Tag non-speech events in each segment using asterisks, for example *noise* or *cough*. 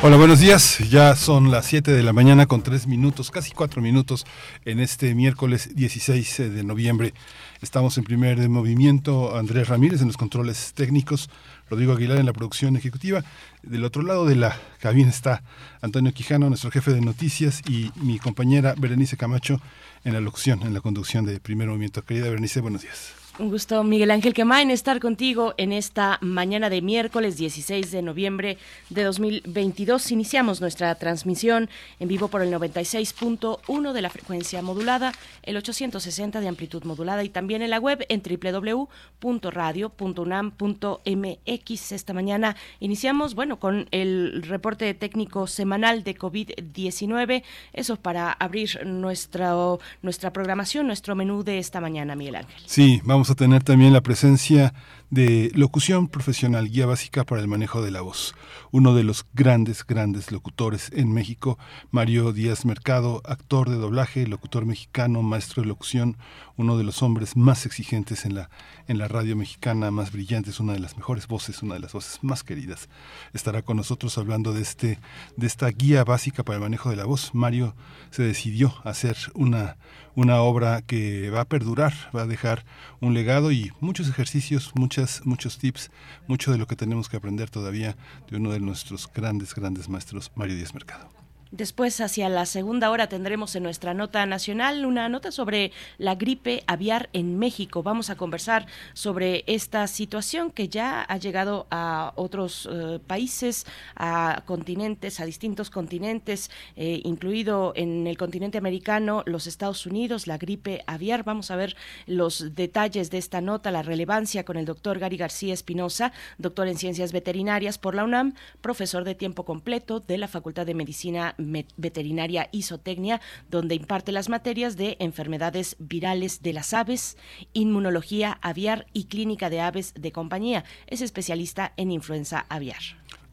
Hola, buenos días. Ya son las 7 de la mañana con 3 minutos, casi 4 minutos en este miércoles 16 de noviembre. Estamos en primer movimiento. Andrés Ramírez en los controles técnicos, Rodrigo Aguilar en la producción ejecutiva. Del otro lado de la cabina está Antonio Quijano, nuestro jefe de noticias, y mi compañera Berenice Camacho en la locución, en la conducción de primer movimiento. Querida Berenice, buenos días. Un gusto, Miguel Ángel Quemain, estar contigo en esta mañana de miércoles 16 de noviembre de 2022. Iniciamos nuestra transmisión en vivo por el 96.1 de la frecuencia modulada, el 860 de amplitud modulada y también en la web en www.radio.unam.mx. Esta mañana iniciamos, bueno, con el reporte técnico semanal de COVID-19. Eso para abrir nuestra, nuestra programación, nuestro menú de esta mañana, Miguel Ángel. Sí, vamos a tener también la presencia de locución profesional, guía básica para el manejo de la voz. Uno de los grandes, grandes locutores en México, Mario Díaz Mercado, actor de doblaje, locutor mexicano, maestro de locución, uno de los hombres más exigentes en la, en la radio mexicana, más brillantes, una de las mejores voces, una de las voces más queridas. Estará con nosotros hablando de, este, de esta guía básica para el manejo de la voz. Mario se decidió a hacer una, una obra que va a perdurar, va a dejar un legado y muchos ejercicios, muchas, muchos tips, mucho de lo que tenemos que aprender todavía de uno de nuestros grandes, grandes maestros, Mario Díaz Mercado. Después, hacia la segunda hora, tendremos en nuestra nota nacional una nota sobre la gripe aviar en México. Vamos a conversar sobre esta situación que ya ha llegado a otros eh, países, a continentes, a distintos continentes, eh, incluido en el continente americano, los Estados Unidos, la gripe aviar. Vamos a ver los detalles de esta nota, la relevancia con el doctor Gary García Espinosa, doctor en ciencias veterinarias por la UNAM, profesor de tiempo completo de la Facultad de Medicina Veterinaria Isotecnia, donde imparte las materias de enfermedades virales de las aves, inmunología aviar y clínica de aves de compañía. Es especialista en influenza aviar.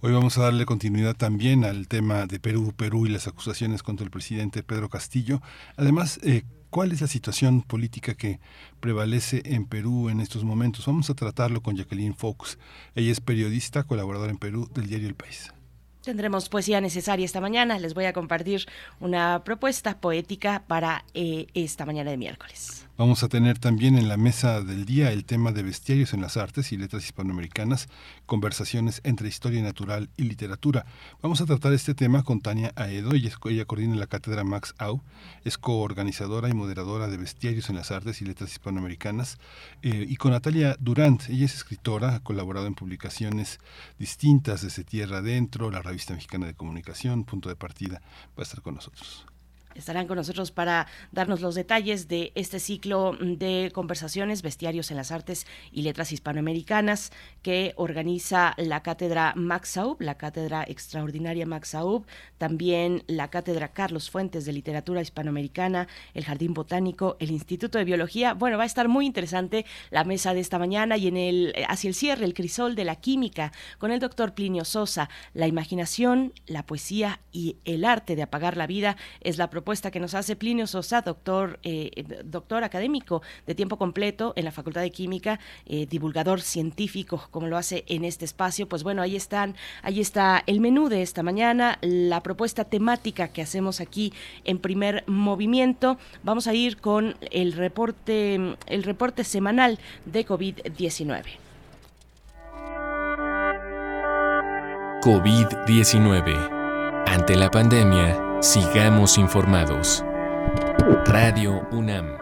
Hoy vamos a darle continuidad también al tema de Perú, Perú y las acusaciones contra el presidente Pedro Castillo. Además, eh, ¿cuál es la situación política que prevalece en Perú en estos momentos? Vamos a tratarlo con Jacqueline Fox. Ella es periodista, colaboradora en Perú del diario El País. Tendremos poesía necesaria esta mañana. Les voy a compartir una propuesta poética para eh, esta mañana de miércoles. Vamos a tener también en la mesa del día el tema de bestiarios en las artes y letras hispanoamericanas, conversaciones entre historia natural y literatura. Vamos a tratar este tema con Tania Aedo, ella, coordina la cátedra Max Au, es coorganizadora y moderadora de bestiarios en las artes y letras hispanoamericanas, eh, y con Natalia Durant, ella es escritora, ha colaborado en publicaciones distintas desde Tierra Adentro, la revista mexicana de comunicación, punto de partida, va a estar con nosotros estarán con nosotros para darnos los detalles de este ciclo de conversaciones, bestiarios en las artes y letras hispanoamericanas que organiza la cátedra Max Aub, la cátedra extraordinaria Max Aub, también la cátedra Carlos Fuentes de literatura hispanoamericana, el Jardín Botánico, el Instituto de Biología. Bueno, va a estar muy interesante la mesa de esta mañana y en el hacia el cierre el crisol de la química con el doctor Plinio Sosa, la imaginación, la poesía y el arte de apagar la vida es la propuesta propuesta que nos hace Plinio Sosa, doctor, eh, doctor académico de tiempo completo en la Facultad de Química, eh, divulgador científico, como lo hace en este espacio. Pues bueno, ahí están, ahí está el menú de esta mañana, la propuesta temática que hacemos aquí en primer movimiento. Vamos a ir con el reporte, el reporte semanal de COVID-19. COVID-19. Ante la pandemia, Sigamos informados. Radio UNAM.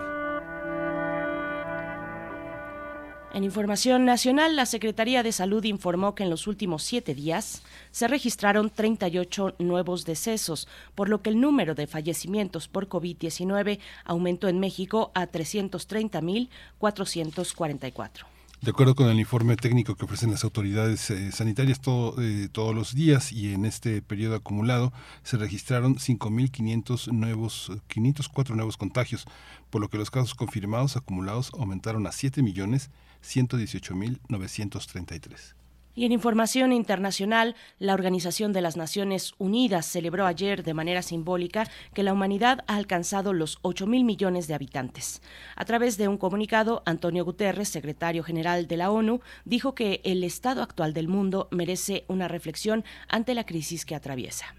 En información nacional, la Secretaría de Salud informó que en los últimos siete días se registraron 38 nuevos decesos, por lo que el número de fallecimientos por COVID-19 aumentó en México a 330.444. De acuerdo con el informe técnico que ofrecen las autoridades eh, sanitarias todo, eh, todos los días y en este periodo acumulado se registraron 5.500 nuevos, 504 nuevos contagios, por lo que los casos confirmados acumulados aumentaron a 7.118.933. Y en información internacional, la Organización de las Naciones Unidas celebró ayer de manera simbólica que la humanidad ha alcanzado los 8 mil millones de habitantes. A través de un comunicado, Antonio Guterres, secretario general de la ONU, dijo que el estado actual del mundo merece una reflexión ante la crisis que atraviesa.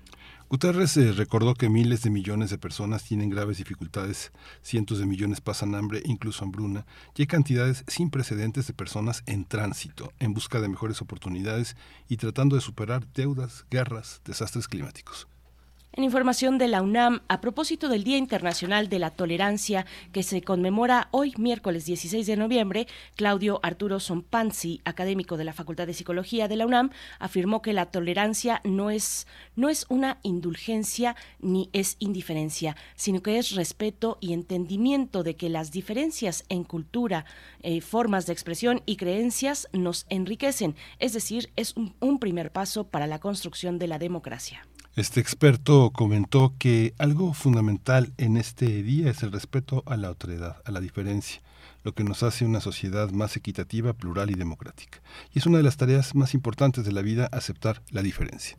Guterres eh, recordó que miles de millones de personas tienen graves dificultades, cientos de millones pasan hambre, incluso hambruna, y hay cantidades sin precedentes de personas en tránsito, en busca de mejores oportunidades y tratando de superar deudas, guerras, desastres climáticos. En información de la UNAM, a propósito del Día Internacional de la Tolerancia que se conmemora hoy miércoles 16 de noviembre, Claudio Arturo Sompanzi, académico de la Facultad de Psicología de la UNAM, afirmó que la tolerancia no es, no es una indulgencia ni es indiferencia, sino que es respeto y entendimiento de que las diferencias en cultura, eh, formas de expresión y creencias nos enriquecen, es decir, es un primer paso para la construcción de la democracia. Este experto comentó que algo fundamental en este día es el respeto a la autoridad, a la diferencia, lo que nos hace una sociedad más equitativa, plural y democrática. Y es una de las tareas más importantes de la vida aceptar la diferencia.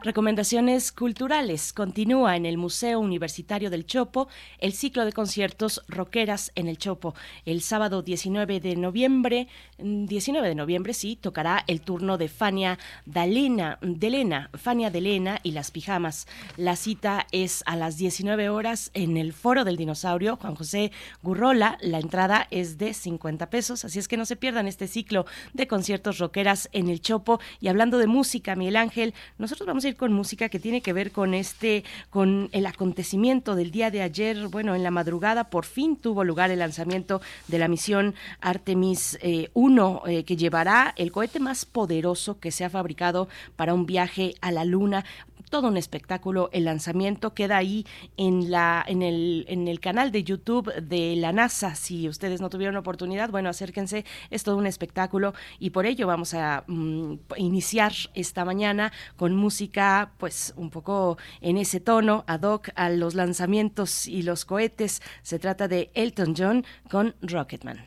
Recomendaciones culturales. Continúa en el Museo Universitario del Chopo el ciclo de conciertos Roqueras en el Chopo. El sábado 19 de noviembre, 19 mm, de noviembre sí, tocará el turno de Fania Dalena, Delena, Fania Delena y las pijamas. La cita es a las 19 horas en el Foro del Dinosaurio Juan José Gurrola. La entrada es de 50 pesos, así es que no se pierdan este ciclo de conciertos Roqueras en el Chopo. Y hablando de música, Miguel Ángel, nosotros vamos a con música que tiene que ver con este, con el acontecimiento del día de ayer. Bueno, en la madrugada por fin tuvo lugar el lanzamiento de la misión Artemis 1, eh, eh, que llevará el cohete más poderoso que se ha fabricado para un viaje a la Luna todo un espectáculo. El lanzamiento queda ahí en, la, en, el, en el canal de YouTube de la NASA. Si ustedes no tuvieron oportunidad, bueno, acérquense. Es todo un espectáculo y por ello vamos a mm, iniciar esta mañana con música, pues un poco en ese tono, ad hoc a los lanzamientos y los cohetes. Se trata de Elton John con Rocketman.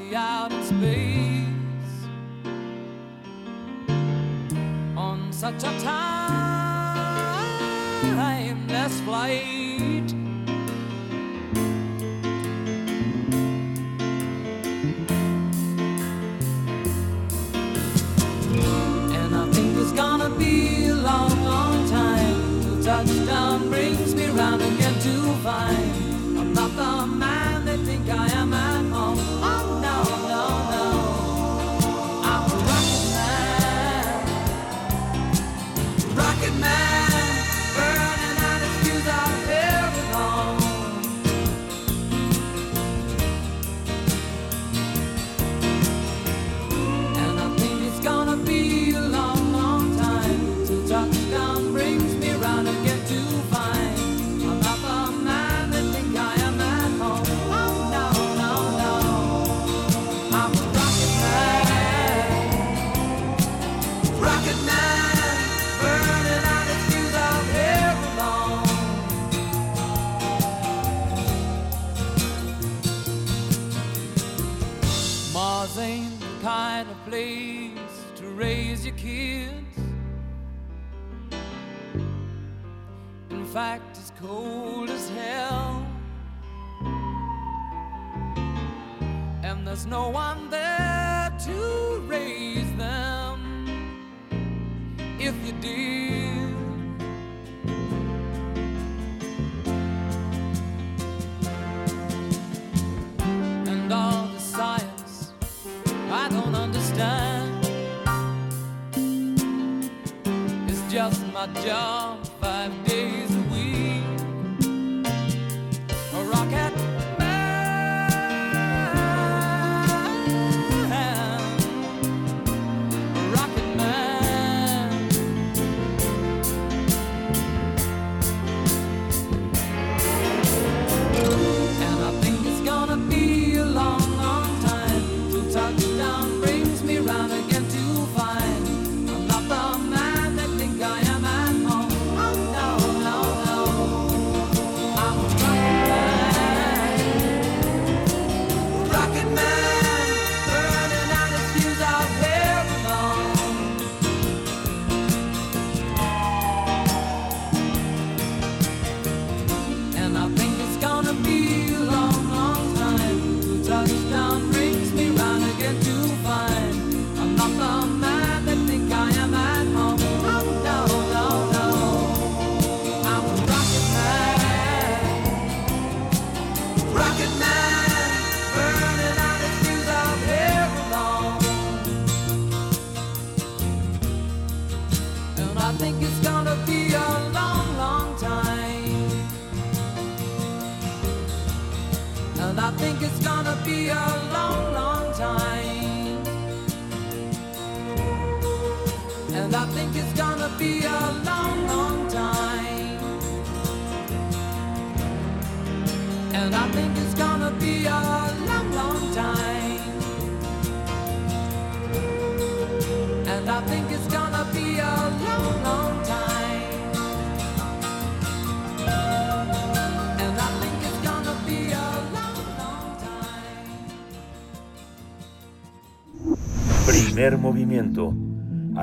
out in space on such a timeless flight. And I think it's gonna be a long, long time till touchdown brings me round again to find fact, it's cold as hell. And there's no one there to raise them if you did. And all the science I don't understand. It's just my job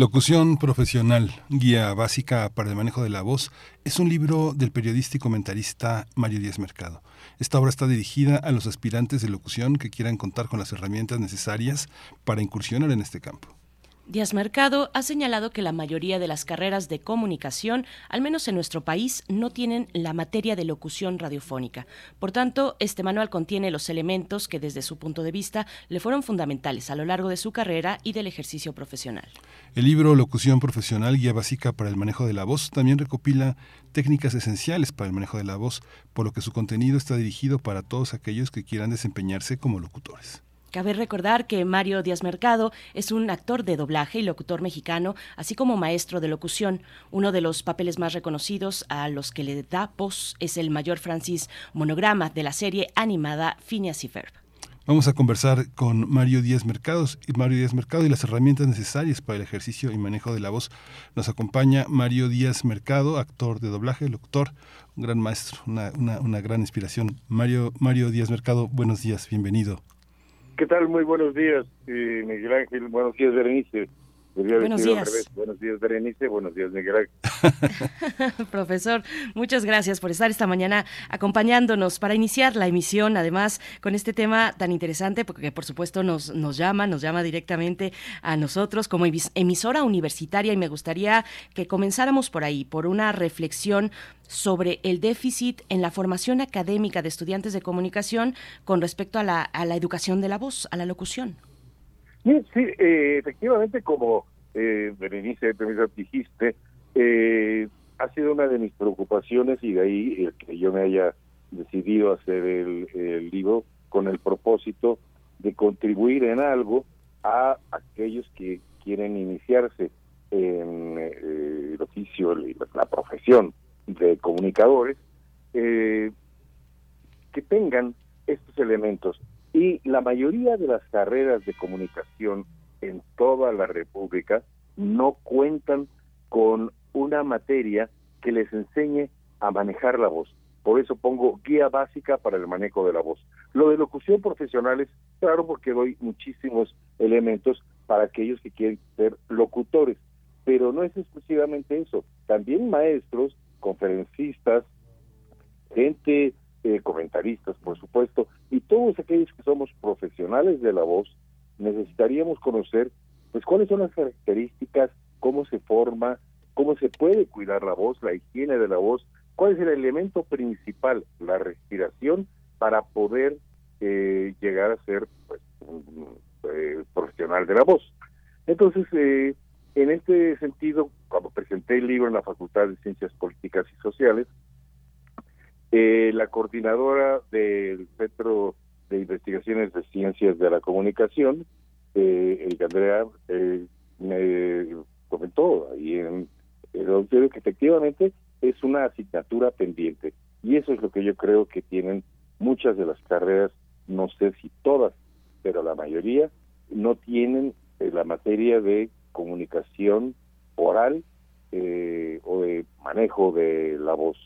Locución profesional, guía básica para el manejo de la voz, es un libro del periodista y comentarista Mario Díaz Mercado. Esta obra está dirigida a los aspirantes de locución que quieran contar con las herramientas necesarias para incursionar en este campo. Díaz Mercado ha señalado que la mayoría de las carreras de comunicación, al menos en nuestro país, no tienen la materia de locución radiofónica. Por tanto, este manual contiene los elementos que desde su punto de vista le fueron fundamentales a lo largo de su carrera y del ejercicio profesional. El libro Locución Profesional, Guía Básica para el Manejo de la Voz, también recopila técnicas esenciales para el manejo de la voz, por lo que su contenido está dirigido para todos aquellos que quieran desempeñarse como locutores. Cabe recordar que Mario Díaz Mercado es un actor de doblaje y locutor mexicano, así como maestro de locución. Uno de los papeles más reconocidos a los que le da voz es el mayor Francis Monograma de la serie animada Phineas y Ferb. Vamos a conversar con Mario Díaz Mercados y Mario Díaz Mercado y las herramientas necesarias para el ejercicio y manejo de la voz. Nos acompaña Mario Díaz Mercado, actor de doblaje, locutor, un gran maestro, una, una, una gran inspiración. Mario, Mario Díaz Mercado, buenos días, bienvenido. ¿Qué tal? Muy buenos días, eh, Miguel Ángel. Buenos días, Berenice. Haber Buenos sido al días. revés. Buenos días, Berenice. Buenos días, Miguel. *laughs* Profesor, muchas gracias por estar esta mañana acompañándonos para iniciar la emisión, además con este tema tan interesante, porque por supuesto nos, nos llama, nos llama directamente a nosotros como emis- emisora universitaria y me gustaría que comenzáramos por ahí, por una reflexión sobre el déficit en la formación académica de estudiantes de comunicación con respecto a la, a la educación de la voz, a la locución. Sí, sí, eh, efectivamente, como eh, Berenice dijiste, eh, ha sido una de mis preocupaciones y de ahí el que yo me haya decidido hacer el, el libro con el propósito de contribuir en algo a aquellos que quieren iniciarse en eh, el oficio, la profesión de comunicadores, eh, que tengan estos elementos. Y la mayoría de las carreras de comunicación en toda la República no cuentan con una materia que les enseñe a manejar la voz. Por eso pongo guía básica para el manejo de la voz. Lo de locución profesional es claro porque doy muchísimos elementos para aquellos que quieren ser locutores, pero no es exclusivamente eso. También maestros, conferencistas, gente, eh, comentaristas, por supuesto, y todos aquellos que somos profesionales de la voz, necesitaríamos conocer, pues, cuáles son las características, cómo se forma, cómo se puede cuidar la voz, la higiene de la voz, cuál es el elemento principal, la respiración, para poder eh, llegar a ser pues, un eh, profesional de la voz. Entonces, eh, en este sentido, cuando presenté el libro en la Facultad de Ciencias Políticas y Sociales, eh, la coordinadora del Centro de Investigaciones de Ciencias de la Comunicación, eh, Erika Andrea, eh, me comentó ahí en el auditorio que efectivamente es una asignatura pendiente. Y eso es lo que yo creo que tienen muchas de las carreras, no sé si todas, pero la mayoría, no tienen eh, la materia de comunicación oral eh, o de manejo de la voz.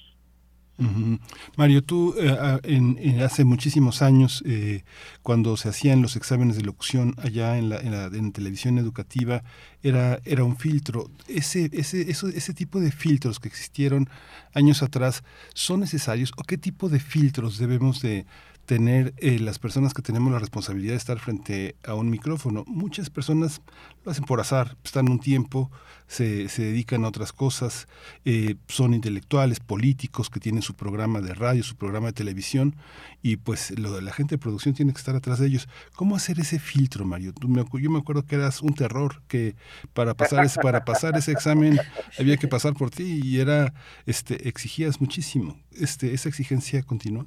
Mario, tú eh, ah, en, hace muchísimos años, eh, cuando se hacían los exámenes de locución allá en la, en televisión educativa, era, era un filtro. Ese, ese, ese tipo de filtros que existieron años atrás, ¿son necesarios o qué tipo de filtros debemos de tener eh, las personas que tenemos la responsabilidad de estar frente a un micrófono? Muchas personas lo hacen por azar, están un tiempo, se, se dedican a otras cosas, eh, son intelectuales, políticos que tienen su programa de radio, su programa de televisión, y pues lo de la gente de producción tiene que estar atrás de ellos. ¿Cómo hacer ese filtro, Mario? Tú me yo me acuerdo que eras un terror, que para pasar ese, para pasar ese examen había que pasar por ti y era, este, exigías muchísimo. Este, esa exigencia continúa.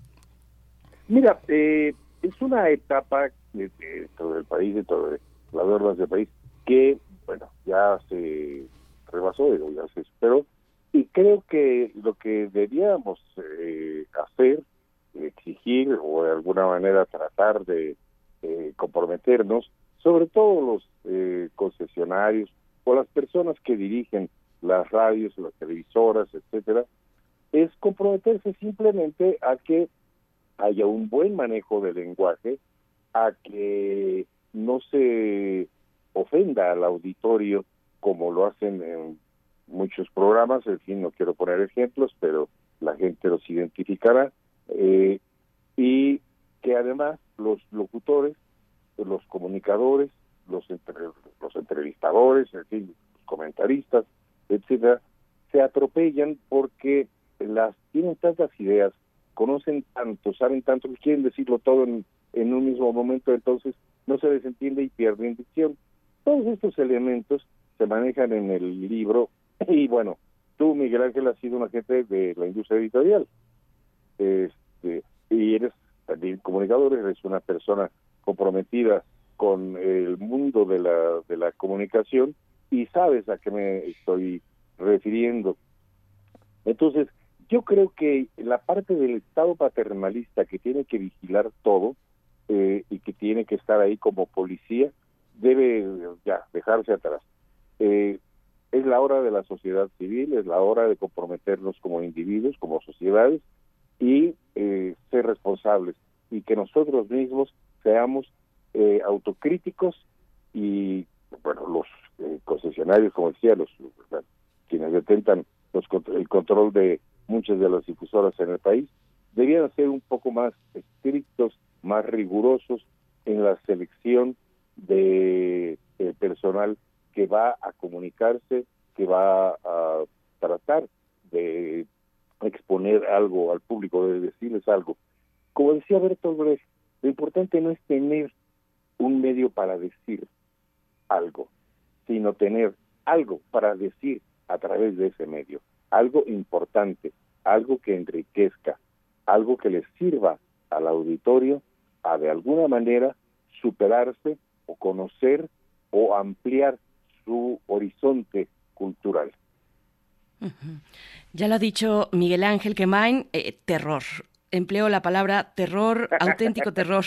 Mira, eh, es una etapa de, de todo el país, de todo el- del país, que, bueno, ya se rebasó, ya se superó, y creo que lo que debíamos eh, hacer, exigir o de alguna manera tratar de eh, comprometernos, sobre todo los eh, concesionarios o las personas que dirigen las radios, las televisoras, etcétera, es comprometerse simplemente a que haya un buen manejo del lenguaje, a que no se ofenda al auditorio como lo hacen en muchos programas, en fin, no quiero poner ejemplos, pero la gente los identificará, eh, y que además los locutores, los comunicadores, los, entre- los entrevistadores, en fin, los comentaristas, etcétera, se atropellan porque las tienen tantas ideas, conocen tanto, saben tanto, que quieren decirlo todo en, en un mismo momento, entonces no se les entiende y pierden dicción. Todos estos elementos se manejan en el libro *clears throat* y bueno, tú Miguel Ángel has sido un agente de la industria editorial este, y eres también comunicador, eres una persona comprometida con el mundo de la, de la comunicación y sabes a qué me estoy refiriendo. Entonces, yo creo que la parte del Estado paternalista que tiene que vigilar todo eh, y que tiene que estar ahí como policía debe ya dejarse atrás. Eh, es la hora de la sociedad civil, es la hora de comprometernos como individuos, como sociedades y eh, ser responsables y que nosotros mismos seamos eh, autocríticos y bueno los eh, concesionarios como decía los quienes detentan los, el control de muchas de las difusoras en el país debían ser un poco más estrictos más rigurosos en la selección de eh, personal que va a comunicarse que va a tratar de exponer algo al público, de decirles algo. Como decía Bertolt Brecht, lo importante no es tener un medio para decir algo, sino tener algo para decir a través de ese medio, algo importante, algo que enriquezca, algo que les sirva al auditorio a de alguna manera superarse o conocer o ampliar su horizonte cultural. Ya lo ha dicho Miguel Ángel Quemain, eh, terror. Empleo la palabra terror, *laughs* auténtico terror.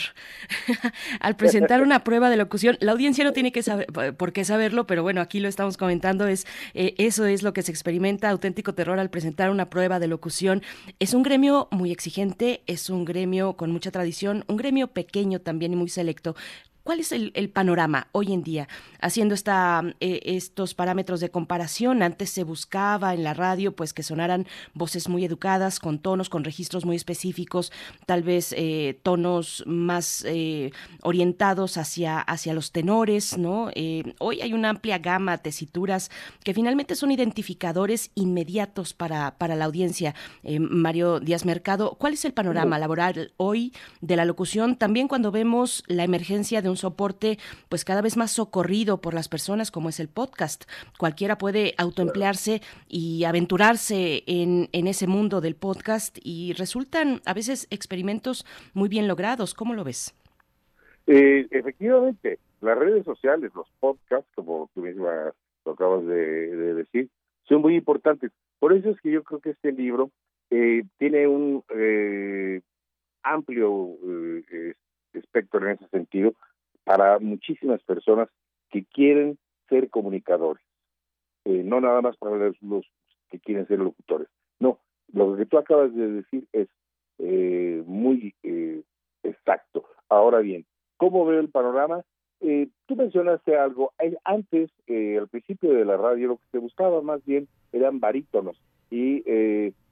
*laughs* Al presentar una prueba de locución, la audiencia no tiene que saber por qué saberlo, pero bueno, aquí lo estamos comentando, es eh, eso es lo que se experimenta, auténtico terror al presentar una prueba de locución. Es un gremio muy exigente, es un gremio con mucha tradición, un gremio pequeño también y muy selecto. ¿Cuál es el, el, panorama hoy en día? Haciendo esta, eh, estos parámetros de comparación, antes se buscaba en la radio pues que sonaran voces muy educadas, con tonos, con registros muy específicos, tal vez eh, tonos más eh, orientados hacia, hacia los tenores, ¿no? Hoy hay una amplia gama de tesituras que finalmente son identificadores inmediatos para, para la audiencia. Mario Díaz Mercado, ¿cuál es el panorama laboral hoy de la locución? También cuando vemos la emergencia de un soporte pues cada vez más socorrido por las personas como es el podcast. Cualquiera puede autoemplearse y aventurarse en, en ese mundo del podcast y resultan a veces experimentos muy bien logrados. ¿Cómo lo ves? Eh, efectivamente, las redes sociales, los podcasts, como tú misma lo acabas de, de decir, son muy importantes. Por eso es que yo creo que este libro eh, tiene un eh, amplio eh, espectro en ese sentido para muchísimas personas que quieren ser comunicadores, eh, no nada más para los, los, que quieren ser locutores. No, lo que tú acabas de decir es eh, muy eh, exacto. Ahora bien, ¿cómo veo el panorama? Eh, tú mencionaste algo, antes, al principio de la radio, lo que se buscaba más bien eran barítonos, y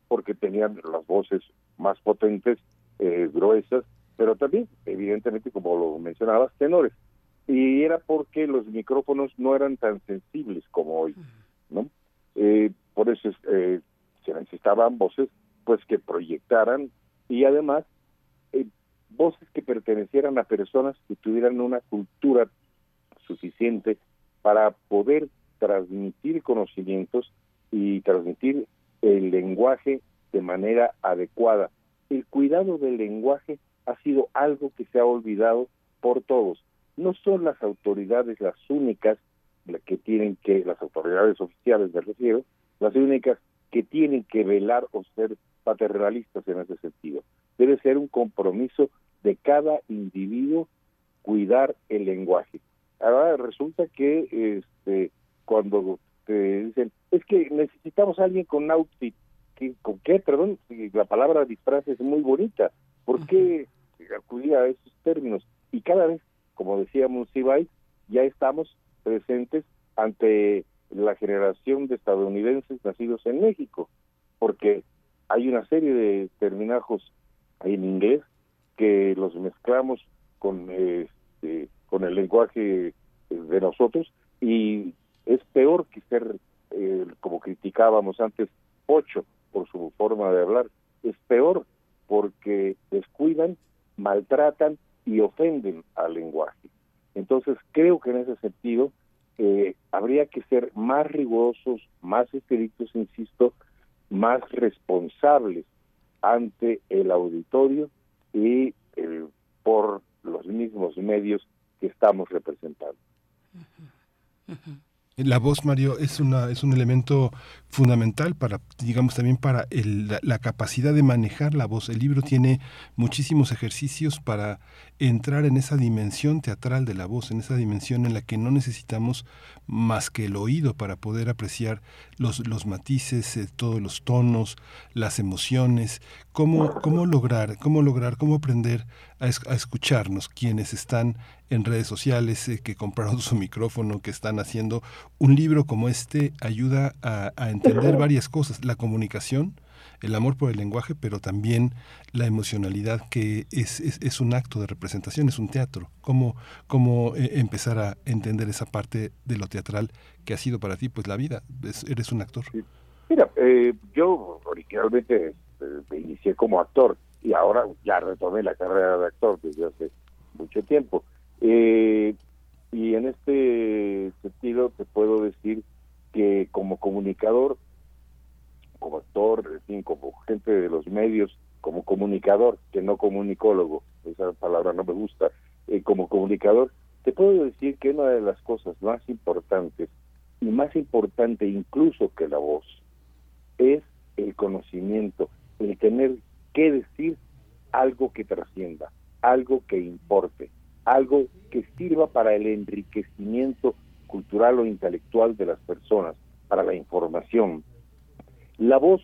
porque tenían las voces más potentes, gruesas, pero también, evidentemente, como lo mencionabas, tenores. Y era porque los micrófonos no eran tan sensibles como hoy, ¿no? Eh, por eso eh, se necesitaban voces, pues, que proyectaran y además eh, voces que pertenecieran a personas que tuvieran una cultura suficiente para poder transmitir conocimientos y transmitir el lenguaje de manera adecuada. El cuidado del lenguaje ha sido algo que se ha olvidado por todos. No son las autoridades las únicas que tienen que, las autoridades oficiales me refiero, las únicas que tienen que velar o ser paternalistas en ese sentido. Debe ser un compromiso de cada individuo cuidar el lenguaje. Ahora resulta que este cuando te dicen, es que necesitamos a alguien con outfit, ¿con qué? Perdón, la palabra disfraz es muy bonita. ¿Por qué acudir a esos términos? Y cada vez, como decíamos, Sibay, ya estamos presentes ante la generación de estadounidenses nacidos en México, porque hay una serie de terminajos en inglés que los mezclamos con este, con el lenguaje de nosotros y es peor que ser eh, como criticábamos antes ocho por su forma de hablar es peor porque descuidan maltratan y ofenden al lenguaje entonces creo que en ese sentido eh, habría que ser más rigurosos más estrictos insisto más responsables ante el auditorio y eh, por los mismos medios que estamos representando. La voz, Mario, es, una, es un elemento fundamental para, digamos, también para el, la, la, capacidad de manejar la voz. El libro tiene muchísimos ejercicios para entrar en esa dimensión teatral de la voz, en esa dimensión en la que no necesitamos más que el oído para poder apreciar los, los matices, eh, todos los tonos, las emociones, cómo, cómo lograr, cómo lograr, cómo aprender a, es, a escucharnos quienes están en redes sociales, eh, que compraron *laughs* su micrófono, que están haciendo un libro como este, ayuda a, a entender varias cosas, la comunicación, el amor por el lenguaje, pero también la emocionalidad que es, es, es un acto de representación, es un teatro. ¿Cómo, cómo eh, empezar a entender esa parte de lo teatral que ha sido para ti, pues la vida? Es, eres un actor. Mira, eh, yo originalmente eh, me inicié como actor y ahora ya retomé la carrera de actor desde hace mucho tiempo. Eh, y en este sentido te puedo decir que como comunicador como actor, en como gente de los medios, como comunicador, que no comunicólogo, esa palabra no me gusta, eh, como comunicador, te puedo decir que una de las cosas más importantes, y más importante incluso que la voz, es el conocimiento, el tener que decir algo que trascienda, algo que importe, algo que sirva para el enriquecimiento cultural o intelectual de las personas, para la información. La voz,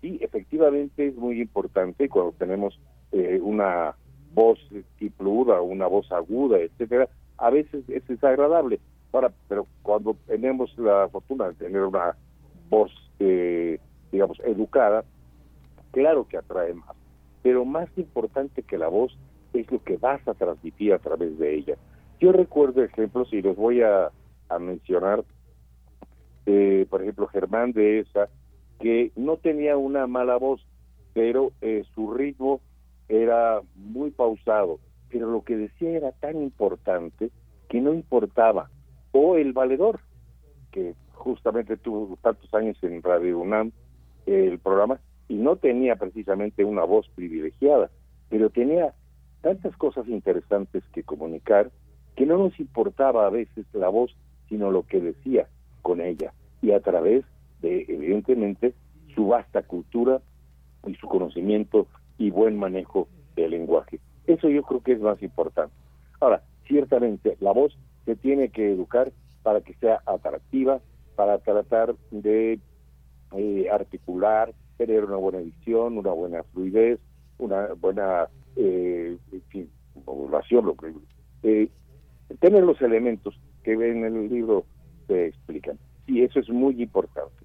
sí, efectivamente es muy importante cuando tenemos eh, una voz tipluda, una voz aguda, etcétera, a veces es desagradable. Ahora, pero cuando tenemos la fortuna de tener una voz, eh, digamos, educada, claro que atrae más. Pero más importante que la voz es lo que vas a transmitir a través de ella. Yo recuerdo ejemplos y los voy a, mencionar, eh, por ejemplo, Germán de esa, que no tenía una mala voz, pero eh, su ritmo era muy pausado, pero lo que decía era tan importante que no importaba. O el valedor, que justamente tuvo tantos años en Radio UNAM, el programa, y no tenía precisamente una voz privilegiada, pero tenía tantas cosas interesantes que comunicar que no nos importaba a veces la voz, sino lo que decía con ella, y a través de, evidentemente, su vasta cultura y su conocimiento y buen manejo del lenguaje. Eso yo creo que es más importante. Ahora, ciertamente la voz se tiene que educar para que sea atractiva, para tratar de eh, articular, tener una buena edición, una buena fluidez, una buena eh, en fin, modulación, lo que, eh, tener los elementos que en el libro se explican. Y eso es muy importante.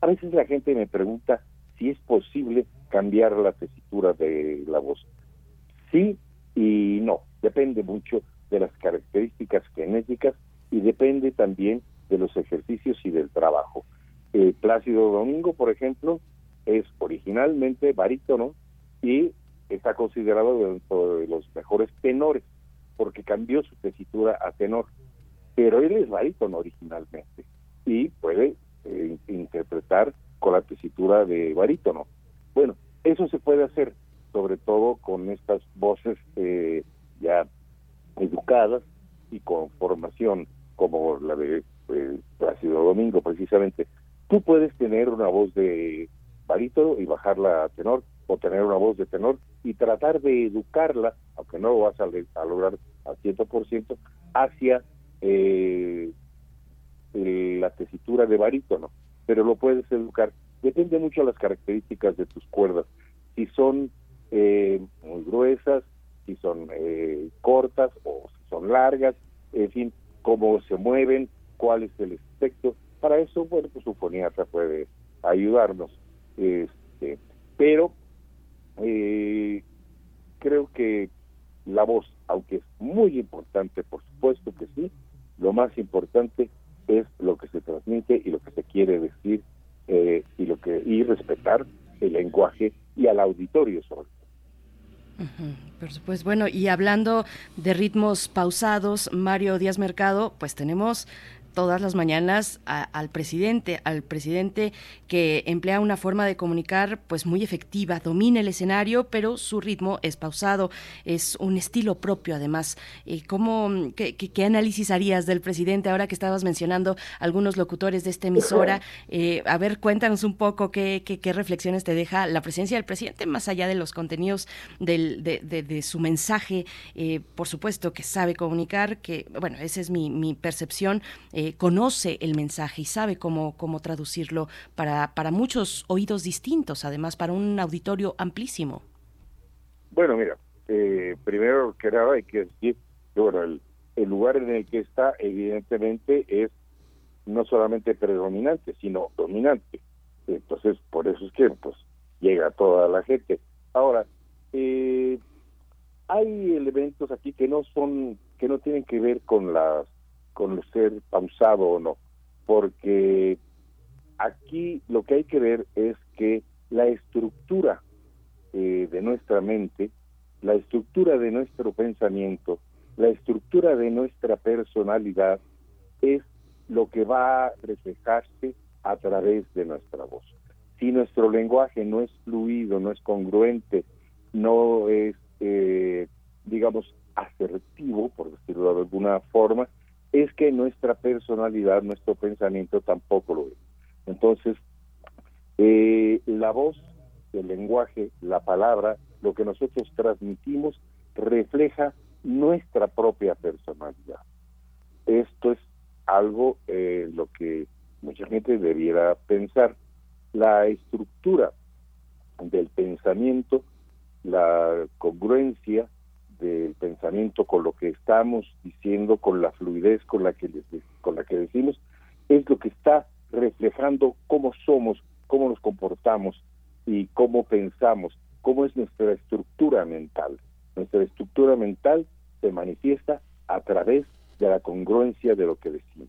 A veces la gente me pregunta si es posible cambiar la tesitura de la voz. Sí y no, depende mucho de las características genéticas y depende también de los ejercicios y del trabajo. Eh, Plácido Domingo, por ejemplo, es originalmente barítono y está considerado dentro de los mejores tenores porque cambió su tesitura a tenor, pero él es barítono originalmente y puede eh, interpretar con la tesitura de barítono. Bueno, eso se puede hacer sobre todo con estas voces eh, ya educadas y con formación como la de eh, Plácido Domingo precisamente. Tú puedes tener una voz de barítono y bajarla a tenor o tener una voz de tenor y tratar de educarla, aunque no lo vas a, lograr al 100%, hacia eh, la tesitura de barítono, pero lo puedes educar. Depende mucho de las características de tus cuerdas. Si son eh, muy gruesas, si son eh, cortas o si son largas, en fin, cómo se mueven, cuál es el efecto. Para eso, bueno, pues un foniatra puede ayudarnos. Este, pero eh, creo que la voz, aunque es muy importante, por supuesto que sí, lo más importante es lo que se transmite y lo que se quiere decir eh, y lo que y respetar el lenguaje y al auditorio sobre todo. Por supuesto. Bueno, y hablando de ritmos pausados, Mario Díaz Mercado, pues tenemos todas las mañanas al presidente, al presidente que emplea una forma de comunicar pues muy efectiva, domina el escenario, pero su ritmo es pausado, es un estilo propio además. Eh, ¿cómo, qué, qué- análisis harías del presidente ahora que estabas mencionando algunos locutores de esta emisora? Eh, a ver, cuéntanos un poco qué, qué, qué reflexiones te deja la presencia del presidente, más allá de los contenidos del, de, de- de su mensaje. Eh, por supuesto que sabe comunicar, que, bueno, esa es mi, percepción, conoce el mensaje y sabe cómo, cómo traducirlo para, para muchos oídos distintos, además para un auditorio amplísimo. Bueno, mira, eh, primero que nada hay que decir que bueno, el, el lugar en el que está evidentemente es no solamente predominante, sino dominante. Entonces, por eso es que pues llega toda la gente. Ahora, eh, hay elementos aquí que no son, que no tienen que ver con las, con ser pausado o no, porque aquí lo que hay que ver es que la estructura eh, de nuestra mente, la estructura de nuestro pensamiento, la estructura de nuestra personalidad es lo que va a reflejarse a través de nuestra voz. Si nuestro lenguaje no es fluido, no es congruente, no es, eh, digamos, asertivo, por decirlo de alguna forma, es que nuestra personalidad, nuestro pensamiento tampoco lo es. Entonces, eh, la voz, el lenguaje, la palabra, lo que nosotros transmitimos refleja nuestra propia personalidad. Esto es algo eh, lo que mucha gente debiera pensar. La estructura del pensamiento, la congruencia del pensamiento con lo que estamos diciendo, con la fluidez con la que con la que decimos, es lo que está reflejando cómo somos, cómo nos comportamos y cómo pensamos, cómo es nuestra estructura mental. Nuestra estructura mental se manifiesta a través de la congruencia de lo que decimos.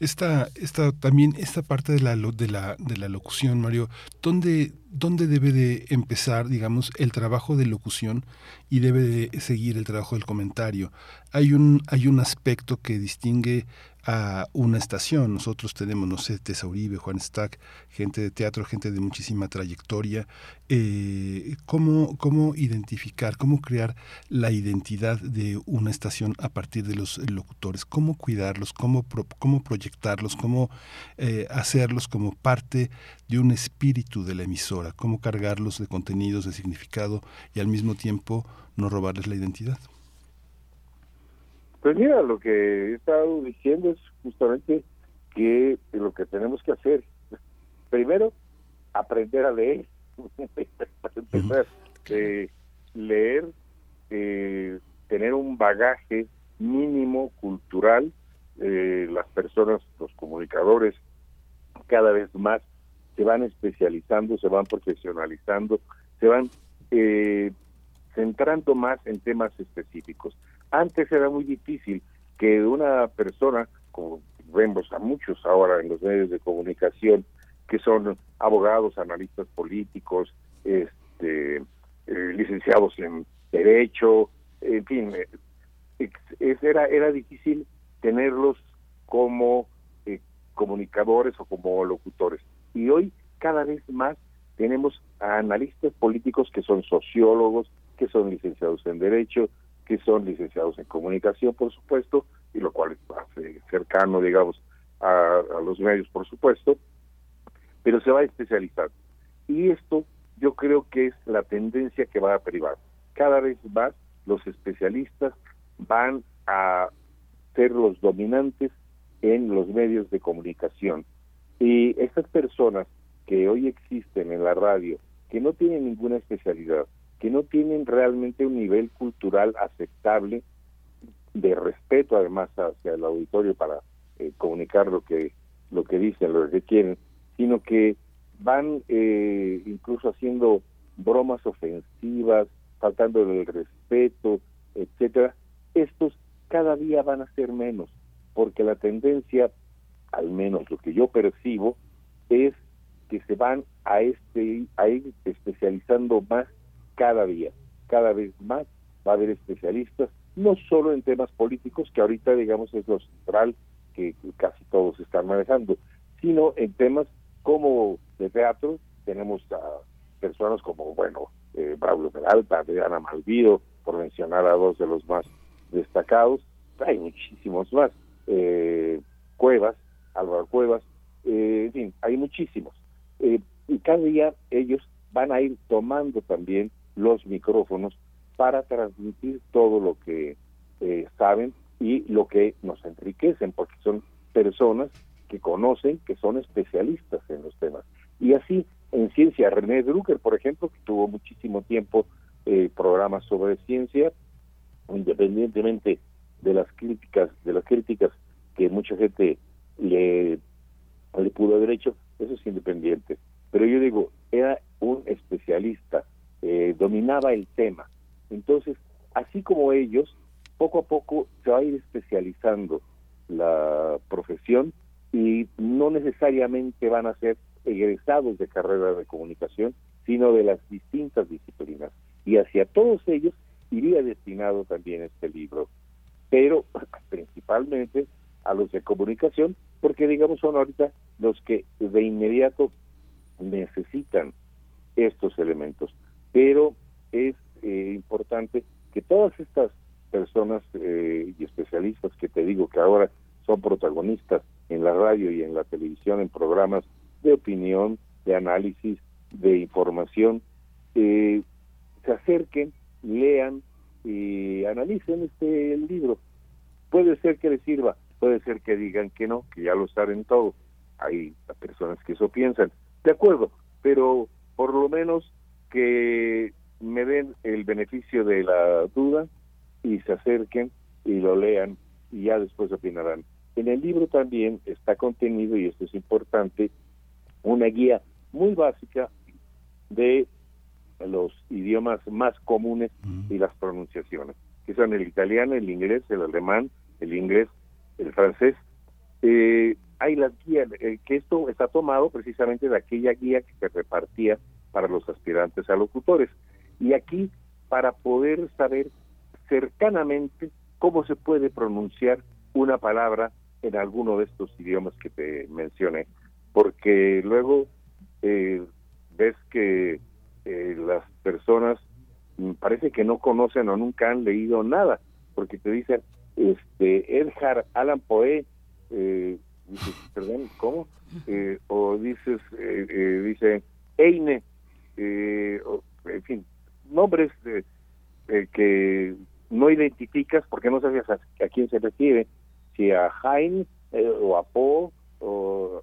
Esta, esta, también esta parte de la, de la, de la locución, Mario, ¿dónde, ¿dónde debe de empezar, digamos, el trabajo de locución y debe de seguir el trabajo del comentario? Hay un, hay un aspecto que distingue a una estación. Nosotros tenemos, no sé, Tessa Uribe, Juan Stack, gente de teatro, gente de muchísima trayectoria. Eh, ¿cómo, ¿Cómo identificar, cómo crear la identidad de una estación a partir de los locutores? ¿Cómo cuidarlos? ¿Cómo, cómo proyectarlos? ¿Cómo eh, hacerlos como parte de un espíritu de la emisora? ¿Cómo cargarlos de contenidos, de significado y al mismo tiempo no robarles la identidad? Pues mira, lo que he estado diciendo es justamente que lo que tenemos que hacer, primero, aprender a leer. *laughs* Para empezar, eh, leer, eh, tener un bagaje mínimo cultural. eh, las personas, los comunicadores, cada vez más se van especializando, se van profesionalizando, se van eh, centrando más en temas específicos. Antes era muy difícil que una persona, como vemos a muchos ahora en los medios de comunicación, que son abogados, analistas políticos, este, eh, licenciados en derecho, en fin, eh, era era difícil tenerlos como eh, comunicadores o como locutores. Y hoy cada vez más tenemos a analistas políticos que son sociólogos, que son licenciados en derecho, que son licenciados en comunicación, por supuesto, y lo cual hace cercano, digamos, a, a los medios, por supuesto, pero se va especializando. Y esto yo creo que es la tendencia que va a privar. Cada vez más los especialistas van a ser los dominantes en los medios de comunicación. Y estas personas que hoy existen en la radio, que no tienen ninguna especialidad, que no tienen realmente un nivel cultural aceptable, de respeto además hacia el auditorio para eh, comunicar lo que lo que dicen, lo que quieren, sino que van eh, incluso haciendo bromas ofensivas, faltando el respeto, etcétera. Estos cada día van a ser menos, porque la tendencia, al menos lo que yo percibo, es que se van a este a ir especializando más cada día, cada vez más va a haber especialistas, no solo en temas políticos, que ahorita digamos es lo central que casi todos están manejando, sino en temas como de teatro, tenemos a personas como, bueno, eh, Braulio Peralta, Adriana Malvido, por mencionar a dos de los más destacados, hay muchísimos más, eh, Cuevas, Álvaro Cuevas, eh, en fin, hay muchísimos. Eh, y cada día ellos van a ir tomando también los micrófonos para transmitir todo lo que eh, saben y lo que nos enriquecen, porque son personas que conocen, que son especialistas en los temas. Y así, en ciencia, René Drucker, por ejemplo, que tuvo muchísimo tiempo eh, programas sobre ciencia, independientemente de las críticas, de las críticas que mucha gente le, le pudo haber hecho, eso es independiente. Pero yo digo, era un especialista, eh, dominaba el tema. Entonces, así como ellos, poco a poco se va a ir especializando la profesión y no necesariamente van a ser egresados de carrera de comunicación, sino de las distintas disciplinas. Y hacia todos ellos iría destinado también este libro, pero *laughs* principalmente a los de comunicación, porque digamos son ahorita los que de inmediato necesitan estos elementos. Pero es eh, importante que todas estas personas eh, y especialistas que te digo que ahora son protagonistas en la radio y en la televisión en programas de opinión, de análisis, de información, eh, se acerquen, lean y analicen este libro. Puede ser que les sirva, puede ser que digan que no, que ya lo saben todo. Hay personas que eso piensan. De acuerdo, pero por lo menos que me den el beneficio de la duda y se acerquen y lo lean y ya después opinarán. En el libro también está contenido, y esto es importante, una guía muy básica de los idiomas más comunes y las pronunciaciones, que son el italiano, el inglés, el alemán, el inglés, el francés. Eh, hay las guías, eh, que esto está tomado precisamente de aquella guía que se repartía para los aspirantes a locutores. Y aquí, para poder saber cercanamente cómo se puede pronunciar una palabra en alguno de estos idiomas que te mencioné, porque luego eh, ves que eh, las personas mm, parece que no conocen o nunca han leído nada, porque te dicen, este, Edgar Allan Poe, eh, perdón, ¿cómo? Eh, o dices, eh, eh, dice, Eine, eh, o, en fin, nombres eh, que no identificas porque no sabes a, a quién se refiere, si a eh, o a Poe, o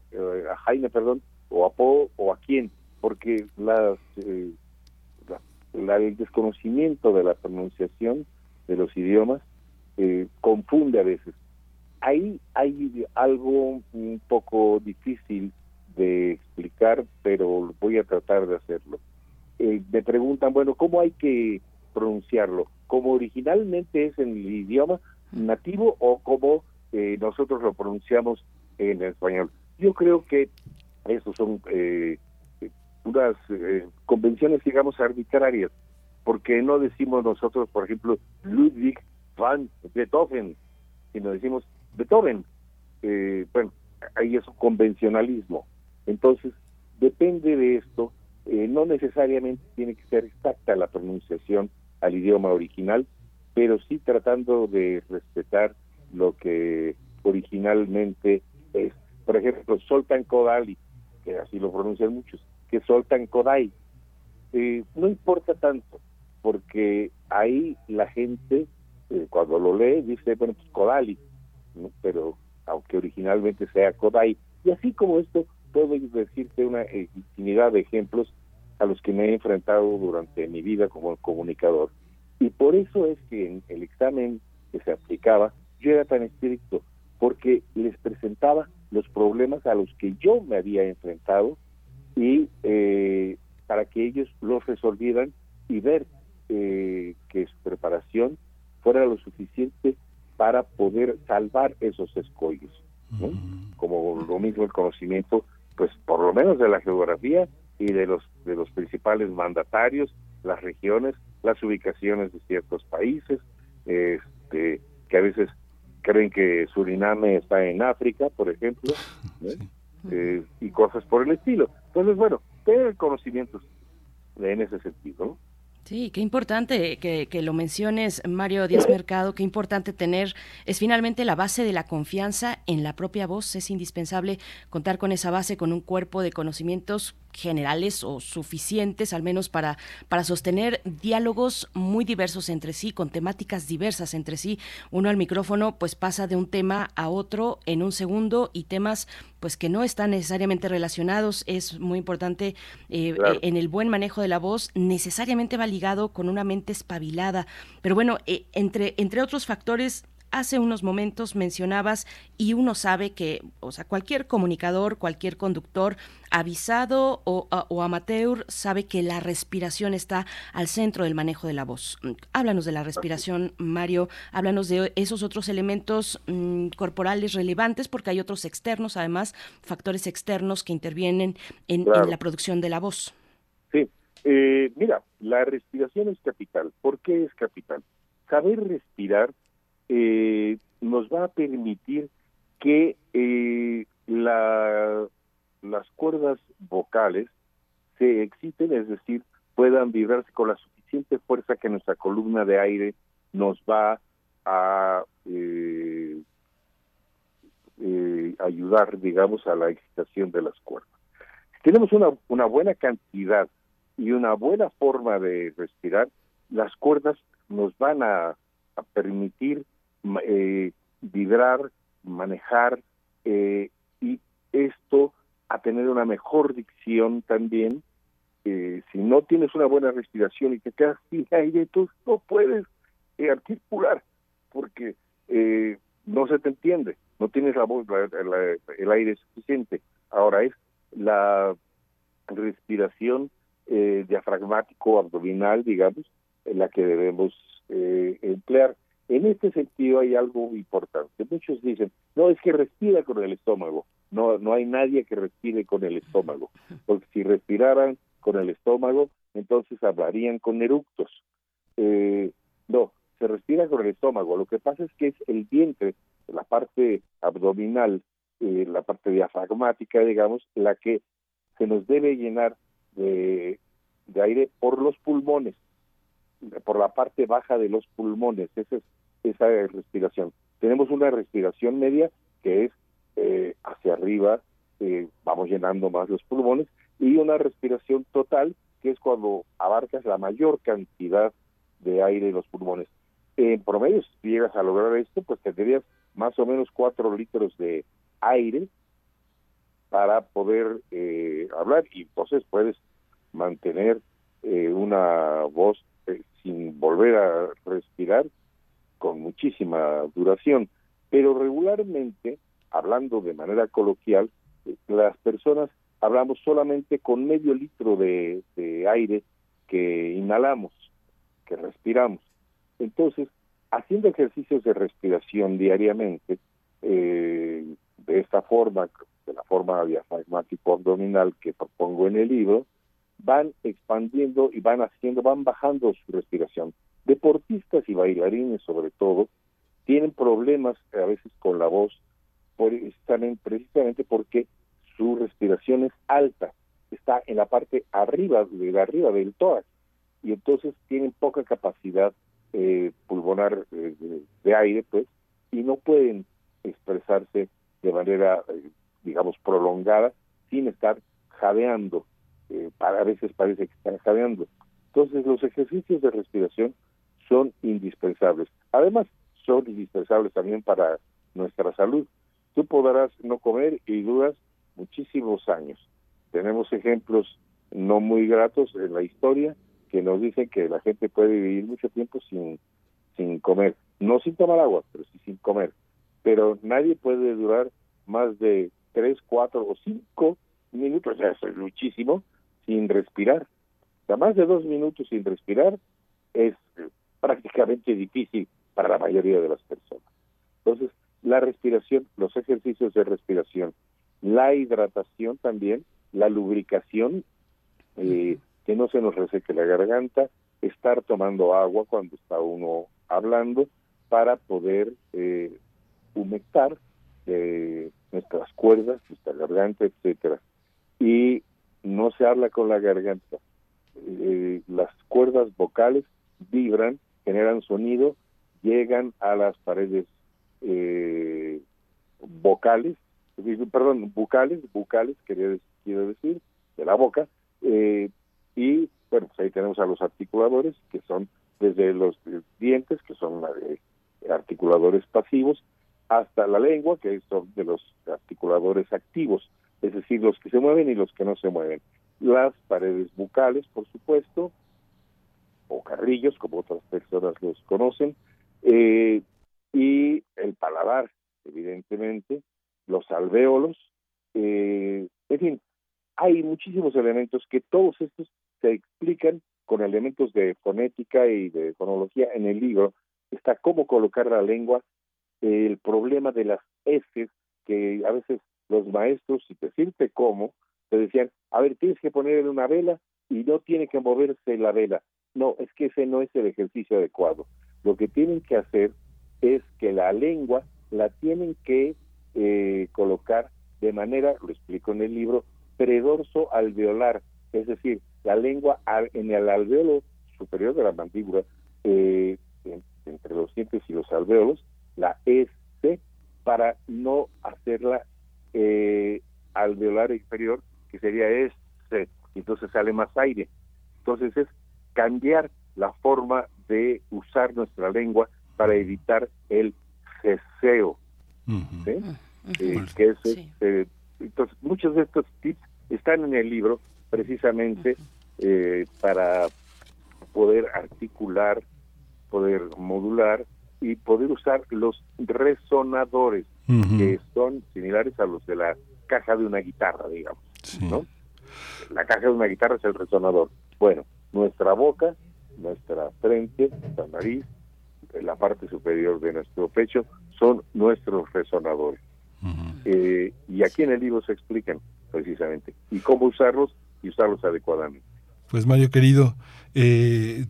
a Jaime, perdón, o a Poe o a quién, porque las, la- la- el desconocimiento de la pronunciación de los idiomas eh, confunde a veces. Ahí hay algo un poco difícil de explicar, pero voy a tratar de hacerlo. Eh, me preguntan, bueno, ¿cómo hay que pronunciarlo? ¿Como originalmente es en el idioma nativo o como eh, nosotros lo pronunciamos en español? Yo creo que esos son eh, eh, unas eh, convenciones, digamos, arbitrarias, porque no decimos nosotros, por ejemplo, Ludwig van Beethoven, sino decimos Beethoven. Eh, bueno, ahí es un convencionalismo. Entonces, depende de esto, eh, no necesariamente tiene que ser exacta la pronunciación al idioma original, pero sí tratando de respetar lo que originalmente es. Por ejemplo, Soltan Kodali, que así lo pronuncian muchos, que Soltan Kodai. Eh, no importa tanto, porque ahí la gente, eh, cuando lo lee, dice, bueno, pues Kodali, pero aunque originalmente sea Kodai. Y así como esto, puedo decirte una infinidad de ejemplos a los que me he enfrentado durante mi vida como comunicador. Y por eso es que en el examen que se aplicaba, yo era tan estricto, porque les presentaba los problemas a los que yo me había enfrentado y eh, para que ellos los resolvieran y ver eh, que su preparación fuera lo suficiente para poder salvar esos escollos. ¿no? Como lo mismo el conocimiento, pues por lo menos de la geografía y de los de los principales mandatarios, las regiones, las ubicaciones de ciertos países, este, que a veces creen que Suriname está en África, por ejemplo, ¿no? Eh, y cosas por el estilo. Entonces, bueno, tener conocimientos en ese sentido, ¿no? Sí, qué importante que, que lo menciones, Mario Díaz Mercado, qué importante tener, es finalmente la base de la confianza en la propia voz, es indispensable contar con esa base, con un cuerpo de conocimientos generales o suficientes, al menos para, para sostener diálogos muy diversos entre sí, con temáticas diversas entre sí. Uno al micrófono pues pasa de un tema a otro en un segundo y temas pues que no están necesariamente relacionados. Es muy importante eh, Claro. en el buen manejo de la voz, necesariamente va ligado con una mente espabilada. Pero bueno, eh, entre, entre otros factores, hace unos momentos mencionabas y uno sabe que, o sea, cualquier comunicador, cualquier conductor avisado o, amateur sabe que la respiración está al centro del manejo de la voz. Mm, Háblanos de la respiración, Mario, háblanos de esos otros elementos mm, corporales relevantes, porque hay otros externos, además, factores externos que intervienen en, la producción de la voz. Sí, eh, mira, la respiración es capital. ¿Por qué es capital? Saber respirar eh, nos va a permitir que eh, la- las cuerdas vocales se exciten, es decir, puedan vibrarse con la suficiente fuerza que nuestra columna de aire nos va a eh, eh, ayudar, digamos, a la excitación de las cuerdas. Si tenemos una, una buena cantidad y una buena forma de respirar, las cuerdas nos van a, a permitir eh, vibrar, manejar eh, y esto a tener una mejor dicción también. Eh, si no tienes una buena respiración y te quedas *laughs* sin aire, tú no puedes eh, articular porque eh, no se te entiende, no tienes la voz, la- el aire suficiente. Ahora es la respiración eh, diafragmático abdominal, digamos, la que debemos eh, emplear. En este sentido hay algo importante. Muchos dicen, no, es que respira con el estómago. No, no hay nadie que respire con el estómago, porque si respiraran con el estómago, entonces hablarían con eructos. Eh, no, se respira con el estómago. Lo que pasa es que es el vientre, la parte abdominal, eh, la parte diafragmática, digamos, la que se nos debe llenar de, aire por los pulmones, por la parte baja de los pulmones. Esa es esa respiración. Tenemos una respiración media que es eh, hacia arriba, eh, vamos llenando más los pulmones, y una respiración total que es cuando abarcas la mayor cantidad de aire en los pulmones. En promedio, si llegas a lograr esto, pues tendrías más o menos cuatro litros de aire para poder eh, hablar y entonces puedes mantener eh, una voz eh, sin volver a respirar con muchísima duración. Pero regularmente, hablando de manera coloquial, las personas hablamos solamente con medio litro de, de aire que inhalamos, que respiramos. Entonces, haciendo ejercicios de respiración diariamente, eh, de esta forma, de la forma diafragmático-abdominal que propongo en el libro, van expandiendo y van haciendo, van bajando su respiración. Deportistas y bailarines, sobre todo, tienen problemas a veces con la voz, por, están precisamente porque su respiración es alta, está en la parte arriba, de arriba del tórax, y entonces tienen poca capacidad eh, pulmonar eh, de, aire, pues, y no pueden expresarse de manera, eh, digamos, prolongada sin estar jadeando. Eh, a veces parece que están jadeando. Entonces, los ejercicios de respiración son indispensables. Además, son indispensables también para nuestra salud. Tú podrás no comer y duras muchísimos años. Tenemos ejemplos no muy gratos en la historia que nos dicen que la gente puede vivir mucho tiempo sin, sin comer, no sin tomar agua, pero sí sin comer. Pero nadie puede durar más de tres, cuatro o cinco minutos, eso es muchísimo, sin respirar. O sea, más de dos minutos sin respirar es prácticamente difícil para la mayoría de las personas. Entonces, la respiración, los ejercicios de respiración, la hidratación también, la lubricación, eh, que no se nos reseque la garganta, estar tomando agua cuando está uno hablando para poder eh, humectar eh, nuestras cuerdas, nuestra garganta, etcétera. Y no se habla con la garganta. Eh, las cuerdas vocales vibran, generan sonido, llegan a las paredes eh, vocales, perdón, bucales, bucales, quería, quiero decir, de la boca, eh, y bueno, pues ahí tenemos a los articuladores, que son desde los dientes, que son eh, articuladores pasivos, hasta la lengua, que son de los articuladores activos, es decir, los que se mueven y los que no se mueven. Las paredes bucales, por supuesto, o carrillos, como otras personas los conocen, eh, y el paladar, evidentemente, los alvéolos, eh, en fin, hay muchísimos elementos que todos estos se explican con elementos de fonética y de fonología en el libro. Está cómo colocar la lengua, el problema de las S, que a veces los maestros, si decirte cómo, te decían, a ver, tienes que ponerle una vela y no tiene que moverse la vela. No, es que ese no es el ejercicio adecuado. Lo que tienen que hacer es que la lengua la tienen que eh, colocar de manera, lo explico en el libro, predorso alveolar, es decir, la lengua en el alveolo superior de la mandíbula, eh, entre los dientes y los alveolos, la S, para no hacerla eh, alveolar inferior, que sería S, entonces sale más aire. Entonces es cambiar la forma de usar nuestra lengua para evitar el ceseo. ¿sí? Eh, que es, Sí. este, entonces muchos de estos tips están en el libro precisamente eh, para poder articular, poder modular y poder usar los resonadores que son similares a los de la caja de una guitarra, digamos, Sí. ¿no? La caja de una guitarra es el resonador. Bueno, nuestra boca, nuestra frente, nuestra nariz, la parte superior de nuestro pecho son nuestros resonadores. Eh, y aquí en el libro se explican precisamente y cómo usarlos y usarlos adecuadamente. Pues Mario querido, eh,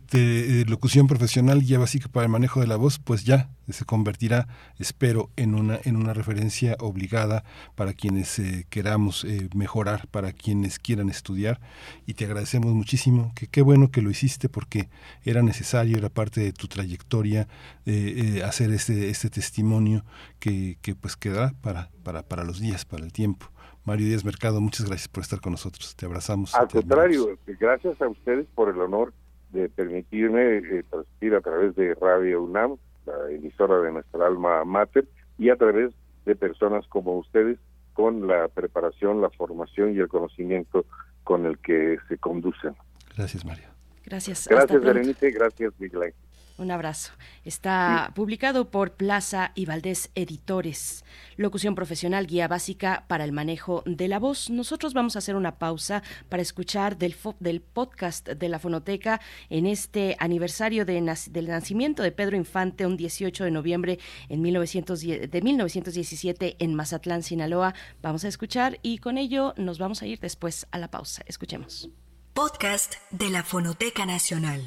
locución profesional, guía básica para el manejo de la voz, pues ya se convertirá, espero, en una en una referencia obligada para quienes eh, queramos eh, mejorar, para quienes quieran estudiar. Y te agradecemos muchísimo, que qué bueno que lo hiciste porque era necesario, era parte de tu trayectoria eh, eh, hacer este este testimonio que, que pues quedará para para para los días, para el tiempo. Mario Díaz Mercado, muchas gracias por estar con nosotros. Te abrazamos. Al te admiramos. contrario, gracias a ustedes por el honor de permitirme eh, transmitir a través de Radio UNAM, la emisora de nuestra alma mater, y a través de personas como ustedes con la preparación, la formación y el conocimiento con el que se conducen. Gracias, Mario. Gracias. Gracias. Berenice, gracias, Miguel Ángel. Un abrazo. Está publicado por Plaza y Valdés Editores. Locución profesional, guía básica para el manejo de la voz. Nosotros vamos a hacer una pausa para escuchar del, fo- del podcast de la Fonoteca en este aniversario de nac- del nacimiento de Pedro Infante, un 18 de noviembre en 1910 de 1917 en Mazatlán, Sinaloa. Vamos a escuchar y con ello nos vamos a ir después a la pausa. Escuchemos. Podcast de la Fonoteca Nacional.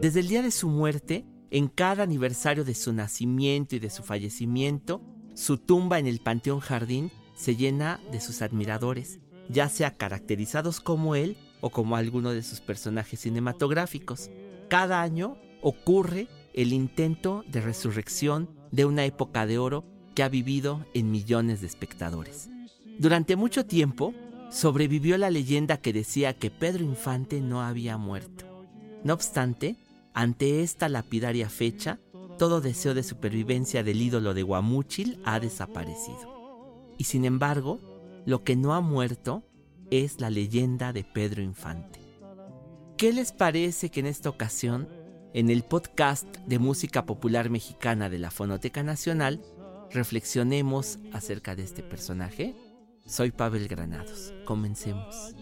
Desde el día de su muerte, en cada aniversario de su nacimiento y de su fallecimiento, su tumba en el Panteón Jardín se llena de sus admiradores, ya sea caracterizados como él o como alguno de sus personajes cinematográficos. Cada año ocurre el intento de resurrección de una época de oro que ha vivido en millones de espectadores. Durante mucho tiempo sobrevivió la leyenda que decía que Pedro Infante no había muerto. No obstante, ante esta lapidaria fecha, todo deseo de supervivencia del ídolo de Guamúchil ha desaparecido. Y sin embargo, lo que no ha muerto es la leyenda de Pedro Infante. ¿Qué les parece que en esta ocasión, en el podcast de música popular mexicana de la Fonoteca Nacional, reflexionemos acerca de este personaje? Soy Pavel Granados. Comencemos.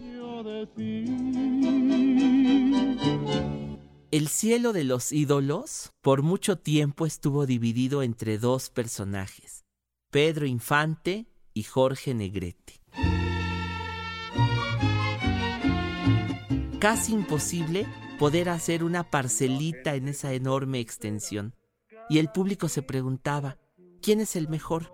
El cielo de los ídolos por mucho tiempo estuvo dividido entre dos personajes, Pedro Infante y Jorge Negrete. Casi imposible poder hacer una parcelita en esa enorme extensión, y el público se preguntaba, ¿quién es el mejor?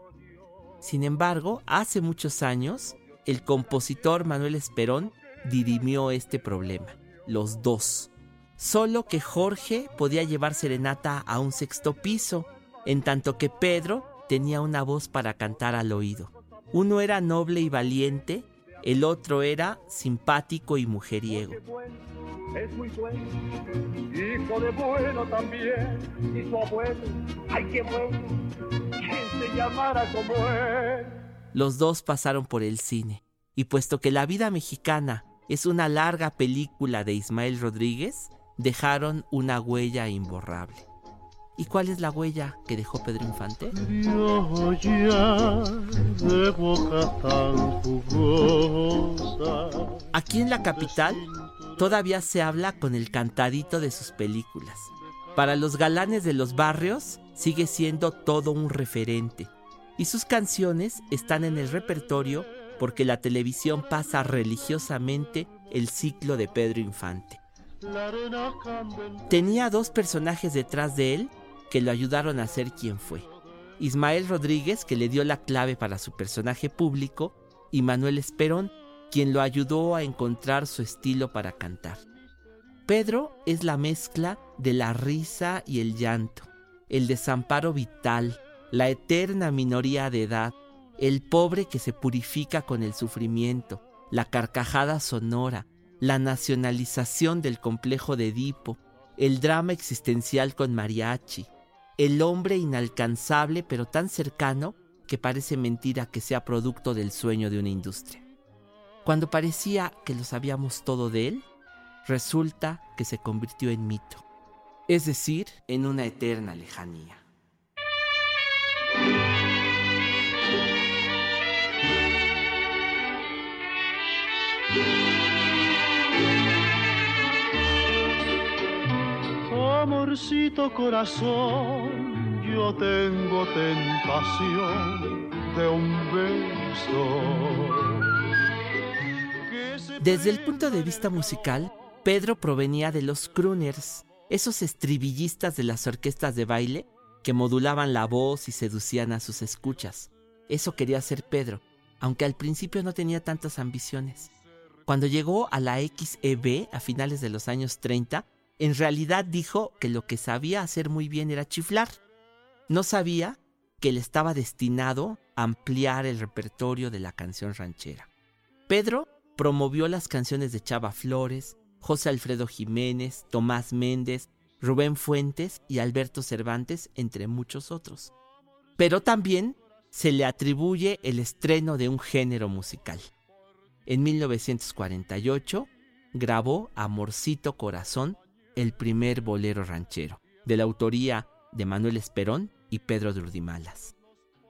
Sin embargo, hace muchos años, el compositor Manuel Esperón dirimió este problema, los dos. Solo que Jorge podía llevar serenata a un sexto piso, en tanto que Pedro tenía una voz para cantar al oído. Uno era noble y valiente, el otro era simpático y mujeriego. es muy bueno, hijo de bueno también, y su abuelo, ay qué bueno, quien se llamara como él. Los dos pasaron por el cine, y puesto que La vida mexicana es una larga película de Ismael Rodríguez, dejaron una huella imborrable. ¿Y cuál es la huella que dejó Pedro Infante? Yo ya de boca tan jugosa. Aquí en la capital todavía se habla con el cantadito de sus películas. Para los galanes de los barrios sigue siendo todo un referente. Y sus canciones están en el repertorio porque la televisión pasa religiosamente el ciclo de Pedro Infante. Tenía dos personajes detrás de él que lo ayudaron a ser quien fue. Ismael Rodríguez, que le dio la clave para su personaje público, y Manuel Esperón, quien lo ayudó a encontrar su estilo para cantar. Pedro es la mezcla de la risa y el llanto, el desamparo vital, la eterna minoría de edad, el pobre que se purifica con el sufrimiento, la carcajada sonora, la nacionalización del complejo de Edipo, el drama existencial con mariachi, el hombre inalcanzable pero tan cercano que parece mentira que sea producto del sueño de una industria. Cuando parecía que lo sabíamos todo de él, resulta que se convirtió en mito, es decir, en una eterna lejanía. Amorcito corazón, yo tengo tentación de un beso. Desde el punto de vista musical, Pedro provenía de los crooners, esos estribillistas de las orquestas de baile que modulaban la voz y seducían a sus escuchas. Eso quería ser Pedro, aunque al principio no tenía tantas ambiciones. Cuando llegó a la XEB a finales de los años 30, en realidad dijo que lo que sabía hacer muy bien era chiflar. No sabía que él estaba destinado a ampliar el repertorio de la canción ranchera. Pedro promovió las canciones de Chava Flores, José Alfredo Jiménez, Tomás Méndez, Rubén Fuentes y Alberto Cervantes, entre muchos otros. Pero también se le atribuye el estreno de un género musical. En 1948 grabó Amorcito Corazón, el primer bolero ranchero, de la autoría de Manuel Esperón y Pedro de Urdimalas.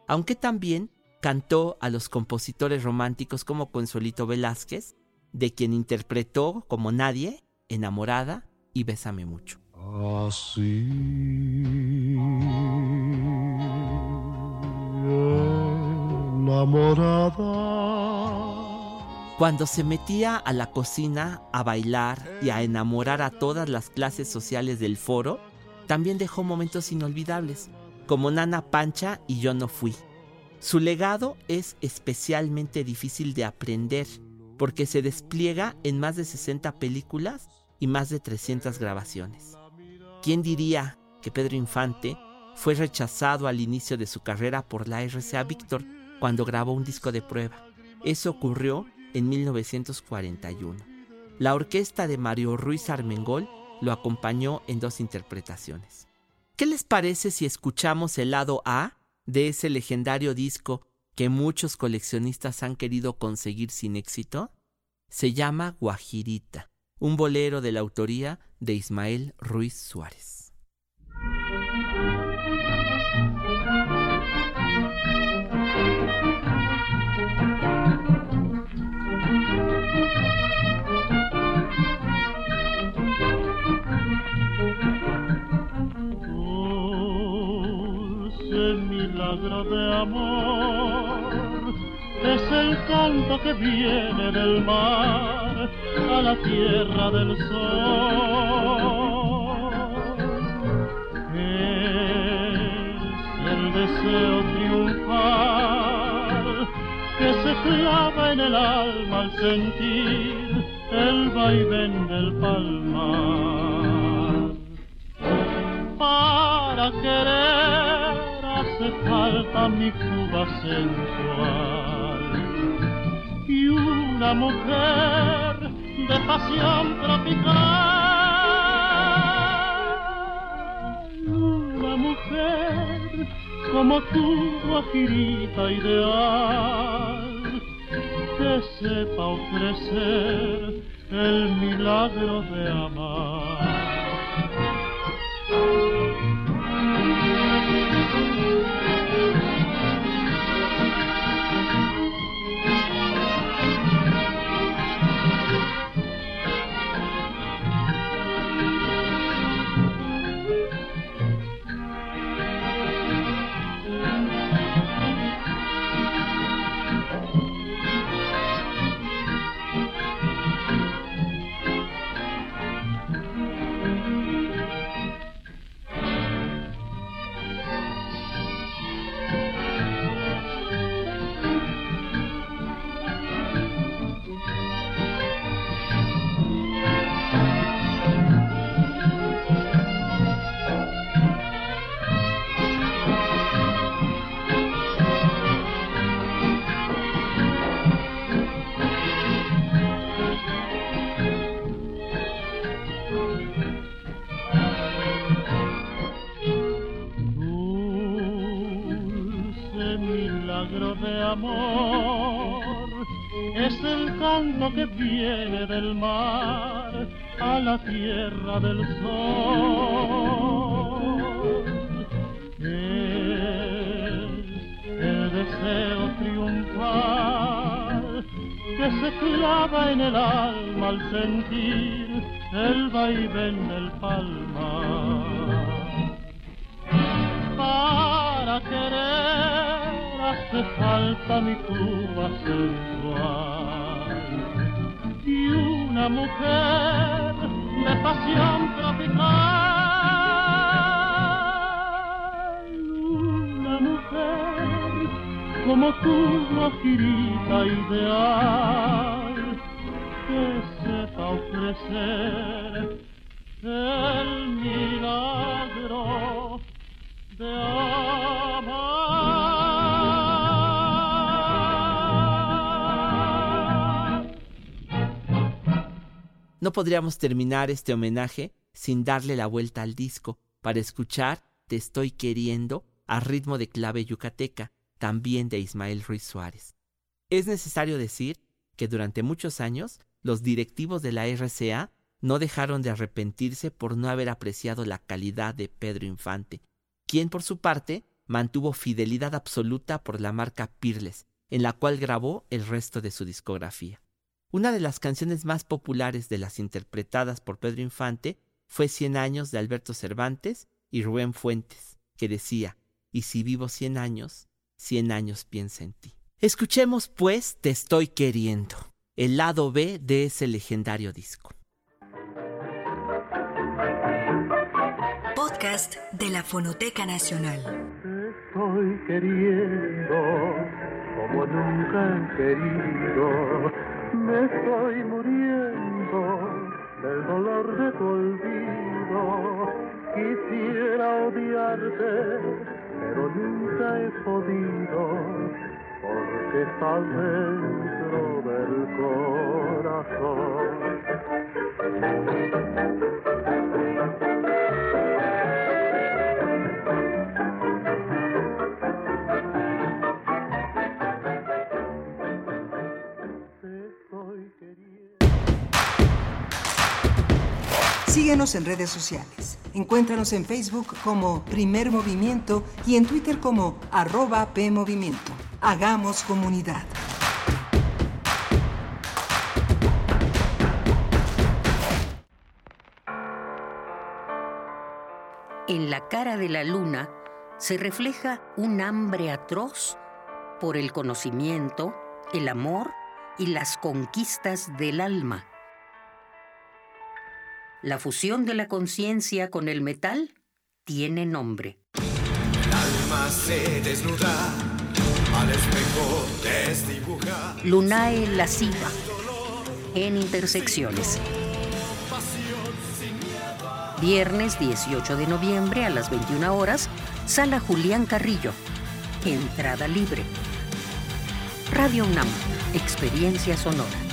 Aunque también cantó a los compositores románticos como Consuelito Velázquez, de quien interpretó como nadie Enamorada y Bésame mucho. Así enamorada. Cuando se metía a la cocina a bailar y a enamorar a todas las clases sociales del foro, también dejó momentos inolvidables, como Nana Pancha y Yo no fui. Su legado es especialmente difícil de aprender porque se despliega en más de 60 películas y más de 300 grabaciones. ¿Quién diría que Pedro Infante fue rechazado al inicio de su carrera por la RCA Víctor cuando grabó un disco de prueba? Eso ocurrió en 1941. La orquesta de Mario Ruiz Armengol lo acompañó en dos interpretaciones. ¿Qué les parece si escuchamos el lado A de ese legendario disco que muchos coleccionistas han querido conseguir sin éxito? Se llama Guajirita, un bolero de la autoría de Ismael Ruiz Suárez. Es el canto que viene del mar a la tierra del sol. Es el deseo triunfal que se clava en el alma al sentir el vaivén del palmar. Para querer hace falta mi Cuba sensual y una mujer de pasión tropical. Una mujer como tu guajirita ideal que sepa ofrecer el milagro de amar. Es el canto que viene del mar a la tierra del sol. Es el deseo triunfal que se clava en el alma al sentir el vaivén del palmar. Para querer hace falta mi tuba sensual y una mujer de pasión tropical. Una mujer como tú, guajirita ideal, que sepa ofrecer el milagro de amar. No podríamos terminar este homenaje sin darle la vuelta al disco para escuchar Te estoy queriendo a ritmo de clave yucateca, también de Ismael Ruiz Suárez. Es necesario decir que durante muchos años los directivos de la RCA no dejaron de arrepentirse por no haber apreciado la calidad de Pedro Infante, quien por su parte mantuvo fidelidad absoluta por la marca Peerless, en la cual grabó el resto de su discografía. Una de las canciones más populares de las interpretadas por Pedro Infante fue Cien años de Alberto Cervantes y Rubén Fuentes, que decía, y si vivo cien años, cien años piensa en ti. Escuchemos pues Te estoy queriendo, el lado B de ese legendario disco. Podcast de la Fonoteca Nacional. estoy queriendo como nunca he querido. Estoy muriendo del dolor de tu olvido. Quisiera odiarte, pero nunca he podido, porque estás dentro del Síguenos en redes sociales. Encuéntranos en Facebook como Primer Movimiento y en Twitter como arroba PMovimiento. Hagamos comunidad. En la cara de la luna se refleja un hambre atroz por el conocimiento, el amor y las conquistas del alma. La fusión de la conciencia con el metal tiene nombre. alma se desnuda, al espejo desdibuja. Lunae en intersecciones. Viernes 18 de noviembre a las 21 horas, Sala Julián Carrillo. Entrada libre. Radio UNAM, Experiencia Sonora.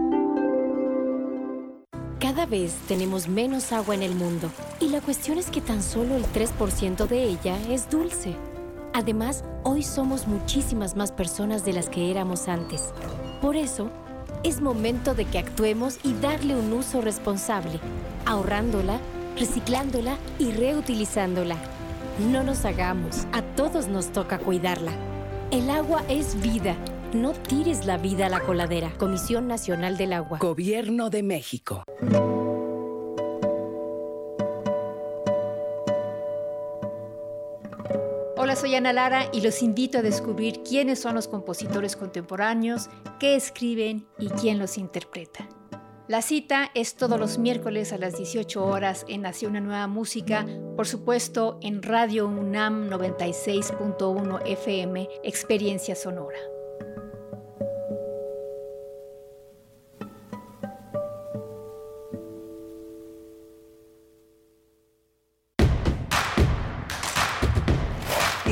Cada vez tenemos menos agua en el mundo y la cuestión es que tan solo el 3% de ella es dulce. Además, hoy somos muchísimas más personas de las que éramos antes. Por eso, es momento de que actuemos y darle un uso responsable, ahorrándola, reciclándola y reutilizándola. No nos hagamos, a todos nos toca cuidarla. El agua es vida. No tires la vida a la coladera. Comisión Nacional del Agua. Gobierno de México. Hola, soy Ana Lara y los invito a descubrir quiénes son los compositores contemporáneos, qué escriben y quién los interpreta. La cita es todos los miércoles a las 18 horas en Nació una nueva música, por supuesto en Radio UNAM 96.1 FM, Experiencia Sonora.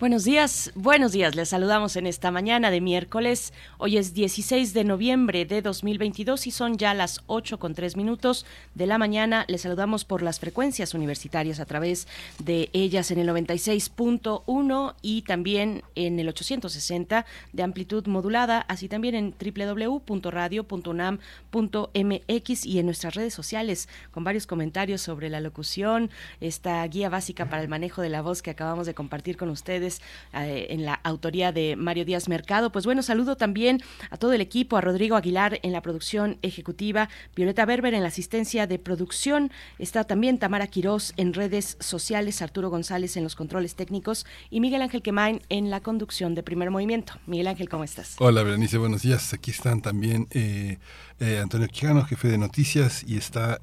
Buenos días, buenos días. Les saludamos en esta mañana de miércoles. Hoy es 16 de noviembre de 2022 y son ya las 8 con 3 minutos de la mañana. Les saludamos por las frecuencias universitarias a través de ellas en el 96.1 y también en el 860 de amplitud modulada, así también en www.radio.unam.mx y en nuestras redes sociales con varios comentarios sobre la locución, esta guía básica para el manejo de la voz que acabamos de compartir con ustedes eh, en la autoría de Mario Díaz Mercado. Pues bueno, saludo también a todo el equipo, a Rodrigo Aguilar en la producción ejecutiva, Violeta Berber en la asistencia de producción, está también Tamara Quirós en redes sociales, Arturo González en los controles técnicos y Miguel Ángel Quemain en la conducción de Primer Movimiento. Miguel Ángel, ¿cómo estás? Hola, Berenice, buenos días. Aquí están también eh, eh, Antonio Quijano, jefe de noticias, y está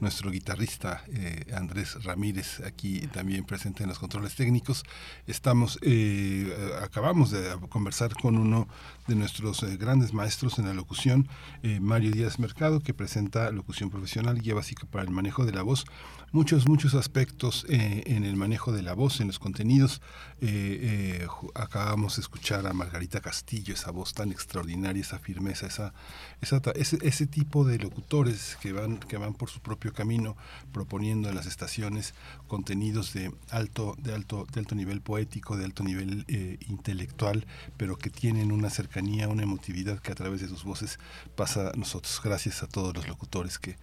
nuestro guitarrista Andrés Ramírez aquí también presente en los controles técnicos. Estamos, eh, acabamos de conversar con uno de nuestros eh, grandes maestros en la locución, eh, Mario Díaz Mercado, que presenta locución profesional, guía básica para el manejo de la voz. Muchos, muchos aspectos eh, en el manejo de la voz, en los contenidos. Eh, eh, acabamos de escuchar a Margarita Castillo, esa voz tan extraordinaria, esa firmeza, esa, esa ese, ese tipo de locutores que van, que van por su propio camino, proponiendo en las estaciones contenidos de alto, de alto, de alto nivel poético, de alto nivel eh, intelectual, pero que tienen una cercanía, una emotividad que a través de sus voces pasa a nosotros. Gracias a todos los locutores que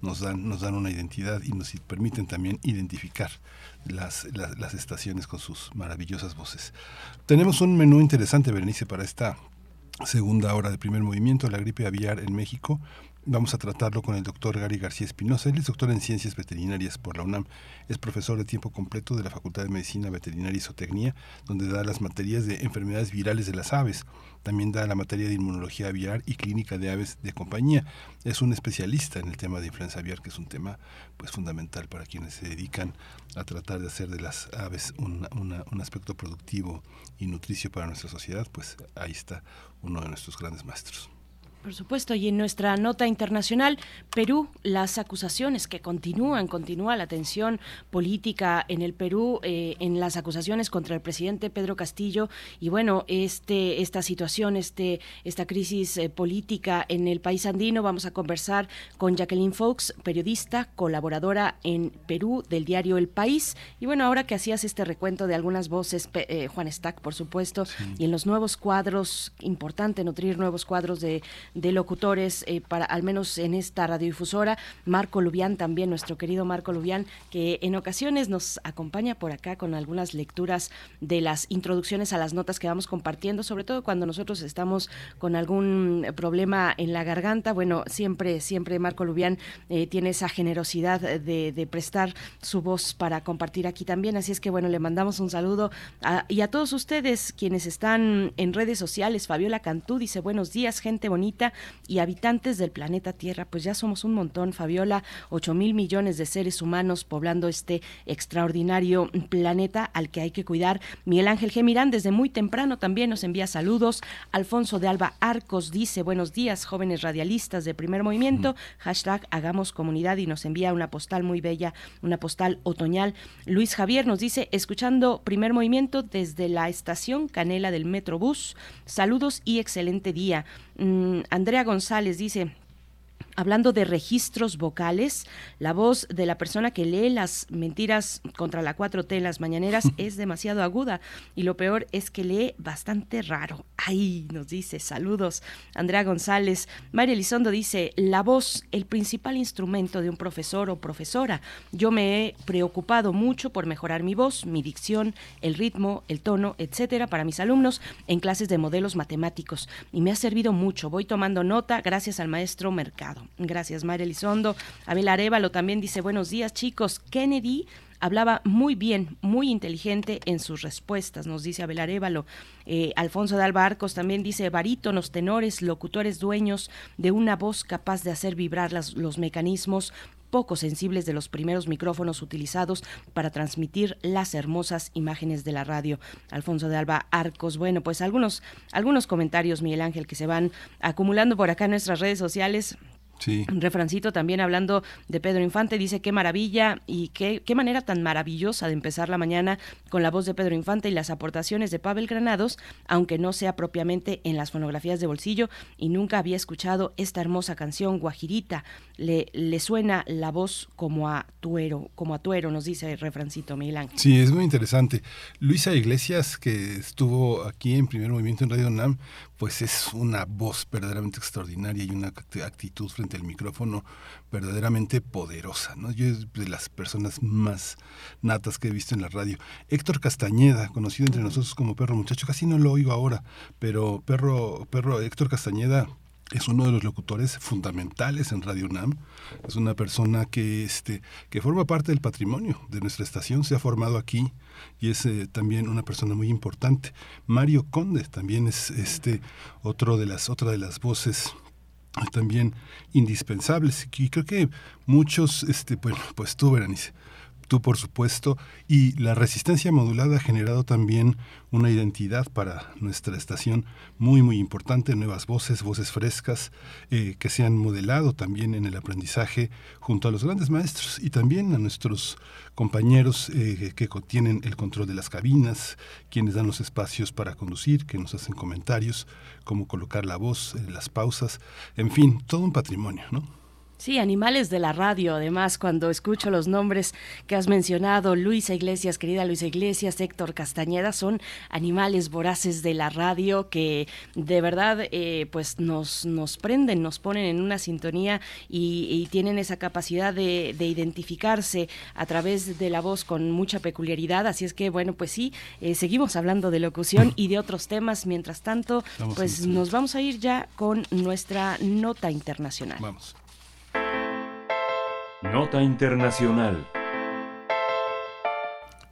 nos dan, nos dan una identidad y nos permiten también identificar las, las, las estaciones con sus maravillosas voces. Tenemos un menú interesante, Berenice, para esta segunda hora de primer movimiento, la gripe aviar en México. Vamos a tratarlo con el doctor Gary García Espinosa. Él es doctor en ciencias veterinarias por la UNAM. Es profesor de tiempo completo de la Facultad de Medicina Veterinaria y Zootecnia, donde da las materias de enfermedades virales de las aves. También da la materia de inmunología aviar y clínica de aves de compañía. Es un especialista en el tema de influenza aviar, que es un tema pues fundamental para quienes se dedican a tratar de hacer de las aves un, una- un aspecto productivo y nutricio para nuestra sociedad. Pues ahí está uno de nuestros grandes maestros. Por supuesto, y en nuestra nota internacional, Perú, las acusaciones que continúan, continúa la tensión política en el Perú, eh, en las acusaciones contra el presidente Pedro Castillo, y bueno, este, esta situación, este, esta crisis eh, política en el país andino, vamos a conversar con Jacqueline Fox, periodista, colaboradora en Perú del diario El País, y bueno, ahora que hacías este recuento de algunas voces, eh, Juan Stack, por supuesto, y en los nuevos cuadros, importante nutrir nuevos cuadros de, de locutores eh, para al menos en esta radiodifusora. Marco Lubián también, nuestro querido Marco Lubián, que en ocasiones nos acompaña por acá con algunas lecturas de las introducciones a las notas que vamos compartiendo, sobre todo cuando nosotros estamos con algún problema en la garganta. Bueno, siempre, siempre Marco Lubián eh, tiene esa generosidad de, de prestar su voz para compartir aquí también. Así es que bueno, le mandamos un saludo a- y a todos ustedes quienes están en redes sociales. Fabiola Cantú dice buenos días, gente bonita y habitantes del planeta Tierra. Pues ya somos un montón, Fabiola, 8 mil millones de seres humanos poblando este extraordinario planeta al que hay que cuidar. Miguel Ángel G. Mirán desde muy temprano también nos envía saludos. Alfonso de Alba Arcos dice buenos días, jóvenes radialistas de primer movimiento. Hashtag hagamos comunidad y nos envía una postal muy bella, una postal otoñal. Luis Javier nos dice, escuchando primer movimiento desde la estación Canela del Metrobús. Saludos y excelente día. Mm, Andrea González dice, Hablando de registros vocales, la voz de la persona que lee las mentiras contra la 4T en las mañaneras *laughs* es demasiado aguda y lo peor es que lee bastante raro. Ay, nos dice, saludos. Andrea González. María Elizondo dice, la voz, el principal instrumento de un profesor o profesora. Yo me he preocupado mucho por mejorar mi voz, mi dicción, el ritmo, el tono, etcétera, para mis alumnos en clases de modelos matemáticos y me ha servido mucho. Voy tomando nota gracias al maestro Mercado. Gracias, Mayra Elizondo. Abel Arevalo también dice, buenos días, chicos. Kennedy hablaba muy bien, muy inteligente en sus respuestas, nos dice Abel Arevalo. Eh, Alfonso de Albarcos también dice, barítonos, tenores, locutores dueños de una voz capaz de hacer vibrar los mecanismos poco sensibles de los primeros micrófonos utilizados para transmitir las hermosas imágenes de la radio. Alfonso de Alba Arcos. Bueno, pues algunos, algunos comentarios, Miguel Ángel, que se van acumulando por acá en nuestras redes sociales. Sí. Refrancito también hablando de Pedro Infante, dice qué maravilla y qué, qué manera tan maravillosa de empezar la mañana con la voz de Pedro Infante y las aportaciones de Pavel Granados, aunque no sea propiamente en las fonografías de bolsillo y nunca había escuchado esta hermosa canción Guajirita. Le, le suena la voz como a tuero, como a tuero, nos dice Refrancito Miguel Ángel. Sí, es muy interesante. Luisa Iglesias, que estuvo aquí en primer movimiento en Radio UNAM, pues es una voz verdaderamente extraordinaria y una act- actitud frente al micrófono verdaderamente poderosa. ¿no? Yo es de las personas más natas que he visto en la radio. Héctor Castañeda, conocido entre nosotros como Perro Muchacho, casi no lo oigo ahora, pero Perro, Perro Héctor Castañeda es uno de los locutores fundamentales en Radio UNAM. Es una persona que, este, que forma parte del patrimonio de nuestra estación, se ha formado aquí y es eh, también una persona muy importante. Mario Conde también es este, otro de las, otra de las voces también indispensables. Y creo que muchos, este, bueno, pues tú, Berenice, tú por supuesto, y la resistencia modulada ha generado también una identidad para nuestra estación muy, muy importante, nuevas voces, voces frescas, eh, que se han modelado también en el aprendizaje junto a los grandes maestros y también a nuestros compañeros eh, que tienen el control de las cabinas, quienes dan los espacios para conducir, que nos hacen comentarios, cómo colocar la voz, eh, las pausas, en fin, todo un patrimonio, ¿no? Sí, animales de la radio. Además, cuando escucho los nombres que has mencionado, Luisa Iglesias, querida Luisa Iglesias, Héctor Castañeda, son animales voraces de la radio que de verdad eh, pues nos, nos prenden, nos ponen en una sintonía y, y tienen esa capacidad de, de identificarse a través de la voz con mucha peculiaridad. Así es que, bueno, pues sí, eh, seguimos hablando de locución y de otros temas. Mientras tanto, pues nos vamos a ir ya con nuestra nota internacional. Vamos. Nota Internacional.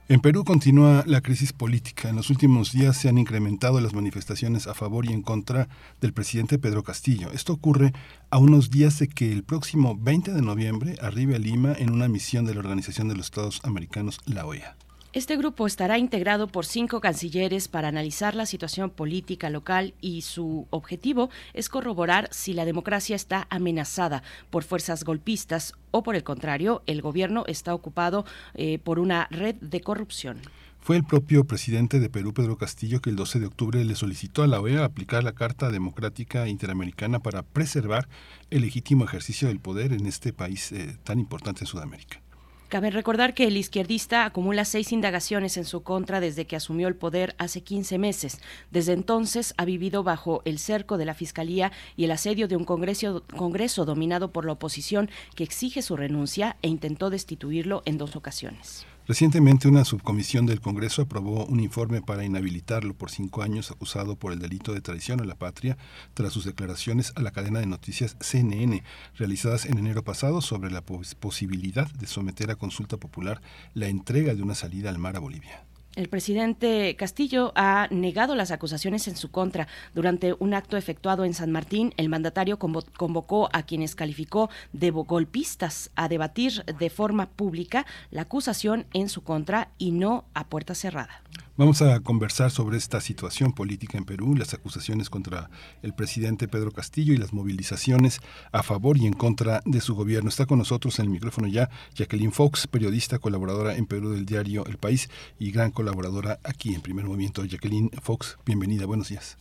En Perú continúa la crisis política. En los últimos días se han incrementado las manifestaciones a favor y en contra del presidente Pedro Castillo. Esto ocurre a unos días de que el próximo 20 de noviembre arribe a Lima en una misión de la Organización de los Estados Americanos, la OEA. Este grupo estará integrado por cinco cancilleres para analizar la situación política local y su objetivo es corroborar si la democracia está amenazada por fuerzas golpistas o por el contrario, el gobierno está ocupado eh, por una red de corrupción. Fue el propio presidente de Perú, Pedro Castillo, que el 12 de octubre le solicitó a la OEA aplicar la Carta Democrática Interamericana para preservar el legítimo ejercicio del poder en este país eh, tan importante en Sudamérica. Cabe recordar que el izquierdista acumula seis indagaciones en su contra desde que asumió el poder hace 15 meses. Desde entonces ha vivido bajo el cerco de la Fiscalía y el asedio de un congreso, congreso dominado por la oposición que exige su renuncia e intentó destituirlo en dos ocasiones. Recientemente una subcomisión del Congreso aprobó un informe para inhabilitarlo por cinco años acusado por el delito de traición a la patria tras sus declaraciones a la cadena de noticias CNN realizadas en enero pasado sobre la pos- posibilidad de someter a consulta popular la entrega de una salida al mar a Bolivia. El presidente Castillo ha negado las acusaciones en su contra. Durante un acto efectuado en San Martín, el mandatario convo- convocó a quienes calificó de golpistas a debatir de forma pública la acusación en su contra y no a puerta cerrada. Vamos a conversar sobre esta situación política en Perú, las acusaciones contra el presidente Pedro Castillo y las movilizaciones a favor y en contra de su gobierno. Está con nosotros en el micrófono ya Jacqueline Fox, periodista, colaboradora en Perú del diario El País y gran colaboradora aquí en Primer Movimiento. Jacqueline Fox, bienvenida, buenos días.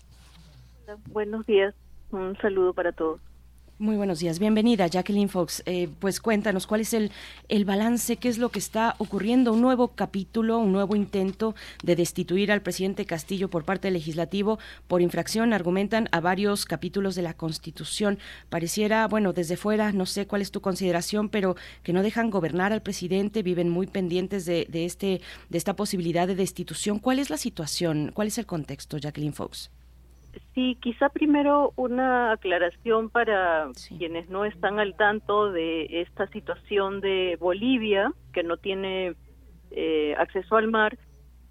Buenos días, un saludo para todos. Muy buenos días, bienvenida Jacqueline Fox. Eh, pues cuéntanos cuál es el, el balance, qué es lo que está ocurriendo, un nuevo capítulo, un nuevo intento de destituir al presidente Castillo por parte del legislativo por infracción, argumentan a varios capítulos de la Constitución. Pareciera, bueno, desde fuera, no sé cuál es tu consideración, pero que no dejan gobernar al presidente, viven muy pendientes de, de este, de esta posibilidad de destitución. ¿Cuál es la situación? ¿Cuál es el contexto, Jacqueline Fox? Sí, quizá primero una aclaración para quienes no están al tanto de esta situación de Bolivia, que no tiene eh, acceso al mar.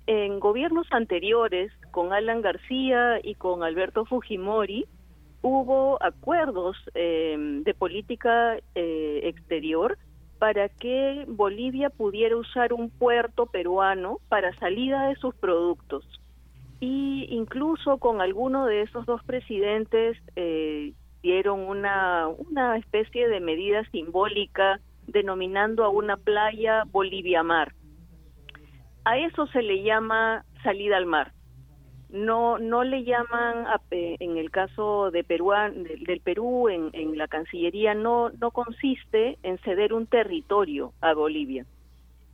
En gobiernos anteriores, con Alan García y con Alberto Fujimori, hubo acuerdos eh, de política eh, exterior para que Bolivia pudiera usar un puerto peruano para salida de sus productos. Y incluso con alguno de esos dos presidentes eh, dieron una, una especie de medida simbólica denominando a una playa Bolivia Mar. A eso se le llama salida al mar. No, no le llaman, a pe- en el caso de Peruán, del, del Perú, en, en la Cancillería, no, no consiste en ceder un territorio a Bolivia.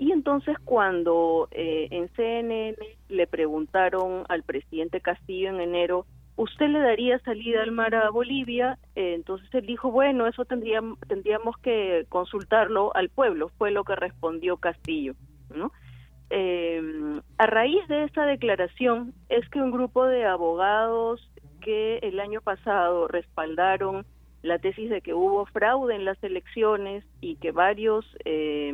Y entonces cuando eh, en CNN le preguntaron al presidente Castillo en enero, ¿usted le daría salida al mar a Bolivia? Eh, entonces él dijo, bueno, eso tendríamos, tendríamos que consultarlo al pueblo, fue lo que respondió Castillo, ¿no? Eh, a raíz de esa declaración es que un grupo de abogados que el año pasado respaldaron la tesis de que hubo fraude en las elecciones y que varios eh,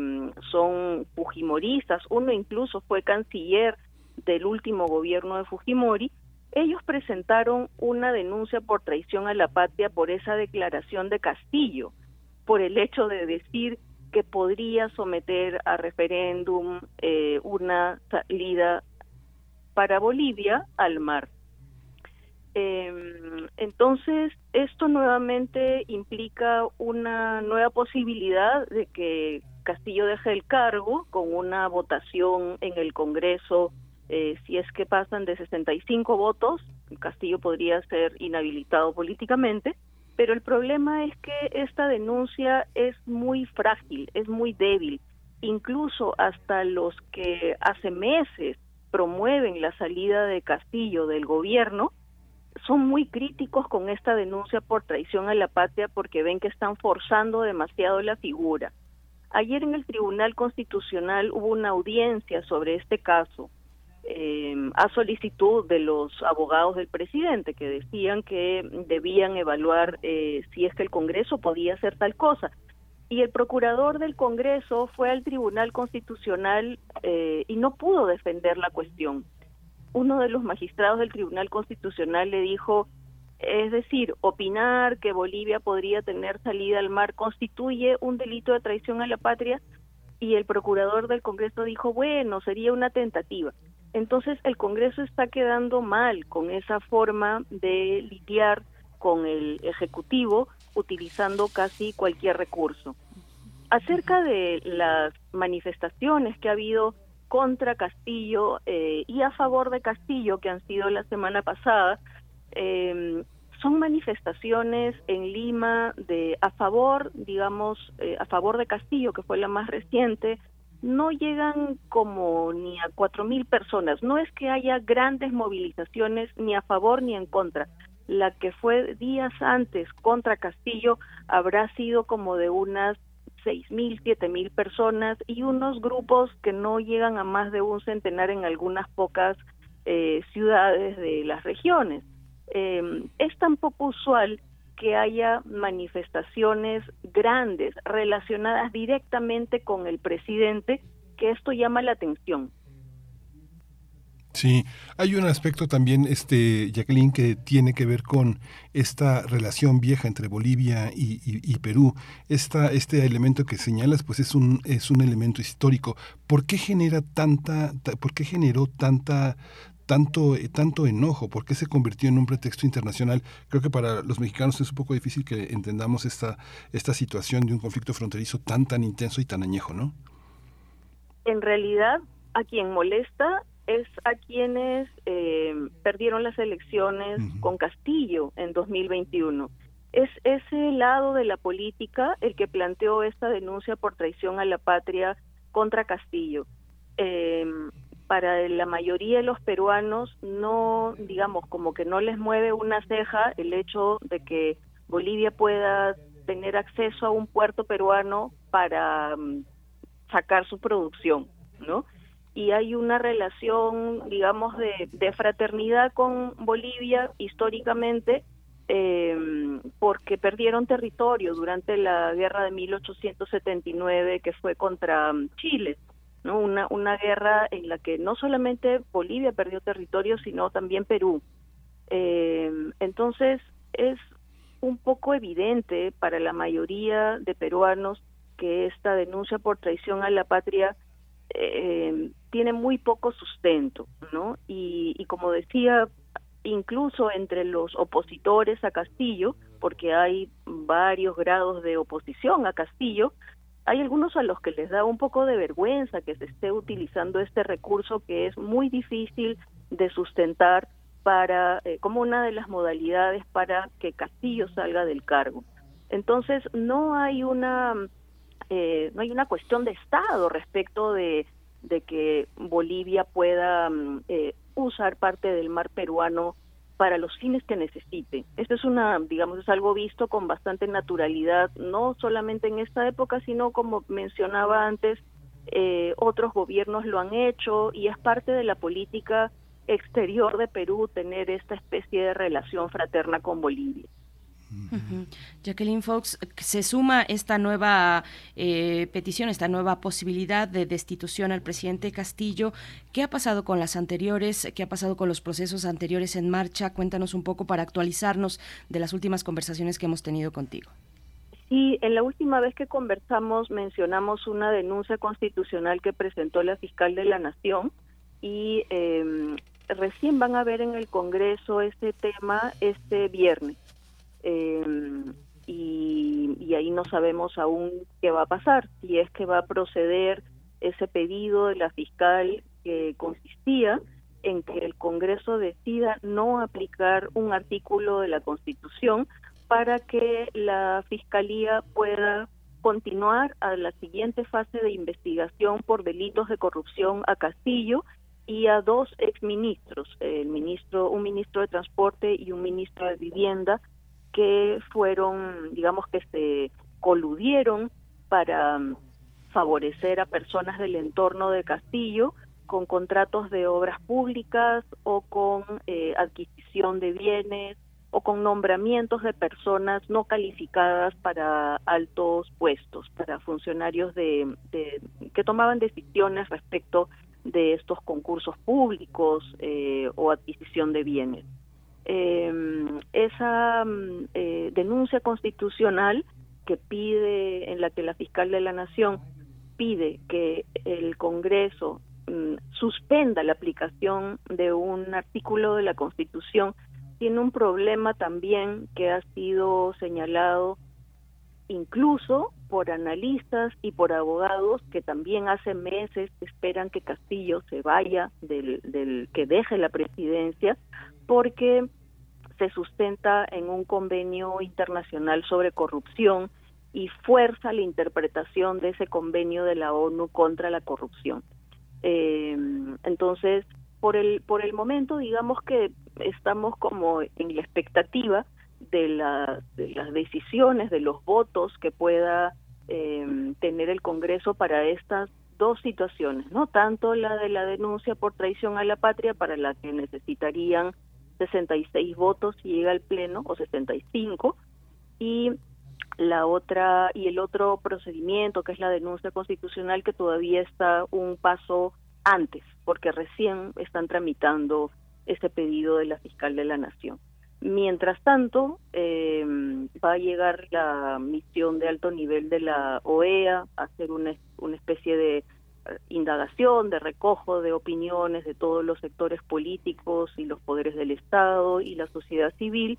son fujimoristas, uno incluso fue canciller del último gobierno de Fujimori, ellos presentaron una denuncia por traición a la patria por esa declaración de Castillo, por el hecho de decir que podría someter a referéndum eh, una salida para Bolivia al mar. Eh, entonces, esto nuevamente implica una nueva posibilidad de que Castillo deje el cargo con una votación en el Congreso. eh, si es que pasan de 65 votos, Castillo podría ser inhabilitado políticamente, pero el problema es que esta denuncia es muy frágil, es muy débil. Incluso hasta los que hace meses promueven la salida de Castillo del gobierno, son muy críticos con esta denuncia por traición a la patria porque ven que están forzando demasiado la figura. Ayer en el Tribunal Constitucional hubo una audiencia sobre este caso eh, a solicitud de los abogados del presidente que decían que debían evaluar eh, si es que el Congreso podía hacer tal cosa. Y el procurador del Congreso fue al Tribunal Constitucional eh, y no pudo defender la cuestión. Uno de los magistrados del Tribunal Constitucional le dijo, es decir, opinar que Bolivia podría tener salida al mar constituye un delito de traición a la patria y el procurador del Congreso dijo, bueno, sería una tentativa. Entonces el Congreso está quedando mal con esa forma de lidiar con el Ejecutivo utilizando casi cualquier recurso. Acerca de las manifestaciones que ha habido contra Castillo eh, y a favor de Castillo que han sido la semana pasada, eh, son manifestaciones en Lima de a favor, digamos, eh, a favor de Castillo, que fue la más reciente, no llegan como ni a cuatro mil personas. No es que haya grandes movilizaciones ni a favor ni en contra. La que fue días antes contra Castillo habrá sido como de unas seis mil, siete mil personas y unos grupos que no llegan a más de un centenar en algunas pocas eh, ciudades de las regiones. Eh, es tan poco usual que haya manifestaciones grandes relacionadas directamente con el presidente, que esto llama la atención. Sí, hay un aspecto también, este, Jacqueline, que tiene que ver con esta relación vieja entre Bolivia y, Perú. Esta, este elemento que señalas, pues es un, es un elemento histórico. ¿Por qué genera tanta, ta- por qué generó tanta, tanto, eh, tanto enojo? ¿Por qué se convirtió en un pretexto internacional? Creo que para los mexicanos es un poco difícil que entendamos esta, esta situación de un conflicto fronterizo tan, tan intenso y tan añejo, ¿no? En realidad, a quien molesta es a quienes eh, perdieron las elecciones con Castillo en 2021. Es ese lado de la política el que planteó esta denuncia por traición a la patria contra Castillo. Eh, para la mayoría de los peruanos no, digamos, como que no les mueve una ceja el hecho de que Bolivia pueda tener acceso a un puerto peruano para mm, sacar su producción, ¿no? Y hay una relación, digamos, de, fraternidad con Bolivia históricamente, eh, porque perdieron territorio durante la guerra de 1879 que fue contra Chile. ¿no? Una, una guerra en la que no solamente Bolivia perdió territorio, sino también Perú. Eh, entonces, es un poco evidente para la mayoría de peruanos que esta denuncia por traición a la patria eh, tiene muy poco sustento, ¿no? Y, y como decía, incluso entre los opositores a Castillo, porque hay varios grados de oposición a Castillo, hay algunos a los que les da un poco de vergüenza que se esté utilizando este recurso que es muy difícil de sustentar para eh, como una de las modalidades para que Castillo salga del cargo. Entonces no hay una eh, no hay una cuestión de estado respecto de, que Bolivia pueda mm, eh, usar parte del mar peruano para los fines que necesite. Esto es una, digamos, es algo visto con bastante naturalidad, no solamente en esta época, sino como mencionaba antes, eh, otros gobiernos lo han hecho y es parte de la política exterior de Perú tener esta especie de relación fraterna con Bolivia. Jacqueline Fox, se suma esta nueva eh, petición, esta nueva posibilidad de destitución al presidente Castillo. ¿Qué ha pasado con las anteriores? ¿Qué ha pasado con los procesos anteriores en marcha? Cuéntanos un poco para actualizarnos de las últimas conversaciones que hemos tenido contigo. Sí, en la última vez que conversamos mencionamos una denuncia constitucional que presentó la fiscal de la Nación y eh, recién van a ver en el Congreso este tema este viernes. Eh, y, y, ahí no sabemos aún qué va a pasar, si es que va a proceder ese pedido de la fiscal que consistía en que el Congreso decida no aplicar un artículo de la Constitución para que la Fiscalía pueda continuar a la siguiente fase de investigación por delitos de corrupción a Castillo y a dos exministros, el ministro, un ministro de Transporte y un ministro de Vivienda, que fueron, digamos que se coludieron para mm, favorecer a personas del entorno de Castillo con contratos de obras públicas o con eh, adquisición de bienes o con nombramientos de personas no calificadas para altos puestos, para funcionarios de que tomaban decisiones respecto de estos concursos públicos eh, o adquisición de bienes. Eh, esa mm, eh, denuncia constitucional que pide, en la que la fiscal de la Nación pide que el Congreso mm, suspenda la aplicación de un artículo de la Constitución, tiene un problema también que ha sido señalado incluso por analistas y por abogados que también hace meses esperan que Castillo se vaya del, del que deje la presidencia porque se sustenta en un convenio internacional sobre corrupción y fuerza la interpretación de ese convenio de la ONU contra la corrupción. Eh, entonces, por el por el momento, digamos que estamos como en la expectativa de, la, de las decisiones, de los votos que pueda eh, tener el Congreso para estas dos situaciones, no tanto la de la denuncia por traición a la patria para la que necesitarían 66 votos si llega al pleno o 65 y la otra y el otro procedimiento que es la denuncia constitucional que todavía está un paso antes porque recién están tramitando ese pedido de la fiscal de la nación. Mientras tanto, eh, va a llegar la misión de alto nivel de la OEA a hacer una, una especie de indagación, de recojo de opiniones de todos los sectores políticos y los poderes del Estado y la sociedad civil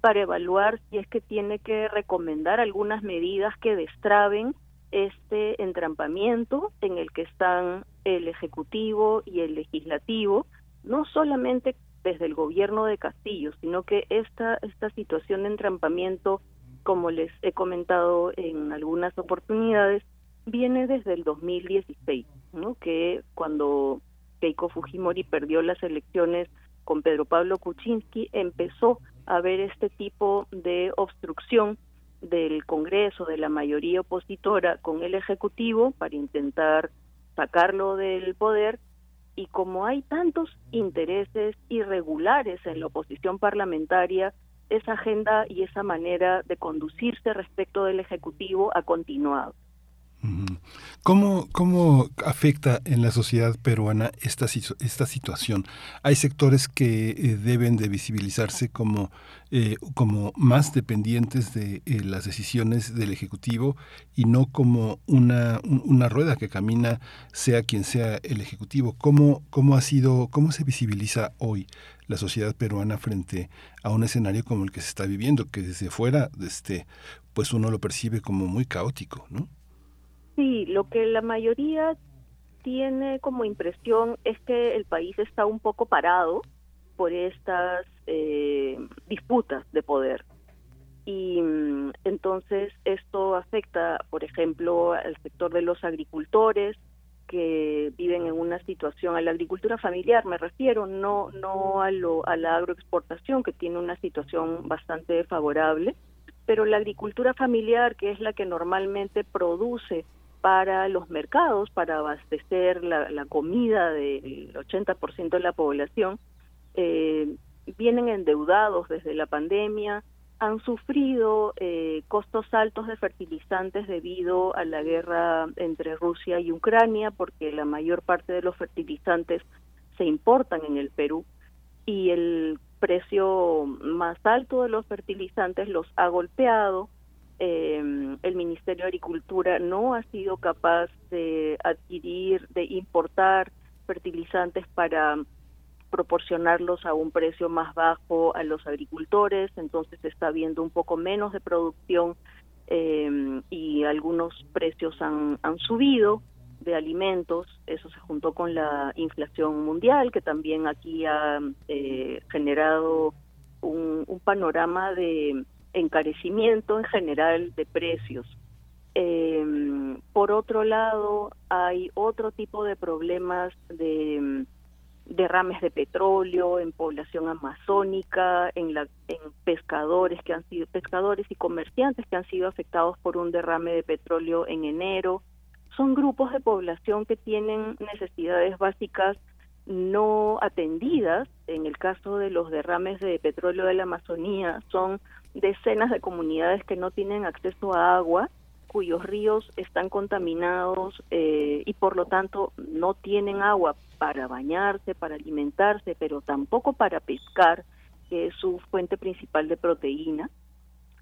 para evaluar si es que tiene que recomendar algunas medidas que destraben este entrampamiento en el que están el Ejecutivo y el Legislativo, no solamente desde el gobierno de Castillo, sino que esta, esta situación de entrampamiento, como les he comentado en algunas oportunidades, viene desde el 2016, ¿no? que cuando Keiko Fujimori perdió las elecciones con Pedro Pablo Kuczynski, empezó a haber este tipo de obstrucción del Congreso, de la mayoría opositora con el Ejecutivo para intentar sacarlo del poder y como hay tantos intereses irregulares en la oposición parlamentaria, esa agenda y esa manera de conducirse respecto del Ejecutivo ha continuado. ¿Cómo, ¿Cómo afecta en la sociedad peruana esta, esta situación? Hay sectores que eh, deben de visibilizarse como, eh, como más dependientes de eh, las decisiones del Ejecutivo y no como una, una rueda que camina sea quien sea el Ejecutivo. ¿Cómo, cómo, ha sido, ¿Cómo se visibiliza hoy la sociedad peruana frente a un escenario como el que se está viviendo, que desde fuera este, pues uno lo percibe como muy caótico, ¿no? Sí, lo que la mayoría tiene como impresión es que el país está un poco parado por estas eh, disputas de poder. Y mm, entonces esto afecta, por ejemplo, al sector de los agricultores que viven en una situación, a la agricultura familiar me refiero, no, no a, lo, a la agroexportación que tiene una situación bastante favorable, pero la agricultura familiar, que es la que normalmente produce para los mercados, para abastecer la, comida del 80% de la población, eh, vienen endeudados desde la pandemia, han sufrido eh, costos altos de fertilizantes debido a la guerra entre Rusia y Ucrania, porque la mayor parte de los fertilizantes se importan en el Perú y el precio más alto de los fertilizantes los ha golpeado eh, el Ministerio de Agricultura no ha sido capaz de adquirir, de importar fertilizantes para proporcionarlos a un precio más bajo a los agricultores, entonces está habiendo un poco menos de producción eh, y algunos precios han, han subido de alimentos, eso se juntó con la inflación mundial, que también aquí ha eh, generado un panorama de encarecimiento en general de precios. Eh, por otro lado, hay otro tipo de problemas de mm, derrames de petróleo en población amazónica, en, la, en pescadores que han sido pescadores y comerciantes que han sido afectados por un derrame de petróleo en enero. Son grupos de población que tienen necesidades básicas no atendidas. En el caso de los derrames de petróleo de la Amazonía, son decenas de comunidades que no tienen acceso a agua, cuyos ríos están contaminados eh, y por lo tanto no tienen agua para bañarse, para alimentarse, pero tampoco para pescar, que es su fuente principal de proteína.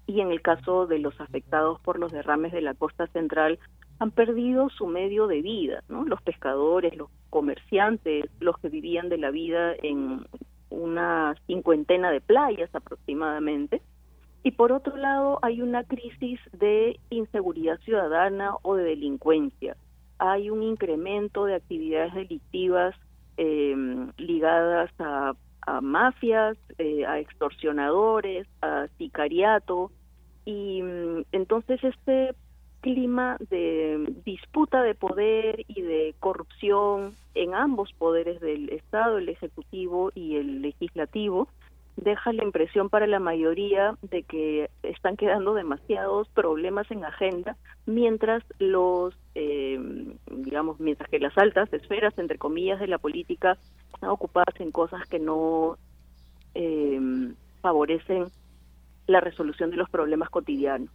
Y en el caso de los afectados por los derrames de la costa central, han perdido su medio de vida, ¿no? Los pescadores, los comerciantes, los que vivían de la vida en una cincuentena de playas aproximadamente, y por otro lado, hay una crisis de inseguridad ciudadana o de delincuencia. Hay un incremento de actividades delictivas em, ligadas a, mafias, eh, a extorsionadores, a sicariato. Y mm, entonces este clima de disputa de poder y de corrupción en ambos poderes del Estado, el Ejecutivo y el Legislativo, deja la impresión para la mayoría de que están quedando demasiados problemas en agenda, mientras los, eh, digamos, mientras que las altas esferas, entre comillas, de la política están ocupadas en cosas que no eh, favorecen la resolución de los problemas cotidianos.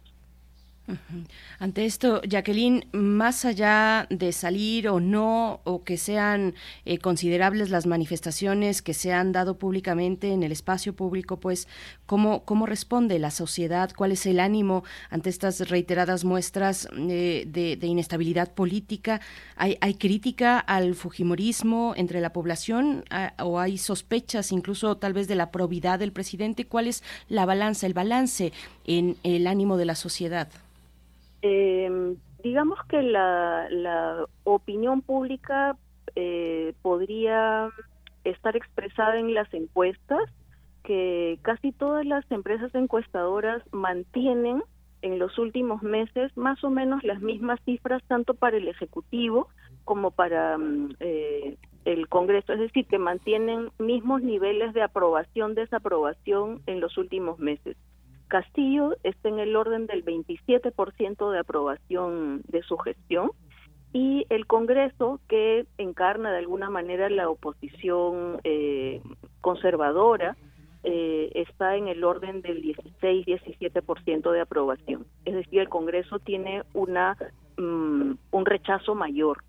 Ante esto, Jacqueline, más allá de salir o no, o que sean eh, considerables las manifestaciones que se han dado públicamente en el espacio público, pues, ¿cómo, cómo responde la sociedad? ¿Cuál es el ánimo ante estas reiteradas muestras eh, de, inestabilidad política? ¿Hay, ¿Hay, crítica al fujimorismo entre la población o hay sospechas incluso tal vez de la probidad del presidente? ¿Cuál es la balanza, el balance en el ánimo de la sociedad? Eh, digamos que la, opinión pública eh, podría estar expresada en las encuestas, que casi todas las empresas encuestadoras mantienen en los últimos meses más o menos las mismas cifras tanto para el Ejecutivo como para mm, eh, el Congreso, es decir, que mantienen mismos niveles de aprobación, desaprobación en los últimos meses. Castillo está en el orden del 27% de aprobación de su gestión y el Congreso, que encarna de alguna manera la oposición eh, conservadora, eh, está en el orden del 16-17% de aprobación. Es decir, el Congreso tiene una mm, un rechazo mayor.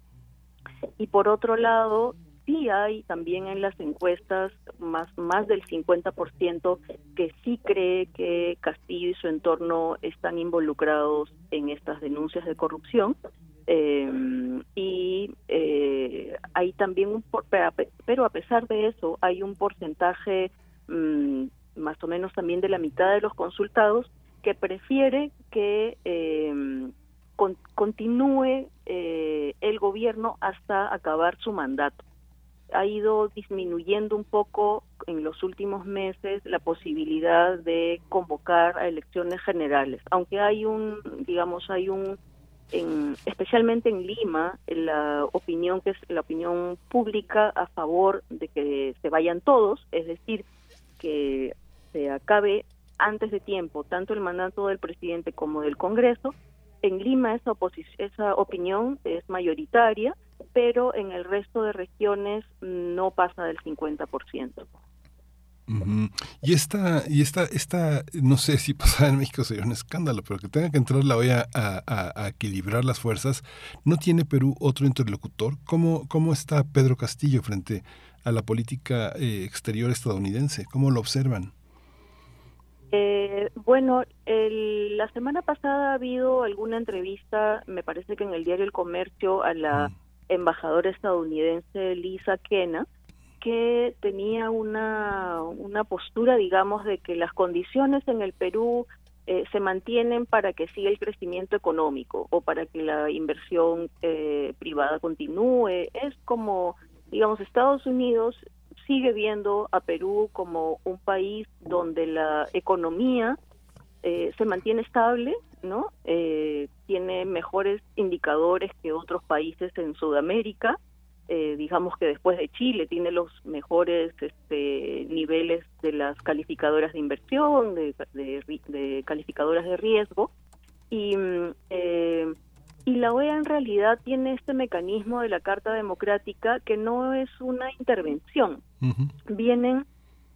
Y por otro lado, sí hay también en las encuestas más, más del 50% que sí cree que Castillo y su entorno están involucrados en estas denuncias de corrupción. Eh, y eh, hay también un, por- pero a pesar de eso, hay un porcentaje mm, más o menos también de la mitad de los consultados que prefiere que eh, con- continúe eh, el gobierno hasta acabar su mandato. Ha ido disminuyendo un poco en los últimos meses la posibilidad de convocar a elecciones generales, aunque hay un, digamos, hay un, en- especialmente en Lima, la opinión que es la opinión pública a favor de que se vayan todos, es decir, que se acabe antes de tiempo tanto el mandato del presidente como del Congreso. En Lima esa, esa opinión es mayoritaria, pero en el resto de regiones no pasa del 50%. Ujú. Y esta, y esta, esta, no sé si pasara en México sería un escándalo, pero que tenga que entrar la OEA a, a- a equilibrar las fuerzas, ¿no tiene Perú otro interlocutor? ¿Cómo, cómo está Pedro Castillo frente a la política eh, exterior estadounidense? ¿Cómo lo observan? Eh, bueno, el- la semana pasada ha habido alguna entrevista, me parece que en el diario El Comercio, a la embajadora estadounidense Lisa Kena, que tenía una, una postura, digamos, de que las condiciones en el Perú eh, se mantienen para que siga el crecimiento económico o para que la inversión eh, privada continúe. Es como, digamos, Estados Unidos sigue viendo a Perú como un país donde la economía eh, se mantiene estable, ¿no? Eh, tiene mejores indicadores que otros países en Sudamérica. Eh, digamos que después de Chile tiene los mejores este, niveles de las calificadoras de inversión, de, de de calificadoras de riesgo. Y, mm, eh, y la OEA en realidad tiene este mecanismo de la Carta Democrática que no es una intervención, vienen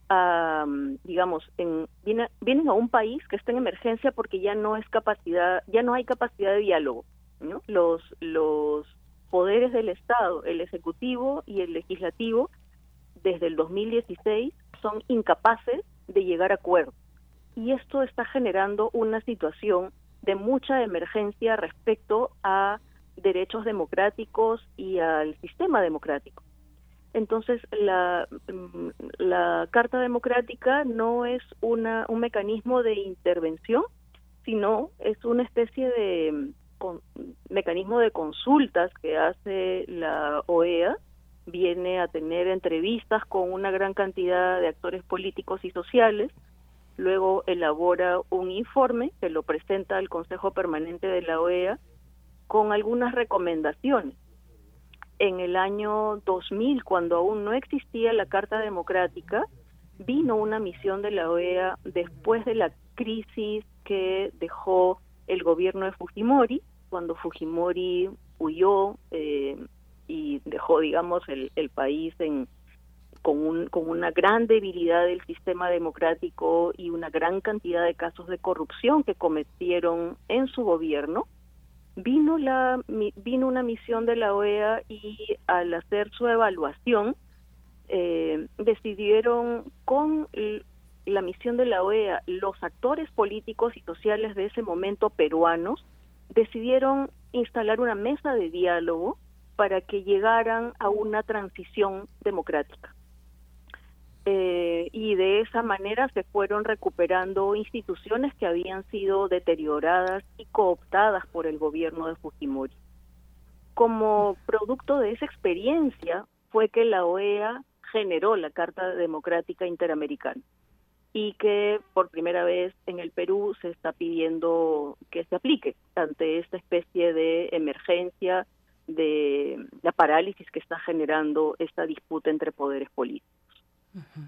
a, digamos, en, viene- vienen a un país que está en emergencia porque ya no es capacidad, ya no hay capacidad de diálogo. Los, los poderes del Estado, el ejecutivo y el legislativo, desde el 2016 son incapaces de llegar a acuerdos. Y esto está generando una situación de mucha emergencia respecto a derechos democráticos y al sistema democrático. Entonces, la, mm, la Carta Democrática no es una, un mecanismo de intervención, sino es una especie de mm, mecanismo de consultas que hace la OEA. Viene a tener entrevistas con una gran cantidad de actores políticos y sociales, luego elabora un informe que lo presenta al Consejo Permanente de la OEA con algunas recomendaciones en el año 2000, cuando aún no existía la Carta Democrática, vino una misión de la OEA después de la crisis que dejó el gobierno de Fujimori, cuando Fujimori huyó eh, y dejó, digamos, el, el país en, con, un, con una gran debilidad del sistema democrático y una gran cantidad de casos de corrupción que cometieron en su gobierno vino la vino una misión de la OEA y al hacer su evaluación eh, decidieron con la misión de la OEA los actores políticos y sociales de ese momento peruanos decidieron instalar una mesa de diálogo para que llegaran a una transición democrática eh, y de esa manera se fueron recuperando instituciones que habían sido deterioradas y cooptadas por el gobierno de Fujimori. Como producto de esa experiencia fue que la OEA generó la Carta Democrática Interamericana y que por primera vez en el Perú se está pidiendo que se aplique ante esta especie de emergencia de la parálisis que está generando esta disputa entre poderes políticos. Mm-hmm.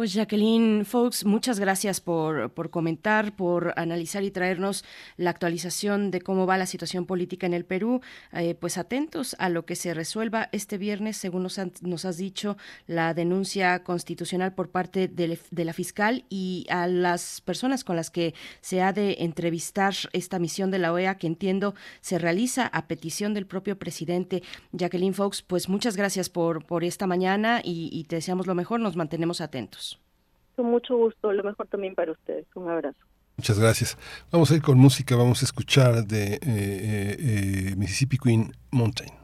Pues Jacqueline Fox, muchas gracias por, por, comentar, por analizar y traernos la actualización de cómo va la situación política en el Perú. Eh, pues atentos a lo que se resuelva este viernes, según nos, han, nos has dicho, la denuncia constitucional por parte de, la fiscal y a las personas con las que se ha de entrevistar esta misión de la OEA, que entiendo se realiza a petición del propio presidente. Jacqueline Fox, pues muchas gracias por, por esta mañana y, y te deseamos lo mejor, nos mantenemos atentos. Con mucho gusto, lo mejor también para ustedes. Un abrazo. Muchas gracias. Vamos a ir con música, vamos a escuchar de eh, eh, Mississippi Queen Mountain.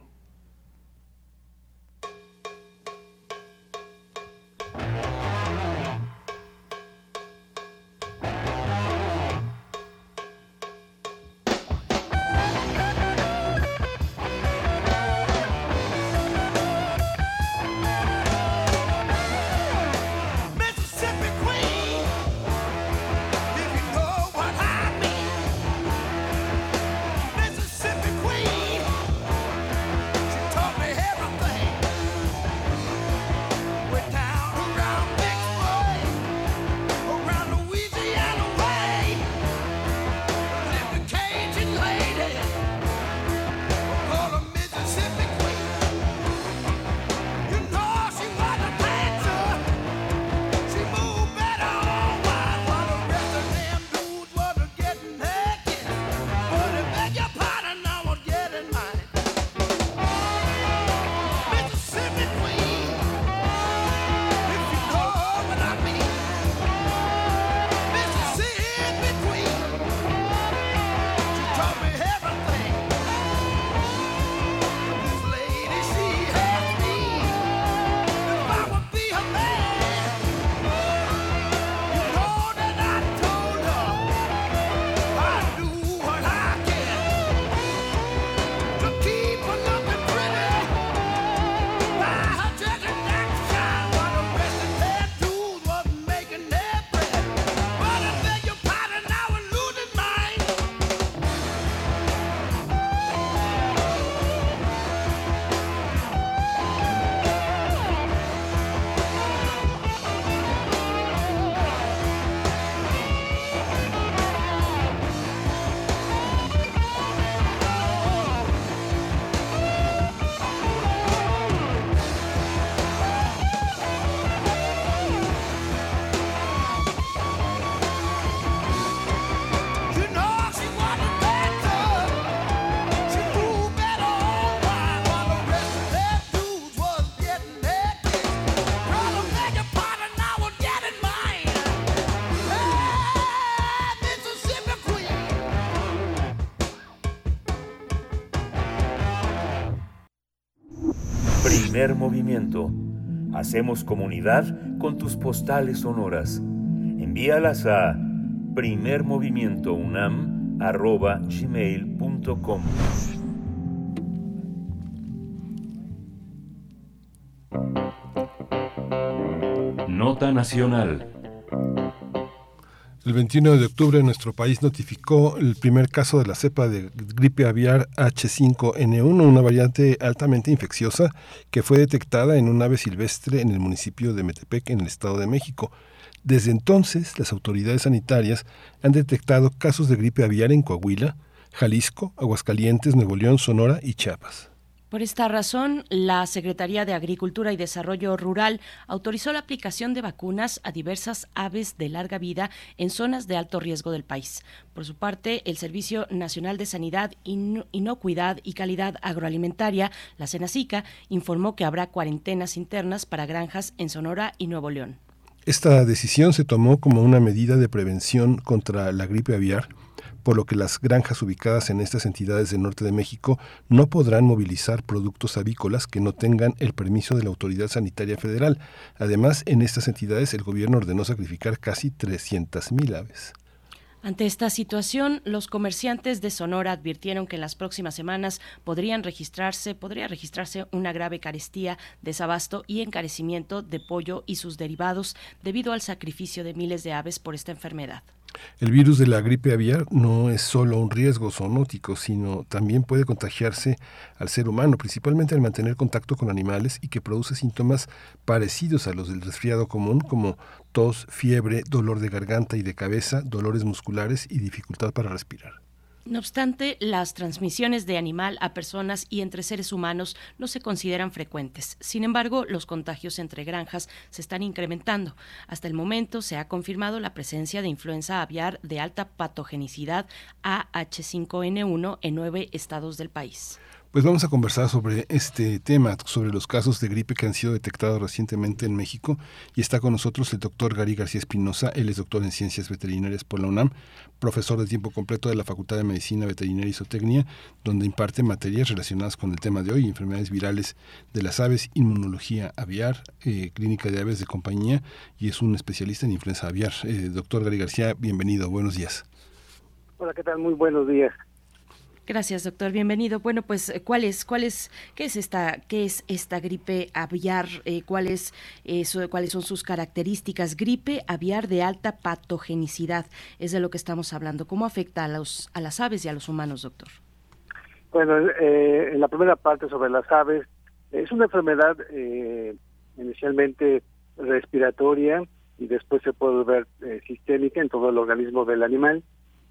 Hacemos comunidad con tus postales sonoras. Envíalas a primermovimientounam.gmail.com Nota Nacional. El 21 de octubre nuestro país notificó el primer caso de la cepa de gripe aviar H5N1, una variante altamente infecciosa que fue detectada en un ave silvestre en el municipio de Metepec, en el Estado de México. Desde entonces, las autoridades sanitarias han detectado casos de gripe aviar en Coahuila, Jalisco, Aguascalientes, Nuevo León, Sonora y Chiapas. Por esta razón, la Secretaría de Agricultura y Desarrollo Rural autorizó la aplicación de vacunas a diversas aves de larga vida en zonas de alto riesgo del país. Por su parte, el Servicio Nacional de Sanidad, Inocuidad y Calidad Agroalimentaria, la Senacica, informó que habrá cuarentenas internas para granjas en Sonora y Nuevo León. Esta decisión se tomó como una medida de prevención contra la gripe aviar por lo que las granjas ubicadas en estas entidades del norte de México no podrán movilizar productos avícolas que no tengan el permiso de la Autoridad Sanitaria Federal. Además, en estas entidades el gobierno ordenó sacrificar casi 300.000 aves. Ante esta situación, los comerciantes de Sonora advirtieron que en las próximas semanas podrían registrarse, podría registrarse una grave carestía, desabasto y encarecimiento de pollo y sus derivados debido al sacrificio de miles de aves por esta enfermedad. El virus de la gripe aviar no es solo un riesgo zoonótico, sino también puede contagiarse al ser humano, principalmente al mantener contacto con animales y que produce síntomas parecidos a los del resfriado común, como tos, fiebre, dolor de garganta y de cabeza, dolores musculares y dificultad para respirar. No obstante, las transmisiones de animal a personas y entre seres humanos no se consideran frecuentes. Sin embargo, los contagios entre granjas se están incrementando. Hasta el momento se ha confirmado la presencia de influenza aviar de alta patogenicidad AH5N1 en nueve estados del país. Pues vamos a conversar sobre este tema, sobre los casos de gripe que han sido detectados recientemente en México. Y está con nosotros el doctor Gary García Espinosa. Él es doctor en Ciencias Veterinarias por la UNAM, profesor de tiempo completo de la Facultad de Medicina Veterinaria y Zootecnia, donde imparte materias relacionadas con el tema de hoy, enfermedades virales de las aves, inmunología aviar, eh, clínica de aves de compañía, y es un especialista en influenza aviar. Eh, doctor Gary García, bienvenido, buenos días. Hola, ¿qué tal? Muy buenos días. Gracias, doctor. Bienvenido. Bueno, pues, ¿cuál es, cuál es, qué es esta, qué es esta gripe aviar? Eh, ¿cuál eso, ¿Cuáles son sus características? Gripe aviar de alta patogenicidad es de lo que estamos hablando. ¿Cómo afecta a los, a las aves y a los humanos, doctor? Bueno, eh, en la primera parte sobre las aves, es una enfermedad eh, inicialmente respiratoria y después se puede ver eh, sistémica en todo el organismo del animal.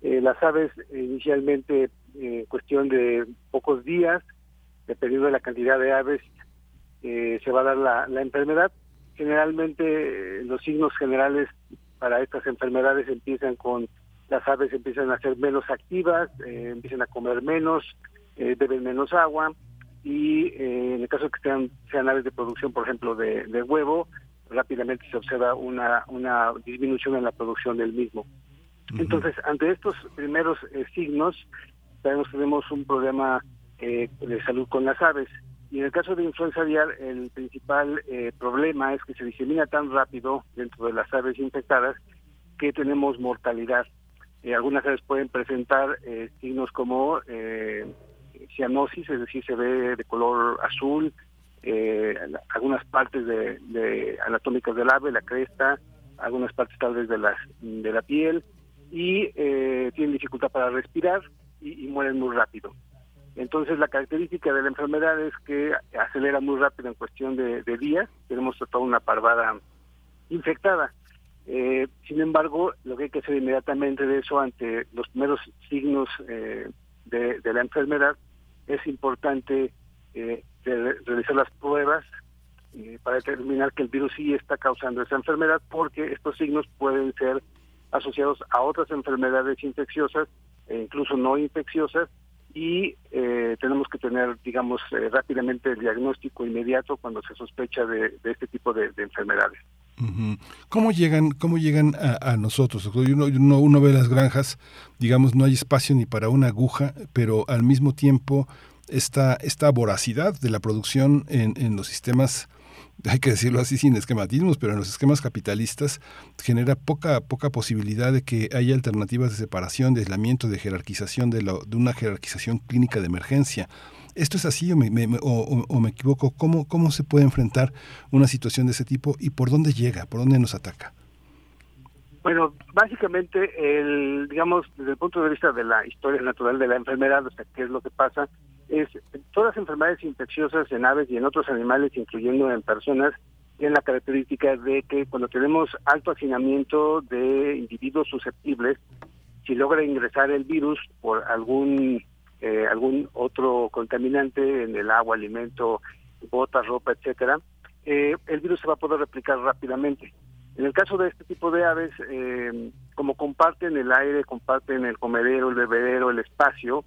Eh, las aves inicialmente en cuestión de pocos días, dependiendo de la cantidad de aves, eh, se va a dar la, la enfermedad. Generalmente eh, los signos generales para estas enfermedades empiezan con las aves empiezan a ser menos activas, eh, empiezan a comer menos, eh, beben menos agua y eh, en el caso de que sean, sean aves de producción, por ejemplo, de, de huevo, rápidamente se observa una, una disminución en la producción del mismo. Entonces, ante estos primeros eh, signos, sabemos que tenemos un problema eh, de salud con las aves. Y en el caso de influenza aviar, el principal eh, problema es que se disemina tan rápido dentro de las aves infectadas que tenemos mortalidad. Eh, algunas aves pueden presentar eh, signos como eh, cianosis, es decir, se ve de color azul, algunas partes de, de anatómicas del ave, la cresta, algunas partes tal vez de, las, de la piel, y tienen dificultad para respirar y, y mueren muy rápido. Entonces la característica de la enfermedad es que acelera muy rápido en cuestión de, días. Tenemos toda una parvada infectada. Eh, sin embargo, lo que hay que hacer inmediatamente de eso ante los primeros signos eh, de, la enfermedad es importante eh, realizar las pruebas eh, para determinar que el virus sí está causando esa enfermedad porque estos signos pueden ser asociados a otras enfermedades infecciosas e incluso no infecciosas y eh, tenemos que tener, digamos, eh, rápidamente el diagnóstico inmediato cuando se sospecha de, este tipo de, de enfermedades. ¿Cómo llegan, cómo llegan a, nosotros? Uno, uno, ve las granjas, digamos, no hay espacio ni para una aguja, pero al mismo tiempo esta, esta voracidad de la producción en los sistemas, hay que decirlo así sin esquematismos, pero en los esquemas capitalistas genera poca, poca posibilidad de que haya alternativas de separación, de aislamiento, de jerarquización, de, lo- de una jerarquización clínica de emergencia. ¿Esto es así o me, o me equivoco? ¿Cómo, ¿Cómo se puede enfrentar una situación de ese tipo y por dónde llega, por dónde nos ataca? Bueno, básicamente, el, digamos, desde el punto de vista de la historia natural de la enfermedad, o sea, qué es lo que pasa, es todas enfermedades infecciosas en aves y en otros animales, incluyendo en personas, tienen la característica de que cuando tenemos alto hacinamiento de individuos susceptibles, si logra ingresar el virus por algún eh, algún otro contaminante en el agua, alimento, botas, ropa, etcétera, eh, el virus se va a poder replicar rápidamente. En el caso de este tipo de aves, eh, como comparten el aire, comparten el comedero, el bebedero, el espacio,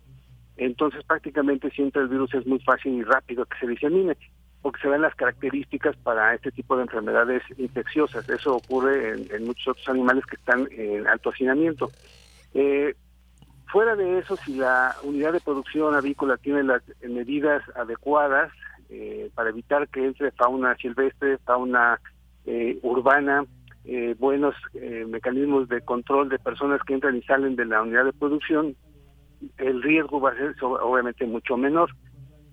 entonces prácticamente siempre el virus es muy fácil y rápido que se disemine, porque se ven las características para este tipo de enfermedades infecciosas. Eso ocurre en, muchos otros animales que están en alto hacinamiento. Eh, fuera de eso, si la unidad de producción avícola tiene las medidas adecuadas eh, para evitar que entre fauna silvestre, fauna eh, urbana, eh, buenos eh, mecanismos de control de personas que entran y salen de la unidad de producción, el riesgo va a ser obviamente mucho menor.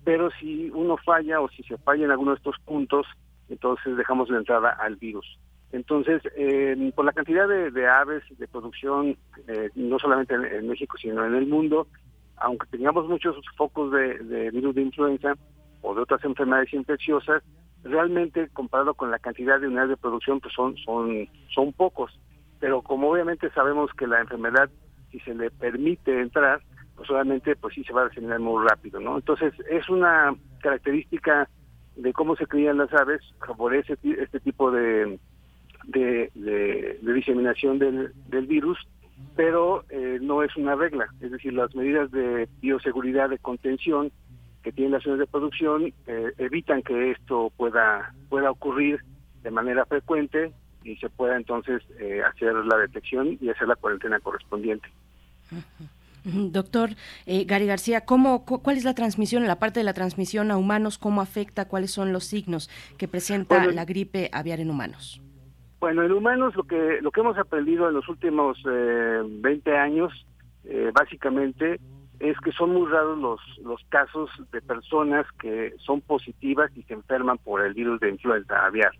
Pero si uno falla o si se falla en alguno de estos puntos, entonces dejamos la entrada al virus. Entonces, eh, por la cantidad de, aves de producción, eh, no solamente en, en México, sino en el mundo, aunque tengamos muchos focos de, de virus de influenza o de otras enfermedades infecciosas, realmente comparado con la cantidad de unidades de producción, pues son, son, son pocos. Pero como obviamente sabemos que la enfermedad, si se le permite entrar, pues pues sí se va a diseminar muy rápido, ¿no? Entonces es una característica de cómo se crían las aves, favorece este tipo de, de, diseminación del, del virus, pero eh, no es una regla. Es decir, las medidas de bioseguridad, de contención que tienen las unidades de producción eh, evitan que esto pueda, pueda ocurrir de manera frecuente y se pueda entonces eh, hacer la detección y hacer la cuarentena correspondiente. Doctor eh, Gary García, ¿cómo, cu- ¿cuál es la transmisión, la parte de la transmisión a humanos? ¿Cómo afecta? ¿Cuáles son los signos que presenta Bueno, la gripe aviar en humanos? Bueno, en humanos lo que lo que hemos aprendido en los últimos eh, 20 años, eh, básicamente, es que son muy raros los, los casos de personas que son positivas y se enferman por el virus de influenza aviar.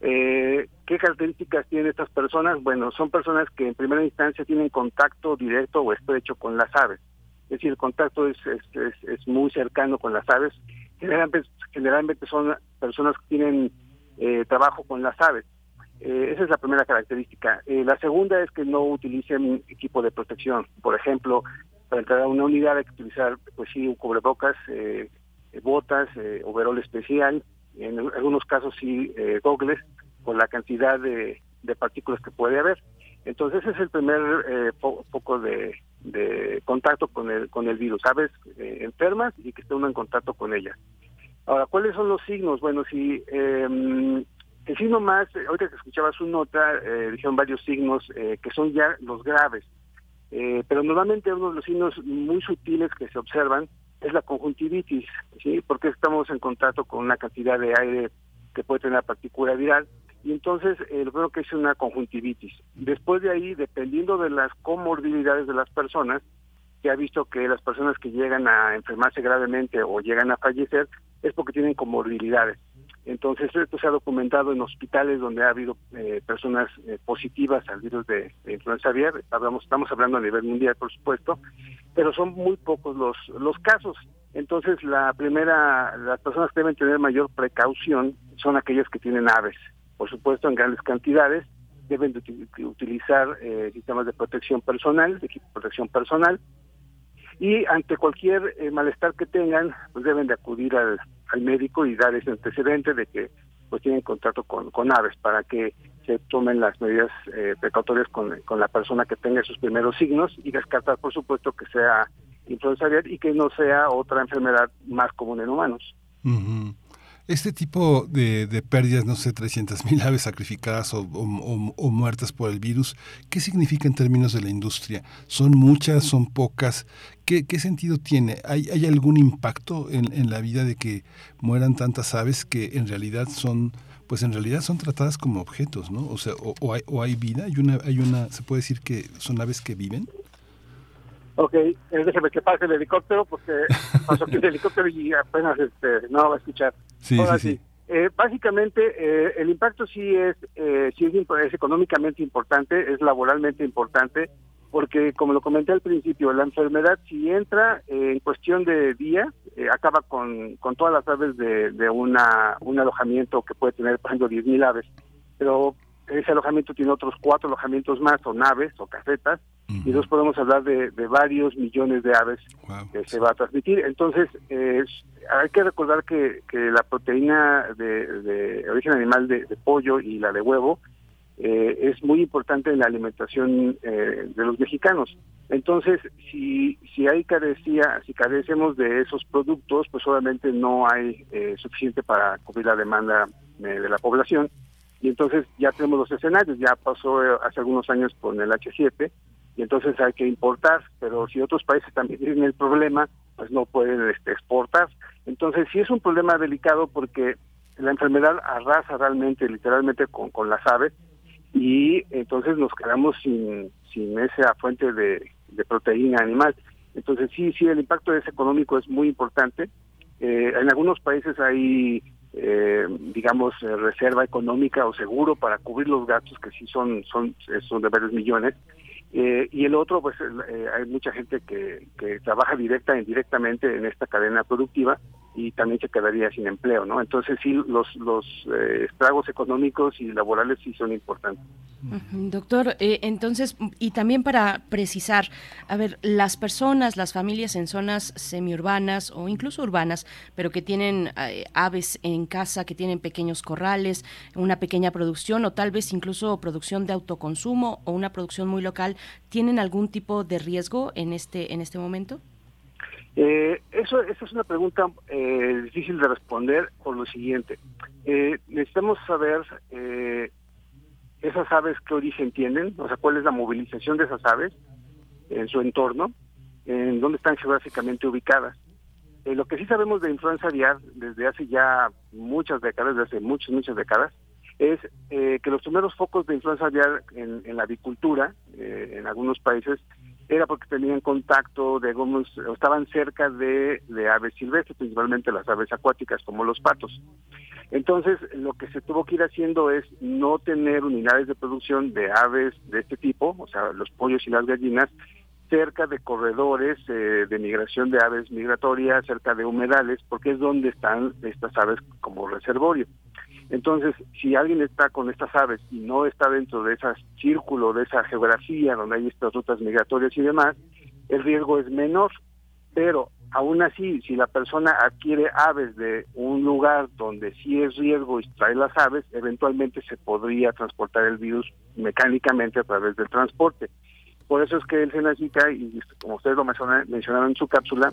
Eh, ¿Qué características tienen estas personas? Bueno, son personas que en primera instancia tienen contacto directo o estrecho con las aves. Es decir, el contacto es, es, muy cercano con las aves. Generalmente, generalmente son personas que tienen eh, trabajo con las aves. Eh, esa es la primera característica. Eh, la segunda es que no utilicen equipo de protección. Por ejemplo, para entrar a una unidad hay que utilizar, pues sí, un cubrebocas, eh, botas, overol especial, en algunos casos sí, eh, gogles, por la cantidad de, partículas que puede haber. Entonces ese es el primer eh, fo- foco de, contacto con el, con el virus. Aves eh, enfermas y que esté uno en contacto con ellas. Ahora, ¿cuáles son los signos? Bueno, si eh, el signo más, ahorita que escuchaba su nota, eh, dijeron varios signos eh, que son ya los graves, Eh, pero normalmente uno de los signos muy sutiles que se observan es la conjuntivitis, ¿sí? Porque estamos en contacto con una cantidad de aire que puede tener partícula viral y entonces eh, lo primero que es una conjuntivitis. Después de ahí, dependiendo de las comorbilidades de las personas, se ha visto que las personas que llegan a enfermarse gravemente o llegan a fallecer es porque tienen comorbilidades. Entonces, esto se ha documentado en hospitales donde ha habido eh, personas eh, positivas al virus de, influenza aviar. Hablamos, estamos hablando a nivel mundial, por supuesto, pero son muy pocos los, los casos. Entonces, la primera, las personas que deben tener mayor precaución son aquellas que tienen aves. Por supuesto, en grandes cantidades, deben de uti- utilizar eh, sistemas de protección personal, de protección personal, y ante cualquier eh, malestar que tengan, pues deben de acudir al, al médico y dar ese antecedente de que pues tienen contacto con, con aves para que se tomen las medidas eh, precautorias con, con la persona que tenga esos primeros signos y descartar, por supuesto, que sea influenza y que no sea otra enfermedad más común en humanos. Este tipo de, de pérdidas, no sé, 300 mil aves sacrificadas o- o muertas por el virus, ¿qué significa en términos de la industria? ¿Son muchas, son pocas? ¿Qué, qué sentido tiene? ¿Hay, hay algún impacto en, en la vida de que mueran tantas aves que en realidad son, pues en realidad son tratadas como objetos, ¿no? O sea, o, o hay, o hay vida, hay una, hay una, se puede decir que son aves que viven. Ok, eh, déjeme que pase el helicóptero porque *laughs* pasó aquí el helicóptero y apenas este, no va a escuchar. Sí, Ahora sí, sí. Eh, básicamente, eh, el impacto sí es, eh, sí es, económicamente importante, es laboralmente importante, porque como lo comenté al principio, la enfermedad si entra en cuestión de días, eh, acaba con, con todas las aves de, de una, un alojamiento que puede tener, por ejemplo, 10.000 aves, pero ese alojamiento tiene otros cuatro alojamientos más, o naves, o casetas, y entonces podemos hablar de, de varios millones de aves que se va a transmitir. Entonces, eh, hay que recordar que, que la proteína de, de origen animal de, de pollo y la de huevo eh, es muy importante en la alimentación eh, de los mexicanos. Entonces, si, si hay carecía, si carecemos de esos productos, pues obviamente no hay eh, suficiente para cubrir la demanda eh, de la población. Y entonces ya tenemos los escenarios, ya pasó eh, hace algunos años con el H7, y entonces hay que importar, pero si otros países también *laughs* tienen el problema, pues no pueden este, exportar. Entonces sí es un problema delicado porque la enfermedad arrasa realmente, literalmente con, con las aves, y entonces nos quedamos sin, sin esa fuente de, de proteína animal. Entonces sí, sí, el impacto es económico es muy importante. Eh, en algunos países hay eh, digamos, eh, reserva económica o seguro para cubrir los gastos que sí son, son, son de varios millones. Eh, y el otro, pues eh, hay mucha gente que, que trabaja directa e indirectamente en esta cadena productiva y también se quedaría sin empleo, ¿no? Entonces sí, los, los eh, estragos económicos y laborales sí son importantes. Doctor, eh, entonces, y también para precisar, a ver, las personas, las familias en zonas semiurbanas o incluso urbanas, pero que tienen eh, aves en casa, que tienen pequeños corrales, una pequeña producción o tal vez incluso producción de autoconsumo o una producción muy local, ¿tienen algún tipo de riesgo en este, en este momento? Eh, eso, esa es una pregunta eh, difícil de responder por lo siguiente. Eh, necesitamos saber eh, esas aves qué origen tienen, o sea, cuál es la movilización de esas aves en su entorno, en dónde están geográficamente ubicadas. Eh, lo que sí sabemos de influenza aviar desde hace ya muchas décadas, desde hace muchas, muchas décadas, es eh, que los primeros focos de influenza aviar en, en la avicultura, en algunos países, era porque tenían contacto o estaban cerca de, de aves silvestres, principalmente las aves acuáticas como los patos. Entonces, lo que se tuvo que ir haciendo es no tener unidades de producción de aves de este tipo, o sea, los pollos y las gallinas, cerca de corredores eh, de migración de aves migratorias, cerca de humedales, porque es donde están estas aves como reservorio. Entonces, si alguien está con estas aves y no está dentro de ese círculo, de esa geografía donde hay estas rutas migratorias y demás, el riesgo es menor. Pero aún así, si la persona adquiere aves de un lugar donde sí es riesgo y trae las aves, eventualmente se podría transportar el virus mecánicamente a través del transporte. Por eso es que el SENACICA, y como ustedes lo menciona- mencionaron en su cápsula,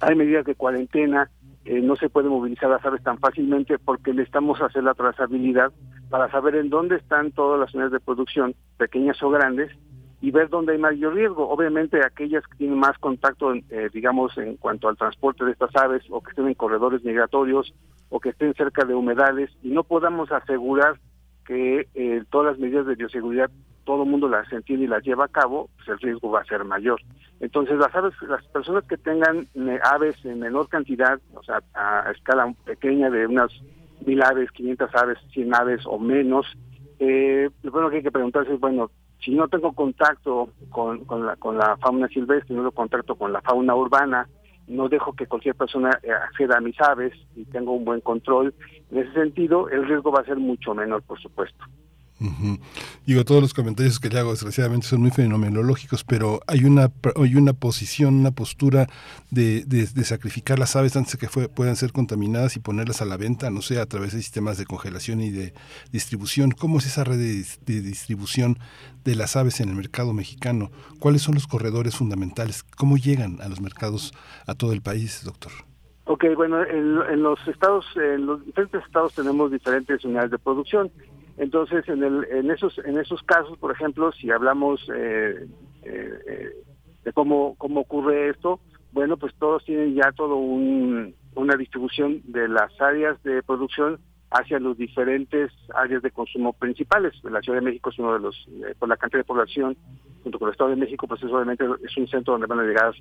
hay medidas de cuarentena, eh, no se puede movilizar las aves tan fácilmente porque necesitamos hacer la trazabilidad para saber en dónde están todas las unidades de producción, pequeñas o grandes, y ver dónde hay mayor riesgo. Obviamente aquellas que tienen más contacto, eh, digamos, en cuanto al transporte de estas aves, o que estén en corredores migratorios, o que estén cerca de humedales, y no podamos asegurar que eh, todas las medidas de bioseguridad todo el mundo las entiende y las lleva a cabo, pues el riesgo va a ser mayor. Entonces, las aves, las personas que tengan eh, aves en menor cantidad, o sea, a escala pequeña de unas mil aves, 500 aves, 100 aves o menos, eh, lo primero que hay que preguntarse es, bueno, si no tengo contacto con, la fauna silvestre, no tengo contacto con la fauna urbana, no dejo que cualquier persona eh, acceda a mis aves y tengo un buen control, en ese sentido el riesgo va a ser mucho menor, por supuesto. Ujú. Digo, todos los comentarios que le hago desgraciadamente son muy fenomenológicos, pero hay una hay una posición, una postura de, de, sacrificar las aves antes de que puedan ser contaminadas y ponerlas a la venta, no sé, a través de sistemas de congelación y de distribución. ¿Cómo es esa red de distribución de las aves en el mercado mexicano? ¿Cuáles son los corredores fundamentales? ¿Cómo llegan a los mercados a todo el país, doctor? Ok, bueno, en, en los estados, en los diferentes estados tenemos diferentes unidades de producción. Entonces, en, el, en esos en esos casos, por ejemplo, si hablamos eh, eh, eh, de cómo ocurre esto, bueno, pues todos tienen ya todo un, una distribución de las áreas de producción hacia los diferentes áreas de consumo principales. La Ciudad de México es uno de los, eh, por la cantidad de población, junto con el Estado de México, pues es obviamente es un centro donde van a llegar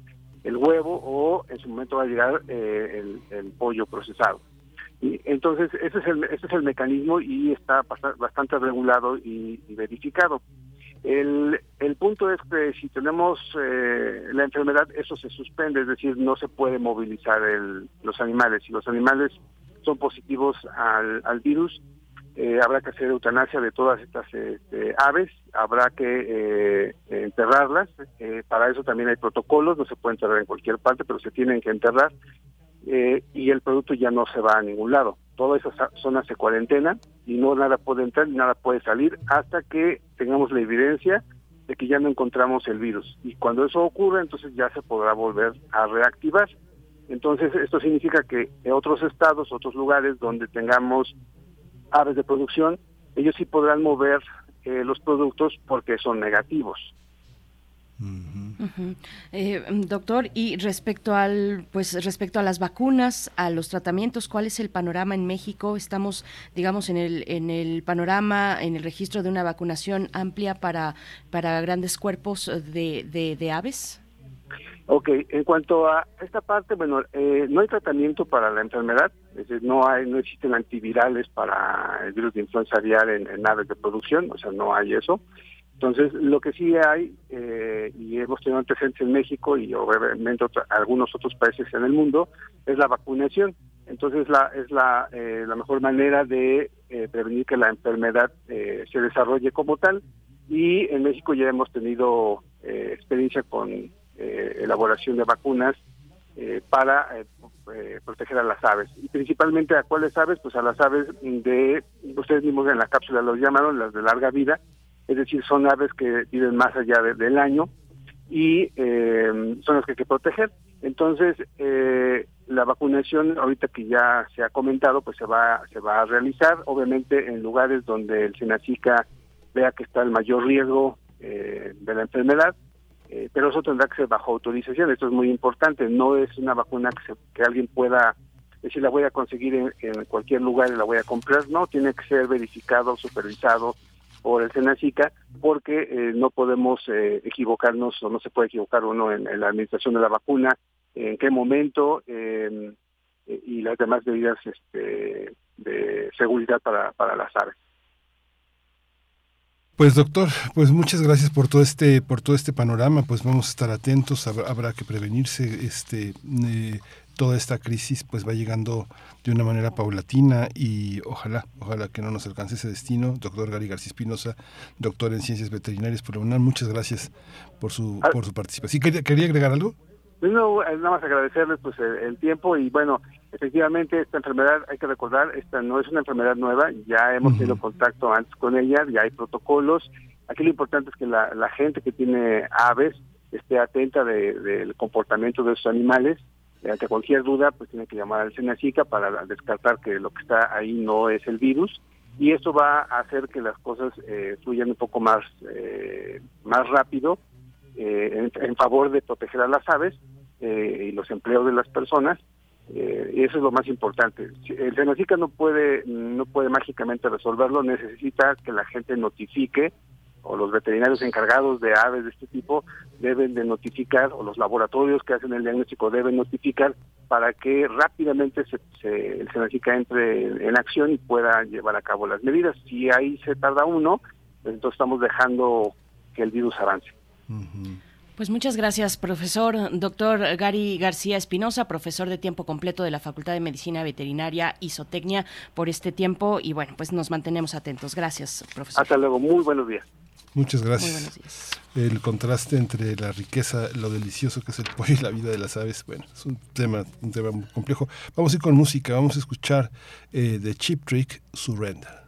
el huevo o en su momento va a llegar el pollo procesado. Entonces ese es el ese es el mecanismo y está bast- bastante regulado y, y verificado. El, el punto es que si tenemos eh, la enfermedad, eso se suspende, es decir, no se puede movilizar el, los animales. Si los animales son positivos al, al virus, eh, habrá que hacer eutanasia de todas estas este, aves, habrá que eh, enterrarlas. eh, para eso también hay protocolos, no se puede enterrar en cualquier parte, pero se tienen que enterrar eh, y el producto ya no se va a ningún lado. Toda esa sa- zona se cuarentena y no nada puede entrar ni nada puede salir hasta que tengamos la evidencia de que ya no encontramos el virus. Y cuando eso ocurre, entonces ya se podrá volver a reactivar. Entonces, esto significa que en otros estados, otros lugares donde tengamos aves de producción, ellos sí podrán mover eh, los productos porque son negativos. Eh, doctor, y respecto al, pues respecto a las vacunas, a los tratamientos, ¿cuál es el panorama en México? Estamos, digamos, en el, en el panorama, en el registro de una vacunación amplia para, para grandes cuerpos de, de, aves. Ok, en cuanto a esta parte, bueno, eh, no hay tratamiento para la enfermedad, es decir, no hay, no existen antivirales para el virus de influenza aviar en aves de producción, o sea, no hay eso. Entonces, lo que sí hay, eh, y hemos tenido antecedentes en México y obviamente algunos otros países en el mundo, es la vacunación. Entonces, la, es la, eh, la mejor manera de eh, prevenir que la enfermedad eh, se desarrolle como tal. Y en México ya hemos tenido eh, experiencia con elaboración de vacunas para proteger a las aves. Y principalmente a cuáles aves, pues a las aves de, ustedes mismos en la cápsula los llamaron, las de larga vida, es decir, son aves que viven más allá de- del año y eh, son las que hay que proteger. Entonces, eh, la vacunación, ahorita que ya se ha comentado, pues se va, se va a realizar, obviamente en lugares donde el Senacica vea que está el mayor riesgo eh, de la enfermedad, eh, pero eso tendrá que ser bajo autorización, esto es muy importante, no es una vacuna que, se- que alguien pueda decir la voy a conseguir en, en cualquier lugar y la voy a comprar, no, tiene que ser verificado, supervisado por el Senacica, porque eh, no podemos eh, equivocarnos o no se puede equivocar uno en, en la administración de la vacuna, en qué momento eh, y las demás medidas este, de seguridad para, para las aves. Pues doctor, pues muchas gracias por todo este por todo este panorama. Pues vamos a estar atentos, habrá, habrá que prevenirse. Este eh, toda esta crisis pues va llegando de una manera paulatina y ojalá ojalá que no nos alcance ese destino. Doctor Gary García Espinosa, doctor en ciencias veterinarias por la UNAM, muchas gracias por su por su participación. ¿Sí, quería, quería agregar algo? No, eh, nada más agradecerles pues el, el tiempo y bueno, efectivamente esta enfermedad, hay que recordar, esta no es una enfermedad nueva, ya hemos tenido contacto antes con ella, ya hay protocolos. Aquí lo importante es que la, la gente que tiene aves esté atenta de- del comportamiento de esos animales. Ante cualquier duda, pues tiene que llamar al Senacica para descartar que lo que está ahí no es el virus. Y esto va a hacer que las cosas eh, fluyan un poco más, eh, más rápido eh, en, favor de proteger a las aves eh, y los empleos de las personas eh, y eso es lo más importante. El Senacica no puede no puede mágicamente resolverlo, necesita que la gente notifique o los veterinarios encargados de aves de este tipo deben de notificar o los laboratorios que hacen el diagnóstico deben notificar para que rápidamente se, se- el Senacica entre en acción y pueda llevar a cabo las medidas. Si ahí se tarda uno, pues entonces estamos dejando que el virus avance. Pues muchas gracias, profesor. Doctor Gary García Espinosa, profesor de tiempo completo de la Facultad de Medicina Veterinaria y Zootecnia, por este tiempo. Y bueno, pues nos mantenemos atentos. Gracias, profesor. Hasta luego, muy buenos días. Muchas gracias. Muy buenos días. El contraste entre la riqueza, lo delicioso que es el pollo y la vida de las aves, bueno, es un tema, un tema muy complejo. Vamos a ir con música, vamos a escuchar eh, de Chip Trick, Surrender.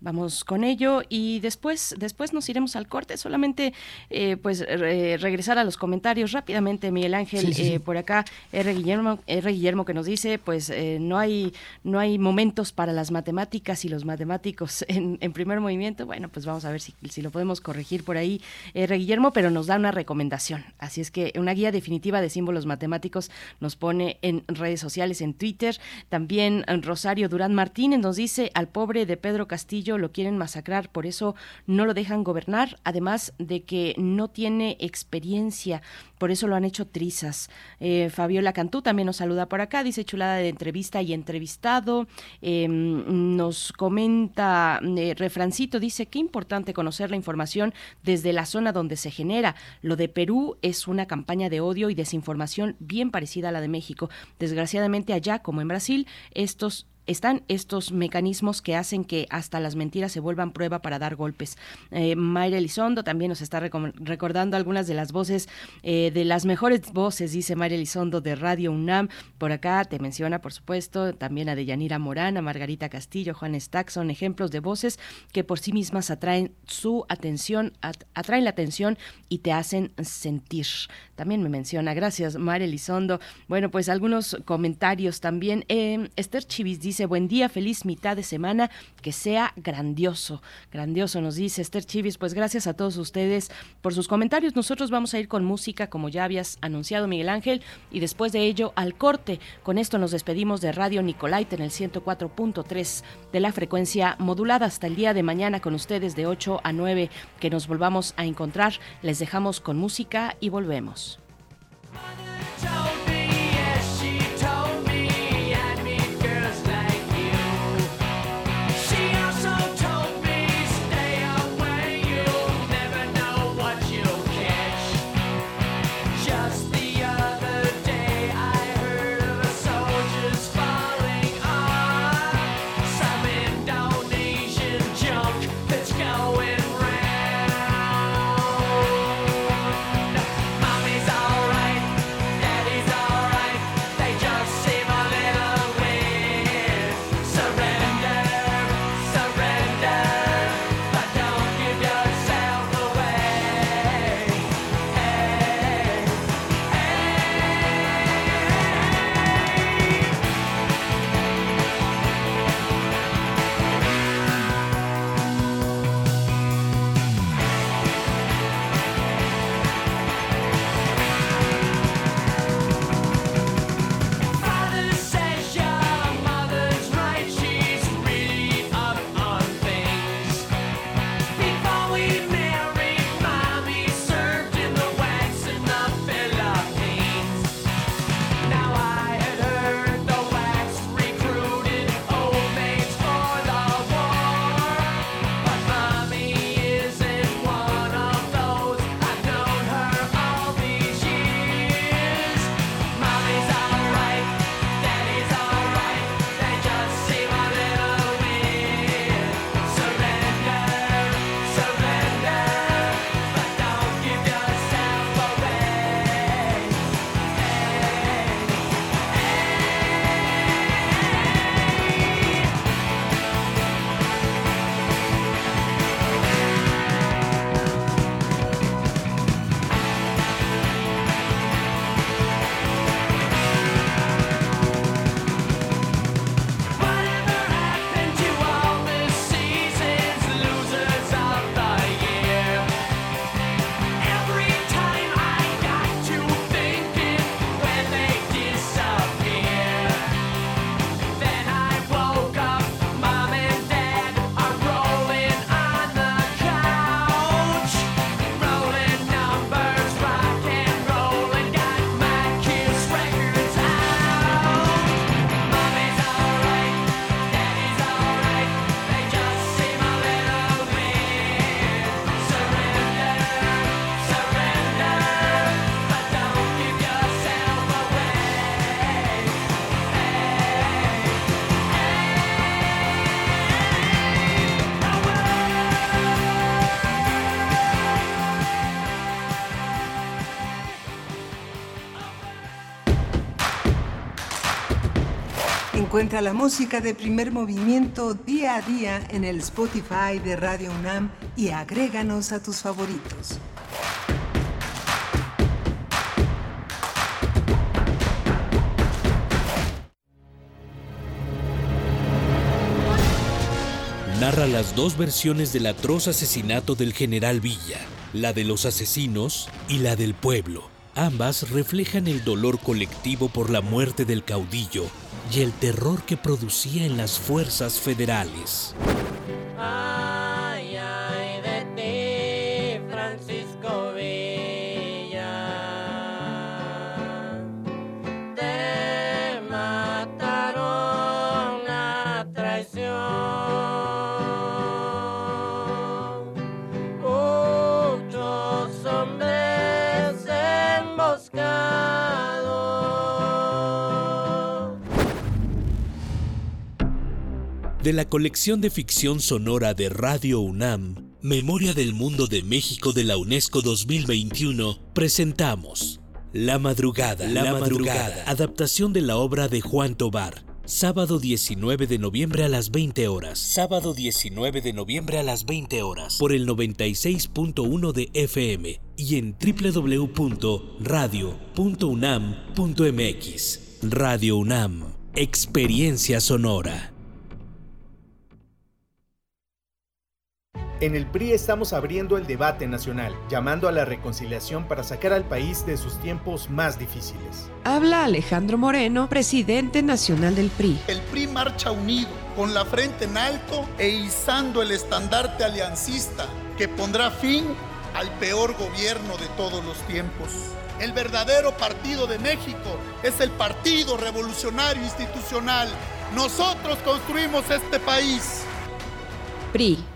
Vamos con ello y después, después nos iremos al corte. Solamente, eh, pues, re- regresar a los comentarios rápidamente, Miguel Ángel. Sí, sí, sí. eh, por acá, R. Guillermo, R. Guillermo que nos dice, pues, eh, no hay no hay momentos para las matemáticas y los matemáticos *laughs* en, en primer movimiento. Bueno, pues vamos a ver si, si lo podemos corregir por ahí, R. Guillermo, pero nos da una recomendación. Así es que una guía definitiva de símbolos matemáticos nos pone en redes sociales, en Twitter. También eh, Rosario Durán Martínez nos dice, al pobre de Pedro Castillo lo quieren masacrar, por eso no lo dejan gobernar, además de que no tiene experiencia, por eso lo han hecho trizas. Eh, Fabiola Cantú también nos saluda por acá, dice chulada de entrevista y entrevistado. Eh, nos comenta eh, Refrancito, dice, qué importante conocer la información desde la zona donde se genera. Lo de Perú es una campaña de odio y desinformación bien parecida a la de México. Desgraciadamente allá, como en Brasil, estos están estos mecanismos que hacen que hasta las mentiras se vuelvan prueba para dar golpes. Eh, Mayra Elizondo también nos está recordando algunas de las voces, eh, de las mejores voces, dice Mayra Elizondo de Radio UNAM. Por acá te menciona, por supuesto, también a Deyanira Morán, a Margarita Castillo, Juan Stack, son ejemplos de voces que por sí mismas atraen su atención, at- atraen la atención y te hacen sentir. También me menciona, gracias Mayra Elizondo. Bueno, pues algunos comentarios también. Eh, Esther Chivis dice, buen día, feliz mitad de semana, que sea grandioso. Grandioso nos dice Esther Chivis, pues gracias a todos ustedes por sus comentarios. Nosotros vamos a ir con música, como ya habías anunciado Miguel Ángel, y después de ello al corte. Con esto nos despedimos de Radio Nicolaita en el 104.3 de la frecuencia modulada hasta el día de mañana con ustedes de 8 a 9 que nos volvamos a encontrar. Les dejamos con música y volvemos. Encuentra la música de primer movimiento día a día en el Spotify de Radio UNAM y agréganos a tus favoritos. narra las dos versiones del atroz asesinato del general Villa, la de los asesinos y la del pueblo. Ambas reflejan el dolor colectivo por la muerte del caudillo y el terror que producía en las fuerzas federales. Ay, De la colección de ficción sonora de Radio UNAM, Memoria del Mundo de México de la UNESCO 2021, presentamos La Madrugada, La, madrugada, adaptación de la obra de Juan Tobar. Sábado 19 de noviembre a las 20 horas. Sábado 19 de noviembre a las 20 horas. Por el 96.1 de FM y en www.radio.unam.mx. Radio UNAM. Experiencia sonora. En el PRI estamos abriendo el debate nacional, llamando a la reconciliación para sacar al país de sus tiempos más difíciles. Habla Alejandro Moreno, presidente nacional del PRI. El PRI marcha unido, con la frente en alto e izando el estandarte aliancista que pondrá fin al peor gobierno de todos los tiempos. El verdadero partido de México es el Partido Revolucionario Institucional. Nosotros construimos este país. PRI.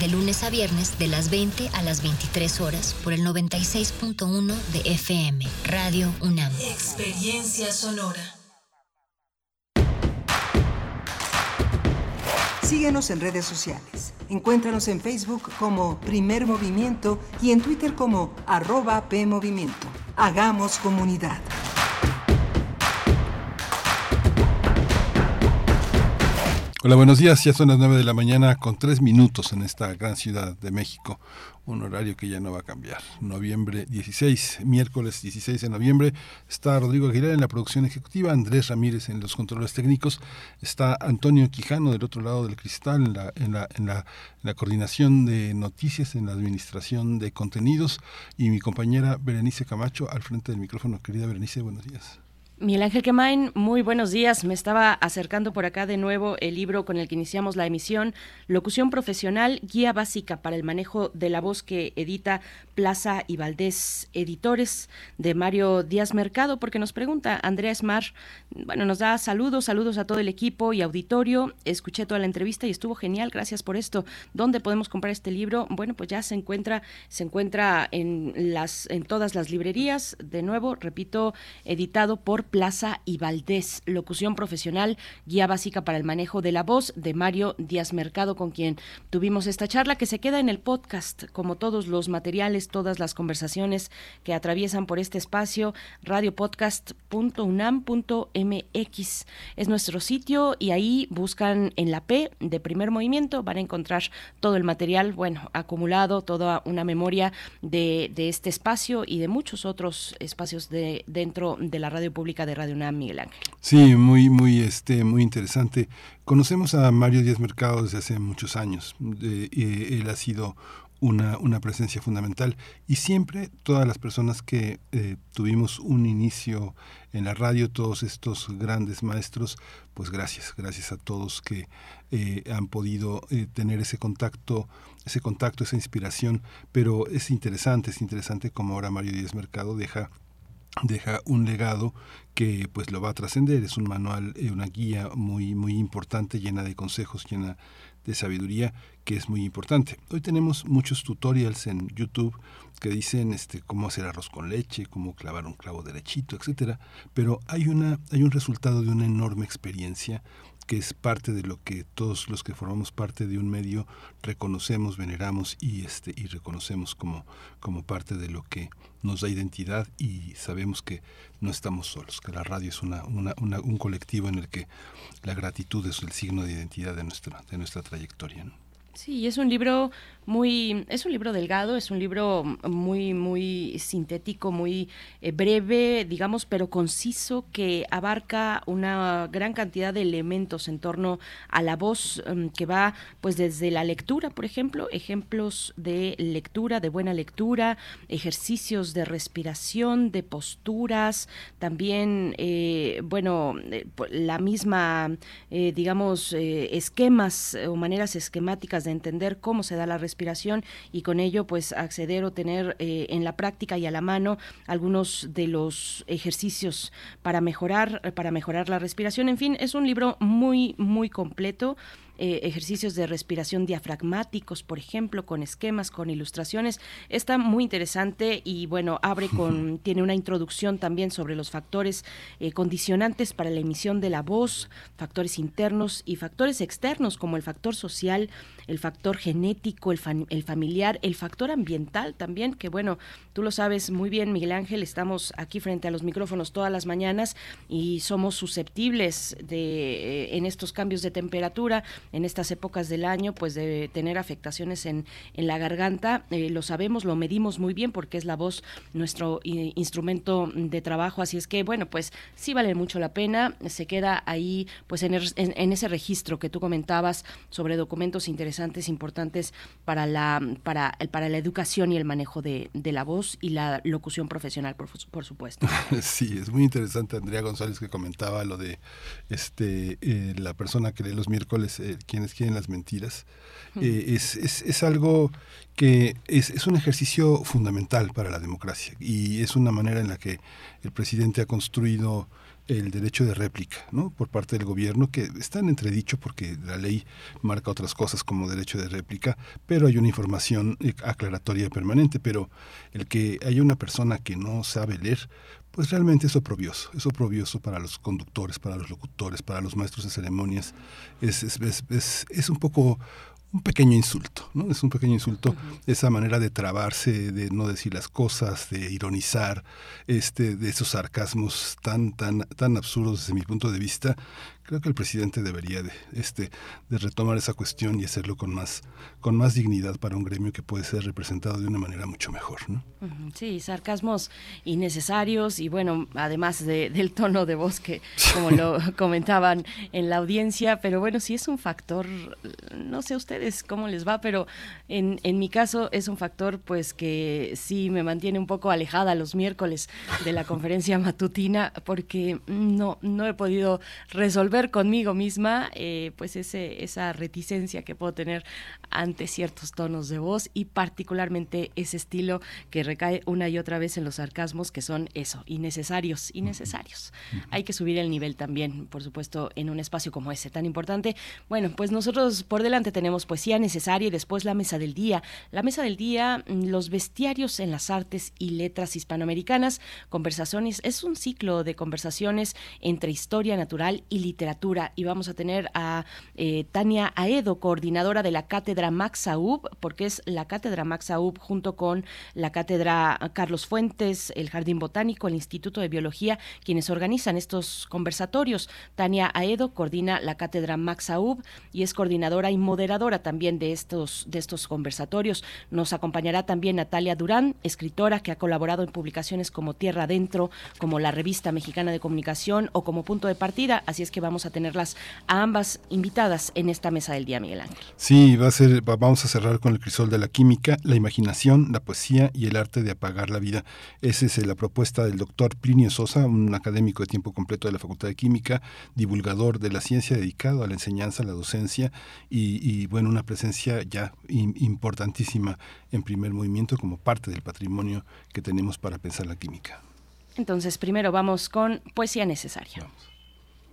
De lunes a viernes, de las 20 a las 23 horas, por el 96.1 de FM, Radio UNAM. Experiencia sonora. Síguenos en redes sociales. Encuéntranos en Facebook como Primer Movimiento y en Twitter como arroba PMovimiento. Hagamos comunidad. Hola, buenos días. Ya son las 9 de la mañana con tres minutos en esta gran ciudad de México. Un horario que ya no va a cambiar. Noviembre 16, miércoles 16 de noviembre. Está Rodrigo Aguilar en la producción ejecutiva, Andrés Ramírez en los controles técnicos. Está Antonio Quijano del otro lado del cristal en la, en la, en la, en la coordinación de noticias, en la administración de contenidos. Y mi compañera Berenice Camacho al frente del micrófono. Querida Berenice, buenos días. Miguel Ángel Quemain, muy buenos días. Me estaba acercando por acá de nuevo el libro con el que iniciamos la emisión, Locución Profesional, Guía Básica para el Manejo de la Voz que edita Plaza y Valdés Editores de Mario Díaz Mercado, porque nos pregunta Andrea Esmar, bueno, nos da saludos, saludos a todo el equipo y auditorio. Escuché toda la entrevista y estuvo genial, gracias por esto. ¿Dónde podemos comprar este libro? Bueno, pues ya se encuentra, se encuentra en las, en todas las librerías, de nuevo, repito, editado por Plaza y Valdés, locución profesional, guía básica para el manejo de la voz de Mario Díaz Mercado, con quien tuvimos esta charla que se queda en el podcast, como todos los materiales, todas las conversaciones que atraviesan por este espacio, radiopodcast.unam.mx es nuestro sitio y ahí buscan en la P de primer movimiento, van a encontrar todo el material, bueno, acumulado, toda una memoria de, de este espacio y de muchos otros espacios de dentro de la radio pública de Radio UNAM, Miguel Ángel. Sí, muy, muy, este, muy interesante. Conocemos a Mario Díaz Mercado desde hace muchos años. Eh, él ha sido una, una, presencia fundamental y siempre todas las personas que eh, tuvimos un inicio en la radio, todos estos grandes maestros, pues gracias, gracias a todos que eh, han podido eh, tener ese contacto, ese contacto, esa inspiración, pero es interesante, es interesante como ahora Mario Díaz Mercado deja deja un legado que pues lo va a trascender. Es un manual eh, una guía muy muy importante llena de consejos llena de sabiduría que es muy importante. Hoy tenemos muchos tutorials en YouTube que dicen este cómo hacer arroz con leche cómo clavar un clavo derechito etcétera pero hay una hay un resultado de una enorme experiencia que es parte de lo que todos los que formamos parte de un medio reconocemos, veneramos y este y reconocemos como, como parte de lo que nos da identidad y sabemos que no estamos solos, que la radio es una, una, una, un colectivo en el que la gratitud es el signo de identidad de nuestra, de nuestra trayectoria. Sí, es un libro muy, es un libro delgado, es un libro muy, muy sintético, muy eh, breve, digamos, pero conciso, que abarca una gran cantidad de elementos en torno a la voz, um, que va, pues, desde la lectura, por ejemplo, ejemplos de lectura, de buena lectura, ejercicios de respiración, de posturas, también, eh, bueno, eh, la misma, eh, digamos, esquemas o maneras esquemáticas de entender cómo se da la respiración y con ello pues acceder o tener eh, en la práctica y a la mano algunos de los ejercicios para mejorar para mejorar la respiración. En fin es un libro muy muy completo eh, ejercicios de respiración diafragmáticos, por ejemplo, con esquemas, con ilustraciones. Está muy interesante y bueno, abre con, *laughs* tiene una introducción también sobre los factores eh, condicionantes para la emisión de la voz, factores internos y factores externos como el factor social, el factor genético, el, el familiar, el factor ambiental también, que bueno, tú lo sabes muy bien, Miguel Ángel, estamos aquí frente a los micrófonos todas las mañanas y somos susceptibles de, eh, en estos cambios de temperatura, en estas épocas del año, pues de tener afectaciones en, en la garganta. Eh, lo sabemos, lo medimos muy bien porque es la voz nuestro i- instrumento de trabajo, así es que bueno, pues sí vale mucho la pena, se queda ahí pues en, er- en- ese registro que tú comentabas sobre documentos interesantes, importantes para la, para, el- para la educación y el manejo de, de la voz y la locución profesional, por, por supuesto. *laughs* Sí, es muy interesante Andrea González que comentaba lo de este eh, la persona que lee los miércoles quienes quieren las mentiras. Eh, es, es, es algo que es, es un ejercicio fundamental para la democracia y es una manera en la que el presidente ha construido el derecho de réplica ¿no? por parte del gobierno, que está en entredicho porque la ley marca otras cosas como derecho de réplica, pero hay una información eh, aclaratoria permanente, pero el que haya una persona que no sabe leer, pues realmente es oprobioso, es oprobioso para los conductores, para los locutores, para los maestros de ceremonias, es, es, es, es- es un poco un pequeño insulto, ¿no? Es un pequeño insulto esa manera de trabarse, de no decir las cosas, de ironizar, este, de esos sarcasmos tan, tan, tan absurdos desde mi punto de vista. Creo que el presidente debería de, este, de retomar esa cuestión y hacerlo con más, con más dignidad para un gremio que puede ser representado de una manera mucho mejor, ¿no? Sí, sarcasmos innecesarios y bueno, además de- del tono de voz que, como lo *laughs* comentaban en la audiencia, pero bueno, sí es un factor, no sé a ustedes cómo les va, pero en, en mi caso es un factor pues que sí me mantiene un poco alejada los miércoles de la *laughs* conferencia matutina porque no, no he podido resolver conmigo misma eh, pues ese, esa reticencia que puedo tener ante ciertos tonos de voz y particularmente ese estilo que recae una y otra vez en los sarcasmos que son eso, innecesarios, innecesarios. Hay que subir el nivel también, por supuesto, en un espacio como ese tan importante. Bueno, pues nosotros por delante tenemos poesía necesaria y después la mesa del día. La mesa del día, mm, los bestiarios en las artes y letras hispanoamericanas, conversaciones, es un ciclo de conversaciones entre historia natural y literatura y vamos a tener a eh, Tania Aedo, coordinadora de la cátedra Max Aub, porque es la cátedra Max Aub junto con la cátedra Carlos Fuentes, el Jardín Botánico, el Instituto de Biología, quienes organizan estos conversatorios. Tania Aedo coordina la cátedra Max Aub y es coordinadora y moderadora también de estos, de estos conversatorios. Nos acompañará también Natalia Durán, escritora que ha colaborado en publicaciones como Tierra Adentro, como la Revista Mexicana de Comunicación o como Punto de Partida. Así es que vamos a tenerlas a ambas invitadas en esta mesa del día, Miguel Ángel. Sí, va a ser, va- vamos a cerrar con el crisol de la química, la imaginación, la poesía y el arte de apagar la vida. Esa es eh, la propuesta del doctor Plinio Sosa, un académico de tiempo completo de la Facultad de Química, divulgador de la ciencia dedicado a la enseñanza, a la docencia y, y, bueno, una presencia ya im- importantísima en primer movimiento como parte del patrimonio que tenemos para pensar la química. Entonces, primero vamos con poesía necesaria.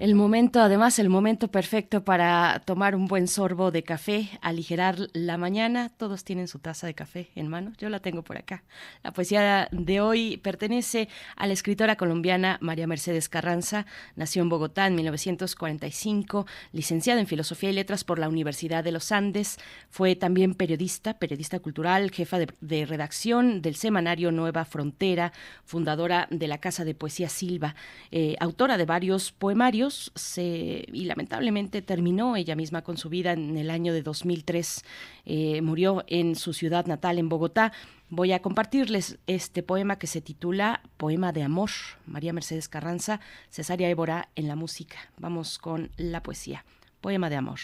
El momento, además, el momento perfecto para tomar un buen sorbo de café, aligerar la mañana. Todos tienen su taza de café en mano. Yo la tengo por acá. La poesía de hoy pertenece a la escritora colombiana María Mercedes Carranza. Nació en Bogotá en 1945, licenciada en Filosofía y Letras por la Universidad de los Andes. Fue también periodista, periodista cultural, jefa de, redacción del semanario Nueva Frontera, fundadora de la Casa de Poesía Silva, eh, autora de varios poemarios y lamentablemente terminó ella misma con su vida en el año de 2003. Eh, murió en su ciudad natal, en Bogotá. Voy a compartirles este poema que se titula Poema de Amor, María Mercedes Carranza, Cesárea Évora en la música. Vamos con la poesía. Poema de Amor.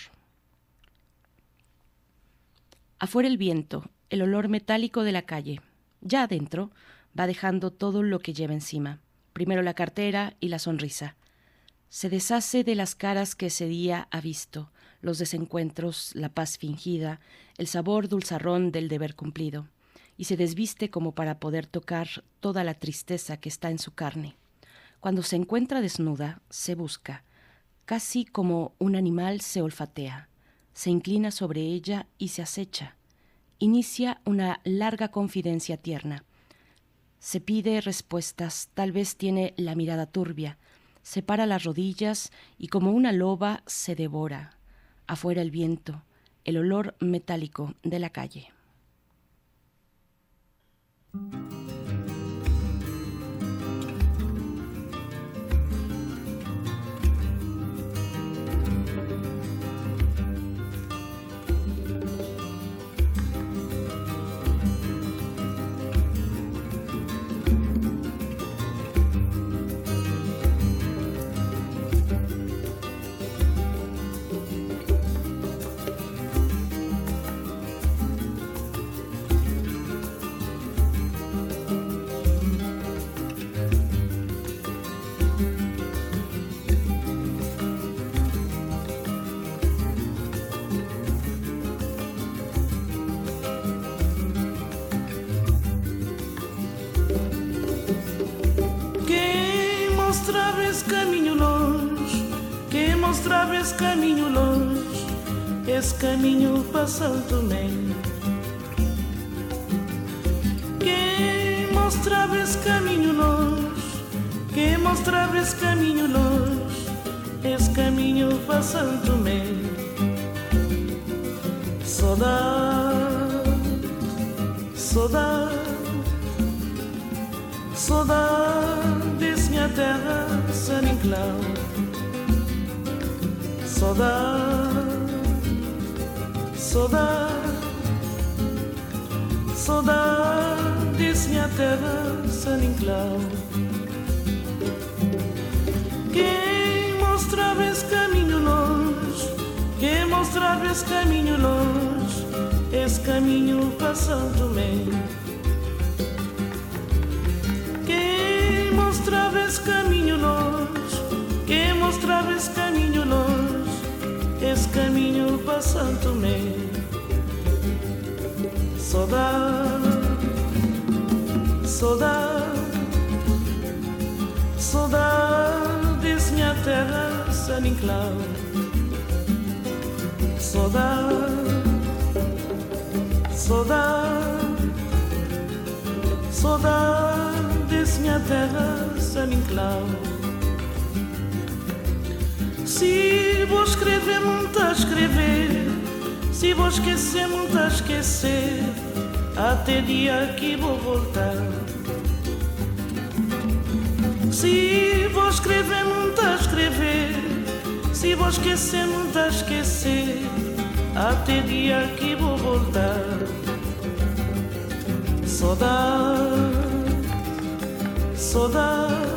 Afuera el viento, el olor metálico de la calle. Ya adentro va dejando todo lo que lleva encima. Primero la cartera y la sonrisa. Se deshace de las caras que ese día ha visto, los desencuentros, la paz fingida, el sabor dulzarrón del deber cumplido, y se desviste como para poder tocar toda la tristeza que está en su carne. Cuando se encuentra desnuda, se busca, casi como un animal se olfatea, se inclina sobre ella y se acecha, inicia una larga confidencia tierna. Se pide respuestas, tal vez tiene la mirada turbia, separa las rodillas y como una loba se devora. Afuera el viento, el olor metálico de la calle. Mostrava esse caminho longe, esse caminho para Santo Tomé. Quem mostrava esse caminho longe, quem mostrava esse caminho longe, esse caminho para Santo Tomé. Saudade, saudade. Saudades, minha terra, San Inclau. Saudade, saudade, saudades, minha terra, San Inclau. Quem mostrava esse caminho longe, quem mostrava esse caminho longe, esse caminho Tomé. Quem mostrava esse caminho longe, quem mostrava esse caminho esse caminho Santo Tomé. Saudade, saudade, saudades, minha terra, San Inclau. Saudade, saudade, saudades, minha terra, San Inclau. Se vou escrever, muito a escrever. Se vou esquecer, muito a esquecer. Até dia que vou voltar. Se vou escrever, muito a escrever. Se vou esquecer, muito a esquecer. Até dia que vou voltar. Saudade, saudade,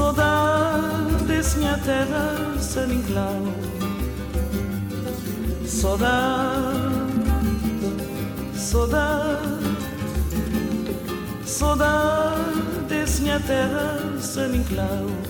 saudades, minha terra, San Inclau. Saudade, saudade, saudades, minha terra, San Inclau.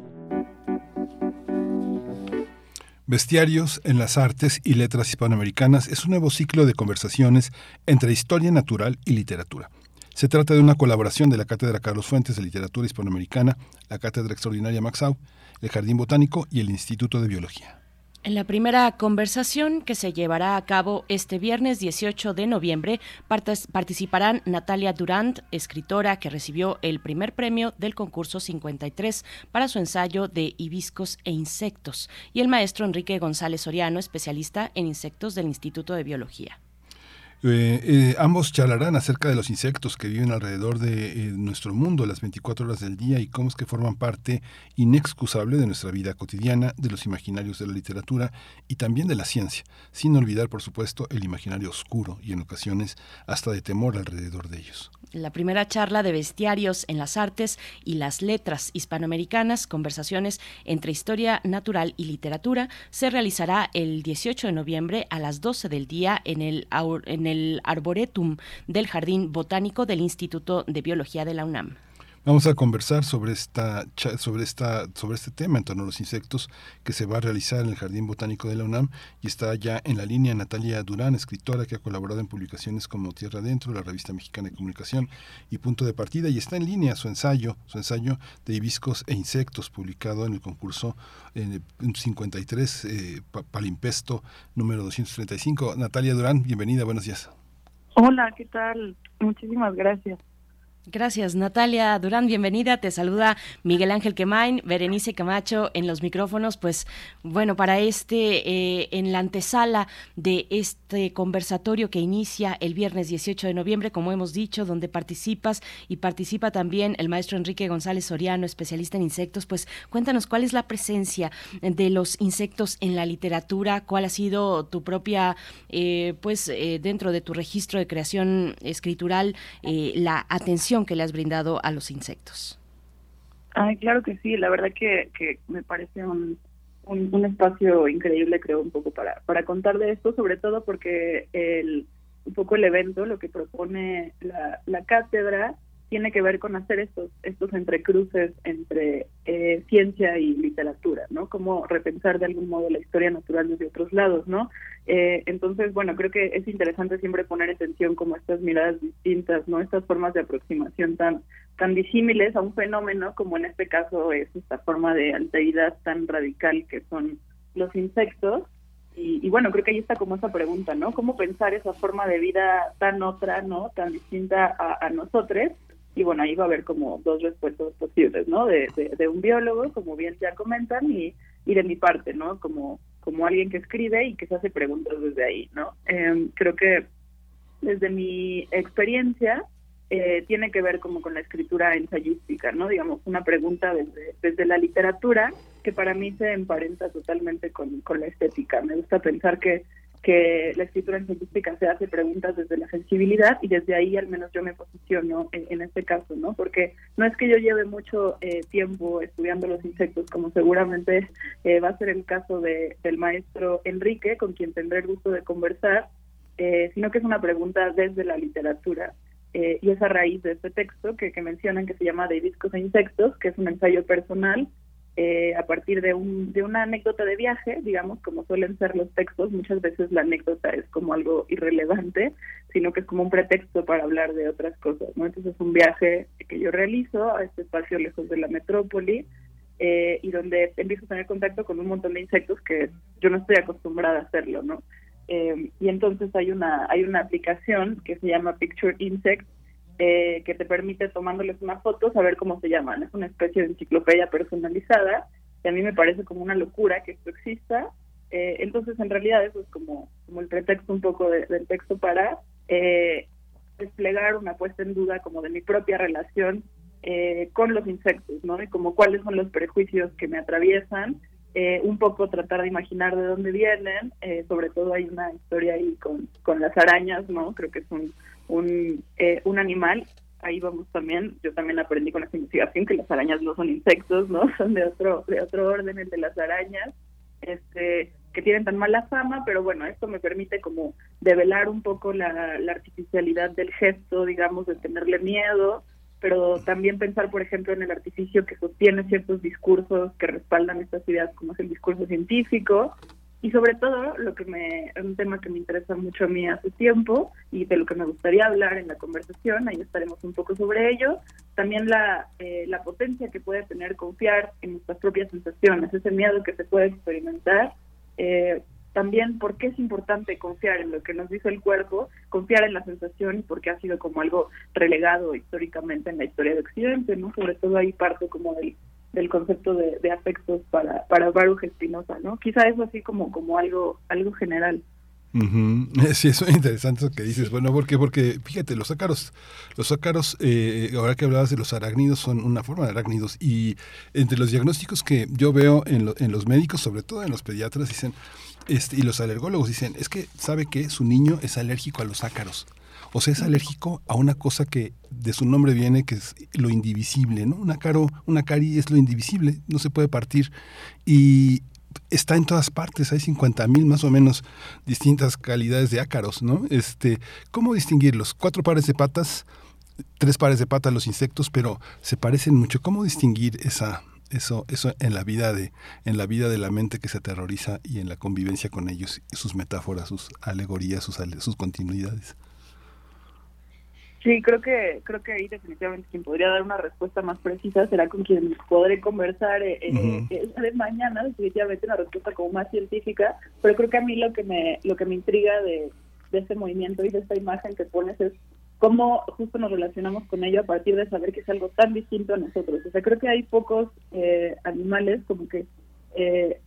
Bestiarios en las artes y letras hispanoamericanas es un nuevo ciclo de conversaciones entre historia natural y literatura. Se trata de una colaboración de la Cátedra Carlos Fuentes de Literatura Hispanoamericana, la Cátedra Extraordinaria Maxau, el Jardín Botánico y el Instituto de Biología. En la primera conversación que se llevará a cabo este viernes 18 de noviembre participarán Natalia Durant, escritora que recibió el primer premio del concurso 53 para su ensayo de hibiscos e insectos, y el maestro Enrique González Soriano, especialista en insectos del Instituto de Biología. Eh, eh, ambos charlarán acerca de los insectos que viven alrededor de eh, nuestro mundo las 24 horas del día y cómo es que forman parte inexcusable de nuestra vida cotidiana, de los imaginarios de la literatura y también de la ciencia, sin olvidar, por supuesto, el imaginario oscuro y en ocasiones hasta de temor alrededor de ellos. La primera charla de bestiarios en las artes y las letras hispanoamericanas, conversaciones entre historia natural y literatura, se realizará el 18 de noviembre a las 12 del día en el, en el Arboretum del Jardín Botánico del Instituto de Biología de la UNAM. Vamos a conversar sobre esta sobre esta sobre este tema en torno a los insectos que se va a realizar en el Jardín Botánico de la UNAM y está ya en la línea Natalia Durán, escritora que ha colaborado en publicaciones como Tierra Adentro, la Revista Mexicana de Comunicación y Punto de Partida y está en línea su ensayo, su ensayo de hibiscos e insectos publicado en el concurso en 53 eh, Palimpesto número 235. Natalia Durán, bienvenida, buenos días. Hola, ¿qué tal? Muchísimas gracias. Gracias, Natalia Durán, bienvenida. Te saluda Miguel Ángel Quemain, Berenice Camacho en los micrófonos. Pues bueno, para este, eh, en la antesala de este conversatorio que inicia el viernes 18 de noviembre, como hemos dicho, donde participas y participa también el maestro Enrique González Soriano, especialista en insectos, pues cuéntanos cuál es la presencia de los insectos en la literatura, cuál ha sido tu propia, eh, pues eh, dentro de tu registro de creación escritural, la atención que le has brindado a los insectos. Ay, claro que sí, la verdad que, me parece un, un, espacio increíble, creo, un poco para, para contar de esto, sobre todo porque el, un poco el evento, lo que propone la cátedra, tiene que ver con hacer estos estos entrecruces entre eh, ciencia y literatura, ¿no? Como repensar de algún modo la historia natural desde otros lados, ¿no? Eh, entonces, bueno, creo que es interesante siempre poner atención como estas miradas distintas, ¿no? Estas formas de aproximación tan tan disímiles a un fenómeno como en este caso es esta forma de alteridad tan radical que son los insectos. Y, bueno, creo que ahí está como esa pregunta, ¿no? ¿Cómo pensar esa forma de vida tan otra, ¿no? Tan distinta a nosotros y bueno, ahí va a haber como dos respuestas posibles, ¿no? De, de, un biólogo, como bien ya comentan, y, y de mi parte, ¿no? Como, como alguien que escribe y que se hace preguntas desde ahí, ¿no? Em, creo que desde mi experiencia eh, tiene que ver como con la escritura ensayística, ¿no? Digamos, una pregunta desde, desde la literatura que para mí se emparenta totalmente con, con la estética. Me gusta pensar que que la escritura científica se hace preguntas desde la sensibilidad y desde ahí al menos yo me posiciono en, este caso, ¿no? Porque no es que yo lleve mucho eh, tiempo estudiando los insectos, como seguramente eh, va a ser el caso de, del maestro Enrique, con quien tendré el gusto de conversar, eh, sino que es una pregunta desde la literatura. y es a raíz de este texto que, que mencionan que se llama De discos e insectos, que es un ensayo personal eh, a partir de, un, de una anécdota de viaje, digamos, como suelen ser los textos, muchas veces la anécdota es como algo irrelevante, sino que es como un pretexto para hablar de otras cosas, ¿no? Entonces es un viaje que yo realizo a este espacio lejos de la metrópoli eh, y donde empiezo a tener contacto con un montón de insectos que yo no estoy acostumbrada a hacerlo, ¿no? Eh, y entonces hay una, hay una aplicación que se llama Picture Insect, eh, que te permite tomándoles una foto saber cómo se llaman. Es una especie de enciclopedia personalizada y a mí me parece como una locura que esto exista. Eh, entonces, en realidad, eso es como, como el pretexto un poco del texto para eh, desplegar una puesta en duda como de mi propia relación con los insectos, ¿no? Y como cuáles son los prejuicios que me atraviesan, un poco tratar de imaginar de dónde vienen, sobre todo hay una historia ahí con, con las arañas, ¿no? Creo que es un, un, eh, un animal, ahí vamos también, yo también aprendí con esta investigación que las arañas no son insectos, ¿no? *laughs* Son de otro, de otro orden, el de las arañas. Este, que tienen tan mala fama, pero bueno, esto me permite como develar un poco la, la artificialidad del gesto, digamos, de tenerle miedo, pero también pensar, por ejemplo, en el artificio que sostiene ciertos discursos que respaldan estas ideas, como es el discurso científico, y sobre todo lo que me un tema que me interesa mucho a mí hace tiempo y de lo que me gustaría hablar en la conversación ahí estaremos un poco sobre ello también la eh, la potencia que puede tener confiar en nuestras propias sensaciones ese miedo que se puede experimentar eh, también por qué es importante confiar en lo que nos dice el cuerpo, confiar en la sensación y por qué ha sido como algo relegado históricamente en la historia de Occidente, ¿no? Sobre todo ahí parte como del, del concepto de, de afectos para, para Baruch Espinosa, ¿no? Quizá eso así como, como algo, algo general. Ujú. *laughs* Sí, eso es interesante eso que dices. Bueno, ¿por qué? Porque fíjate, los ácaros, los ácaros, eh, ahora que hablabas de los arácnidos, son una forma de arácnidos. Y entre los diagnósticos que yo veo en, lo- en los médicos, sobre todo en los pediatras, dicen, este, y los alergólogos dicen, es que sabe que su niño es alérgico a los ácaros. O sea, es alérgico a una cosa que de su nombre viene, que es lo indivisible, ¿no? Un ácaro, una cari es lo indivisible, no se puede partir. Y está en todas partes, hay 50 mil más o menos distintas calidades de ácaros, ¿no? Este, ¿Cómo distinguirlos? Cuatro pares de patas, tres pares de patas los insectos, pero se parecen mucho. ¿Cómo distinguir esa, eso, eso en la vida de, en la vida de la mente que se aterroriza y en la convivencia con ellos, sus metáforas, sus alegorías, sus, sus continuidades? Sí, creo que creo que ahí definitivamente quien podría dar una respuesta más precisa será con quien podré conversar eh, eh, Ujú. el día de mañana, definitivamente una respuesta como más científica, pero creo que a mí lo que me lo que me intriga de, de este movimiento y de esta imagen que pones es cómo justo nos relacionamos con ello a partir de saber que es algo tan distinto a nosotros. O sea, creo que hay pocos eh, animales como que eh,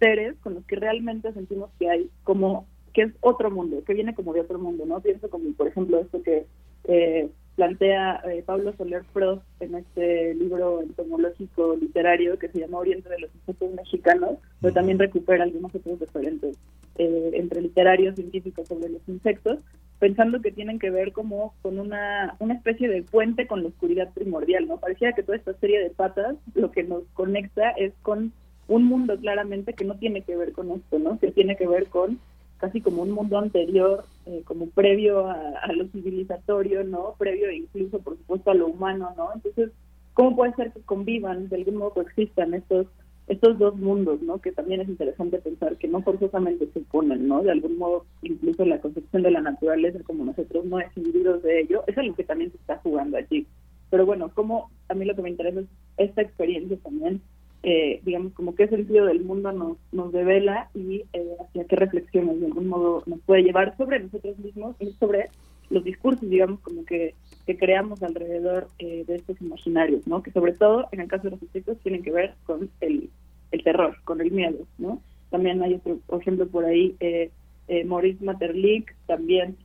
seres con los que realmente sentimos que hay como que es otro mundo, que viene como de otro mundo, ¿no? Pienso como, por ejemplo, esto que eh, plantea eh, Pablo Soler Frost en este libro entomológico literario que se llama Oriente de los insectos mexicanos, pero también recupera algunos otros referentes eh, entre literarios científicos sobre los insectos, pensando que tienen que ver como con una, una especie de puente con la oscuridad primordial, ¿no? Parecía que toda esta serie de patas lo que nos conecta es con un mundo claramente que no tiene que ver con esto, ¿no? Que tiene que ver con casi como un mundo anterior, eh, como previo a, lo civilizatorio, ¿no? Previo incluso, por supuesto, a lo humano, ¿no? Entonces, ¿cómo puede ser que convivan, de algún modo coexistan estos estos dos mundos, ¿no? Que también es interesante pensar que no forzosamente se oponen, ¿no? De algún modo, incluso la concepción de la naturaleza, como nosotros no escindidos de ello, es algo que también se está jugando allí. Pero bueno, como a mí lo que me interesa es esta experiencia también, eh, digamos, como qué sentido del mundo nos, nos devela y eh, hacia qué reflexiones de algún modo nos puede llevar sobre nosotros mismos y sobre los discursos, digamos, como que, que creamos alrededor eh, de estos imaginarios, ¿no? Que sobre todo, en el caso de los insectos, tienen que ver con el, el terror, con el miedo, ¿no? También hay otro ejemplo por ahí, eh, eh, Maurice Maeterlinck también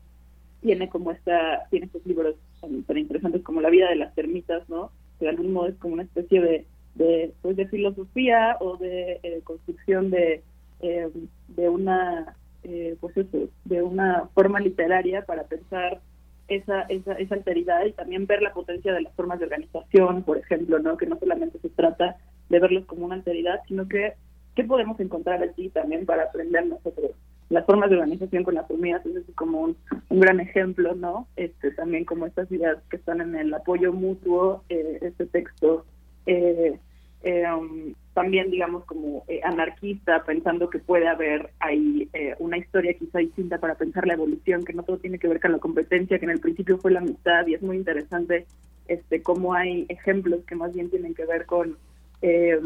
tiene como esta, tiene estos libros tan, tan interesantes como La vida de las termitas, ¿no? Que de algún modo es como una especie de, de, pues de filosofía o de eh, construcción de, eh, de una eh, pues eso, de una forma literaria para pensar esa, esa, esa alteridad y también ver la potencia de las formas de organización, por ejemplo, ¿no? que no solamente se trata de verlos como una alteridad, sino que qué podemos encontrar allí también para aprender nosotros. Las formas de organización con las hormigas es como un, un gran ejemplo, ¿no? Este También como estas ideas que están en el apoyo mutuo, eh, este texto eh, eh, um, también digamos como eh, anarquista pensando que puede haber ahí eh, una historia quizá distinta para pensar la evolución que no todo tiene que ver con la competencia que en el principio fue la amistad y es muy interesante este cómo hay ejemplos que más bien tienen que ver con eh,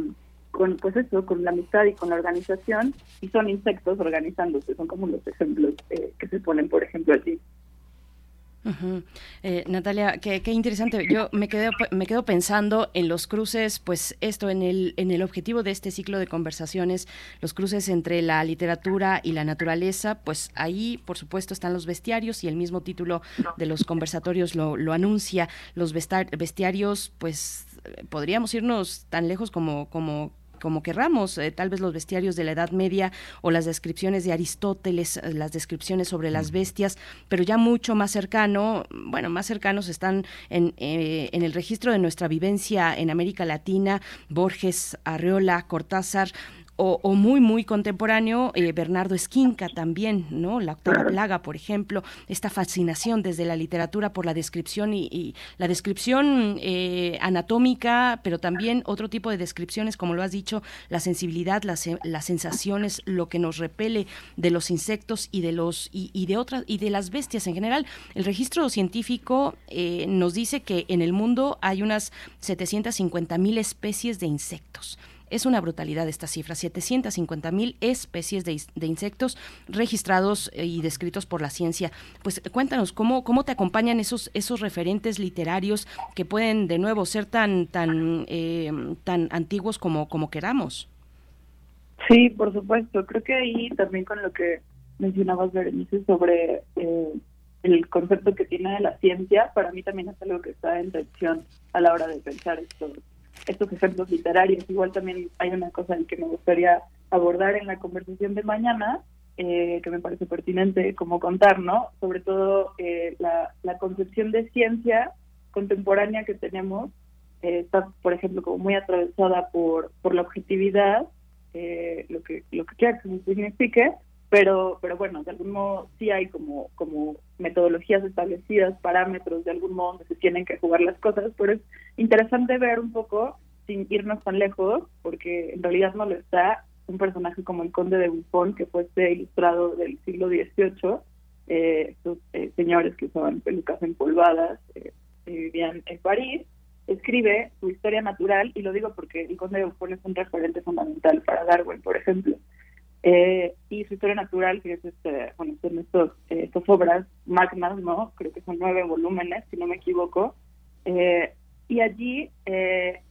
con pues eso con la amistad y con la organización y son insectos organizándose son como los ejemplos que se ponen por ejemplo allí Eh, Natalia, qué, qué interesante. Yo me quedo, me quedo pensando en los cruces, pues esto, en el, en el objetivo de este ciclo de conversaciones, los cruces entre la literatura y la naturaleza, pues ahí, por supuesto, están los bestiarios y el mismo título de los conversatorios lo, lo anuncia. Los bestiarios, pues eh, podríamos irnos tan lejos como, como como querramos, eh, tal vez los bestiarios de la Edad Media o las descripciones de Aristóteles, eh, las descripciones sobre las bestias, pero ya mucho más cercano, bueno, más cercanos están en, eh, en el registro de nuestra vivencia en América Latina, Borges, Arreola, Cortázar, o, muy, muy contemporáneo, eh, Bernardo Esquinca también, ¿no? La octava plaga, por ejemplo, esta fascinación desde la literatura por la descripción y, la descripción eh, anatómica, pero también otro tipo de descripciones, como lo has dicho, la sensibilidad, las, las sensaciones, lo que nos repele de los insectos y de los y, de otras y de las bestias en general. El registro científico eh, nos dice que en el mundo hay unas 750 mil especies de insectos. Es una brutalidad esta cifra, 750 mil especies de, de, insectos registrados y descritos por la ciencia. Pues cuéntanos, ¿cómo, cómo te acompañan esos, esos referentes literarios que pueden de nuevo ser tan, tan, eh, tan antiguos como, como queramos? Sí, por supuesto. Creo que ahí también con lo que mencionabas, Berenice, sobre eh, el concepto que tiene de la ciencia, para mí también es algo que está en tensión a la hora de pensar estos, estos ejemplos literarios. Igual también hay una cosa que me gustaría abordar en la conversación de mañana, eh, que me parece pertinente como contar, ¿no? Sobre todo eh, la, la concepción de ciencia contemporánea que tenemos está, por ejemplo, como muy atravesada por, por la objetividad eh, lo que lo que quiera que signifique, pero pero bueno, de algún modo sí hay como como metodologías establecidas, parámetros de algún modo donde se tienen que jugar las cosas, pero es interesante ver un poco sin irnos tan lejos, porque en realidad no lo está un personaje como el conde de Buffon, que fue este ilustrado del siglo XVIII, eh, estos eh, señores que usaban pelucas empolvadas, eh, vivían en París, escribe su historia natural, y lo digo porque el conde de Buffon es un referente fundamental para Darwin, por ejemplo. Eh, y su historia natural, que es este, bueno, son estos, eh, estas obras magnas, ¿no? Creo que son nueve volúmenes, si no me equivoco. Eh, y allí,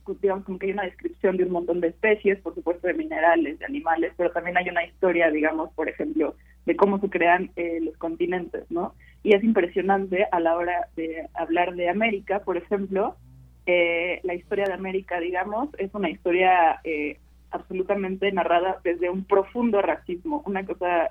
pues, digamos, como que hay una descripción de un montón de especies, por supuesto de minerales, de animales, pero también hay una historia, digamos, por ejemplo, de cómo se crean los continentes, ¿no? Y es impresionante a la hora de hablar de América, por ejemplo, eh, la historia de América, digamos, es una historia eh, absolutamente narrada desde un profundo racismo, una cosa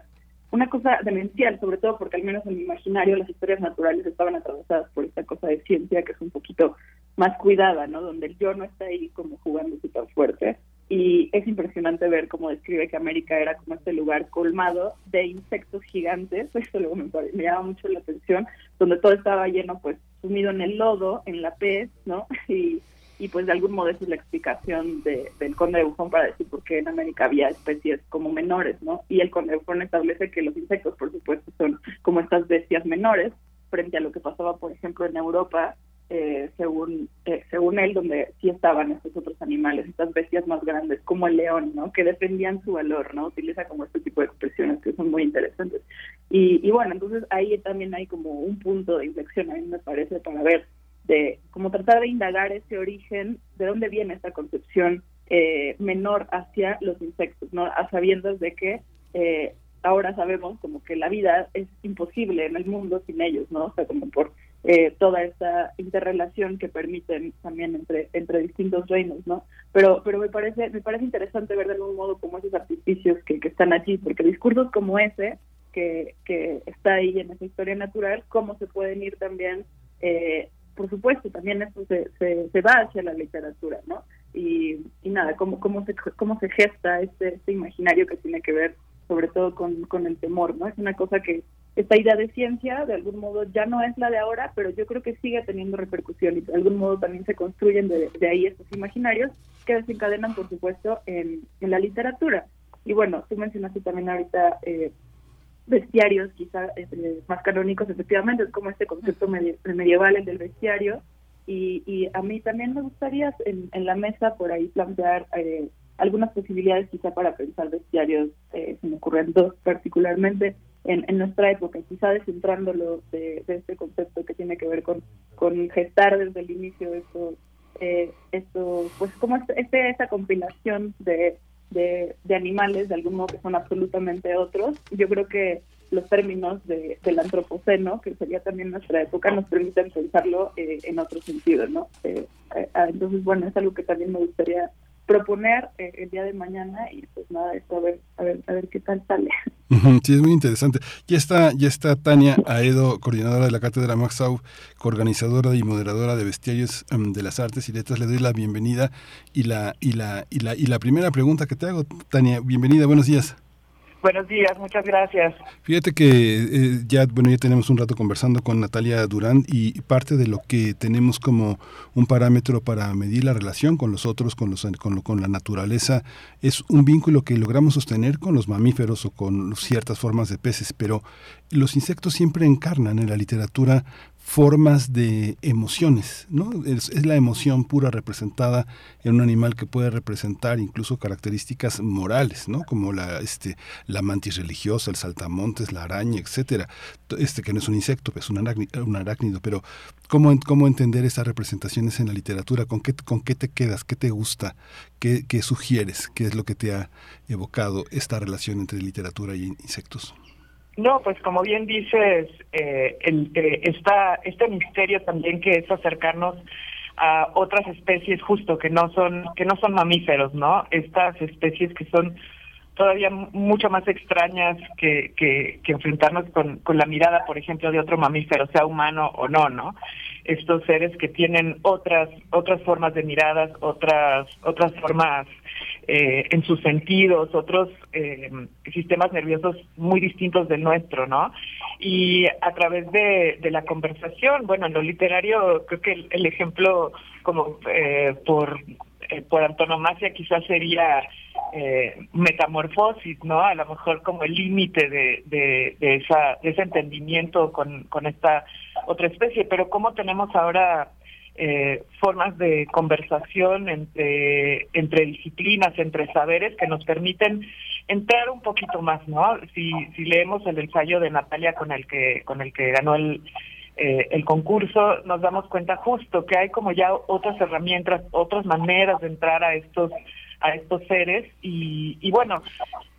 una cosa demencial, sobre todo porque al menos en mi imaginario las historias naturales estaban atravesadas por esta cosa de ciencia que es un poquito más cuidada, ¿no? Donde el yo no está ahí como jugando tan fuerte. Y es impresionante ver cómo describe que América era como este lugar colmado de insectos gigantes, *laughs* eso luego me, me llama mucho la atención, donde todo estaba lleno pues sumido en el lodo, en la pez, ¿no? *laughs* Y, y pues de algún modo esa es la explicación de, del conde de Bufón para decir por qué en América había especies como menores, ¿no? Y el conde de Bufón establece que los insectos, por supuesto, son como estas bestias menores frente a lo que pasaba, por ejemplo, en Europa, eh, según eh, según él, donde sí estaban estos otros animales, estas bestias más grandes, como el león, ¿no? Que defendían su valor, ¿no? Utiliza como este tipo de expresiones que son muy interesantes. Y, y bueno, entonces ahí también hay como un punto de inflexión, a mí me parece, para ver, de como tratar de indagar ese origen, de dónde viene esta concepción eh, menor hacia los insectos, ¿no? A sabiendas de que eh, ahora sabemos como que la vida es imposible en el mundo sin ellos, ¿no? O sea, como por eh, toda esta interrelación que permiten también entre entre distintos reinos, ¿no? Pero pero me parece me parece interesante ver de algún modo como esos artificios que, que están allí, porque discursos como ese que, que está ahí en esa historia natural, cómo se pueden ir también, eh, por supuesto, también se, se, se, va hacia la literatura, ¿no? Y, y nada, cómo, cómo, se, cómo se gesta este, este imaginario que tiene que ver sobre todo con, con el temor, ¿no? Es una cosa que esta idea de ciencia, de algún modo, ya no es la de ahora, pero yo creo que sigue teniendo repercusión y de algún modo también se construyen de, de ahí estos imaginarios que desencadenan, por supuesto, en, en, la literatura. Y bueno, tú mencionaste también ahorita eh, bestiarios, quizá eh, más canónicos, efectivamente, es como este concepto medieval, el del bestiario. Y, y, a mí también me gustaría en, en la mesa por ahí plantear eh, algunas posibilidades quizá para pensar bestiarios, eh, se me ocurren dos particularmente en, en nuestra época, quizá descentrándolo de, de, este concepto que tiene que ver con, con gestar desde el inicio esto, eh, esto pues como este, esta compilación de, de, de, animales de algún modo que son absolutamente otros. Yo creo que los términos de, del antropoceno, que sería también nuestra época, nos permiten pensarlo eh, en otro sentido, ¿no? Eh, eh, entonces, bueno, es algo que también me gustaría proponer eh, el día de mañana y pues nada, esto a ver, a ver, a ver qué tal sale. Sí, es muy interesante. Ya está, ya está Tania Aedo, coordinadora de la Cátedra Maxau, coorganizadora y moderadora de Bestiarios em, de las Artes y Letras. Le doy la bienvenida y la, y la, y la, y la primera pregunta que te hago, Tania, bienvenida, buenos días. Buenos días, muchas gracias. Fíjate que eh, ya, bueno, ya tenemos un rato conversando con Natalia Durán y parte de lo que tenemos como un parámetro para medir la relación con los otros, con, los, con, con la naturaleza, es un vínculo que logramos sostener con los mamíferos o con ciertas formas de peces, pero los insectos siempre encarnan en la literatura formas de emociones, ¿no? Es, la emoción pura representada en un animal que puede representar incluso características morales, ¿no? Como la, este, la mantis religiosa, el saltamontes, la araña, etcétera. Este que no es un insecto, es un, arácni- un arácnido, pero ¿cómo, cómo entender esas representaciones en la literatura? ¿Con qué, con qué te quedas? ¿Qué te gusta? ¿Qué, qué sugieres? ¿Qué es lo que te ha evocado esta relación entre literatura y insectos? No, pues como bien dices, eh, el, eh, esta, este misterio también que es acercarnos a otras especies justo que no son que no son mamíferos, ¿no? Estas especies que son todavía mucho más extrañas que, que, que enfrentarnos con, con la mirada, por ejemplo, de otro mamífero, sea humano o no, ¿no? Estos seres que tienen otras otras formas de miradas, otras otras formas eh, en sus sentidos, otros eh, sistemas nerviosos muy distintos del nuestro, ¿no? Y a través de, la conversación, bueno, en lo literario creo que el, ejemplo como eh, por eh, por antonomasia quizás sería eh, metamorfosis, ¿no? A lo mejor como el límite de, de ese entendimiento con, con esta otra especie, pero cómo tenemos ahora eh, formas de conversación entre, entre disciplinas, entre saberes que nos permiten entrar un poquito más, ¿no? Si, leemos el ensayo de Natalia con el que, con el que ganó el, eh, el concurso, nos damos cuenta justo que hay como ya otras herramientas, otras maneras de entrar a estos, a estos seres y, y bueno,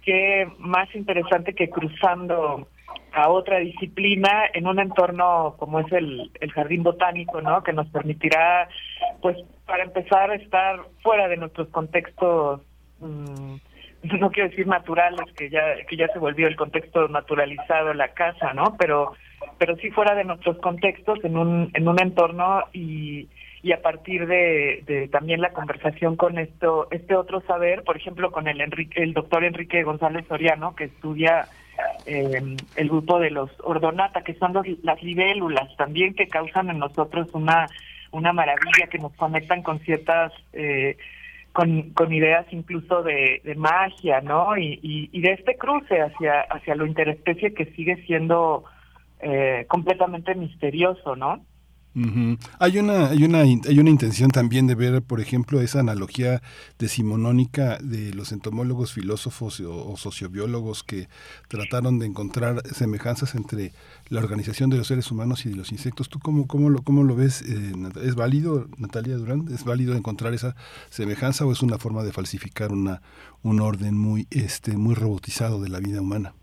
qué más interesante que cruzando a otra disciplina en un entorno como es el, el jardín botánico, ¿no? Que nos permitirá, pues, para empezar estar fuera de nuestros contextos, mm, *laughs* no quiero decir naturales, que ya que ya se volvió el contexto naturalizado la casa, ¿no? Pero pero sí fuera de nuestros contextos en un en un entorno y y a partir de, de también la conversación con esto este otro saber, por ejemplo, con el Enrique, el doctor Enrique González Soriano que estudia eh, el grupo de los ordonata, que son los- las libélulas también que causan en nosotros una, una maravilla, que nos conectan con ciertas, eh, con, con ideas incluso de, magia, ¿no? Y de este cruce hacia, hacia lo interespecie que sigue siendo eh, completamente misterioso, ¿no? Ujú. Hay una, hay una, hay una intención también de ver, por ejemplo, esa analogía decimonónica de los entomólogos, filósofos o, sociobiólogos que trataron de encontrar semejanzas entre la organización de los seres humanos y de los insectos. ¿Tú cómo, cómo lo, cómo lo ves? eh, ¿Es válido, Natalia Durán? ¿Es válido encontrar esa semejanza o es una forma de falsificar una, un orden muy, este, muy robotizado de la vida humana?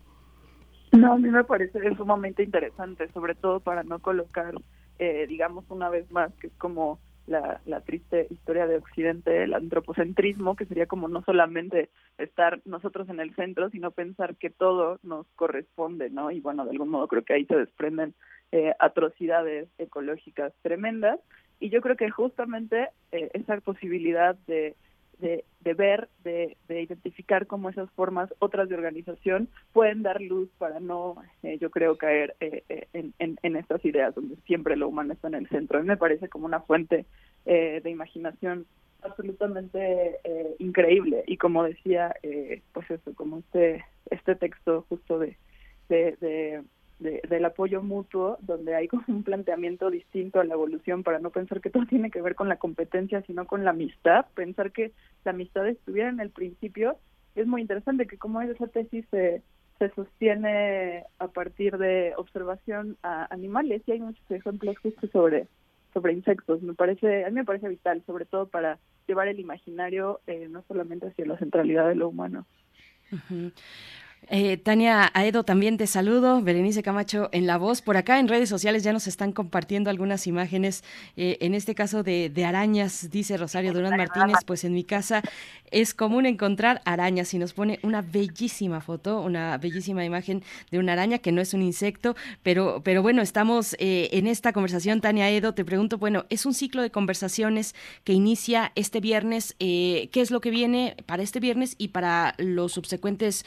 No, a mí me parece sumamente interesante, sobre todo para no colocar, eh, digamos, una vez más, que es como la, la triste historia de Occidente, el antropocentrismo, que sería como no solamente estar nosotros en el centro, sino pensar que todo nos corresponde, ¿no? Y bueno, de algún modo creo que ahí se desprenden eh, atrocidades ecológicas tremendas. Y yo creo que justamente eh, esa posibilidad de de, de ver, de, de identificar cómo esas formas, otras de organización, pueden dar luz para no, eh, yo creo, caer eh, eh, en, estas ideas donde siempre lo humano está en el centro. A me parece como una fuente eh, de imaginación absolutamente eh, increíble y como decía, eh, pues eso, como este este texto justo de, de de- del apoyo mutuo, donde hay como un planteamiento distinto a la evolución para no pensar que todo *laughs* tiene que ver con la competencia, sino con la amistad, pensar que la amistad estuviera en el principio, es muy interesante que como esa tesis se, se sostiene a partir de observación a animales y hay muchos ejemplos justo sobre sobre insectos, me parece, a mí me parece vital, sobre todo para llevar el imaginario eh, no solamente hacia la centralidad de lo humano. Eh, Tania Aedo, también te saludo. Berenice Camacho en la voz. Por acá en redes sociales ya nos están compartiendo algunas imágenes, eh, en este caso de, de, arañas, dice Rosario Durán Martínez. Pues en mi casa es común encontrar arañas y nos pone una bellísima foto, una bellísima imagen de una araña que no es un insecto, pero, pero bueno, estamos eh, en esta conversación. Tania Aedo, te pregunto, bueno, es un ciclo de conversaciones que inicia este viernes. ¿Qué es lo que viene para este viernes y para los subsecuentes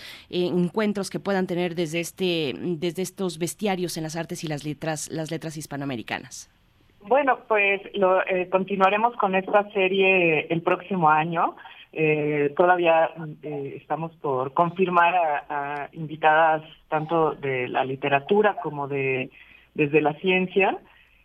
encuentros que puedan tener desde este desde estos bestiarios en las artes y las letras las letras hispanoamericanas. Bueno, pues lo, eh, continuaremos con esta serie el próximo año. Eh, todavía eh, estamos por confirmar a, a, invitadas tanto de la literatura como de desde la ciencia.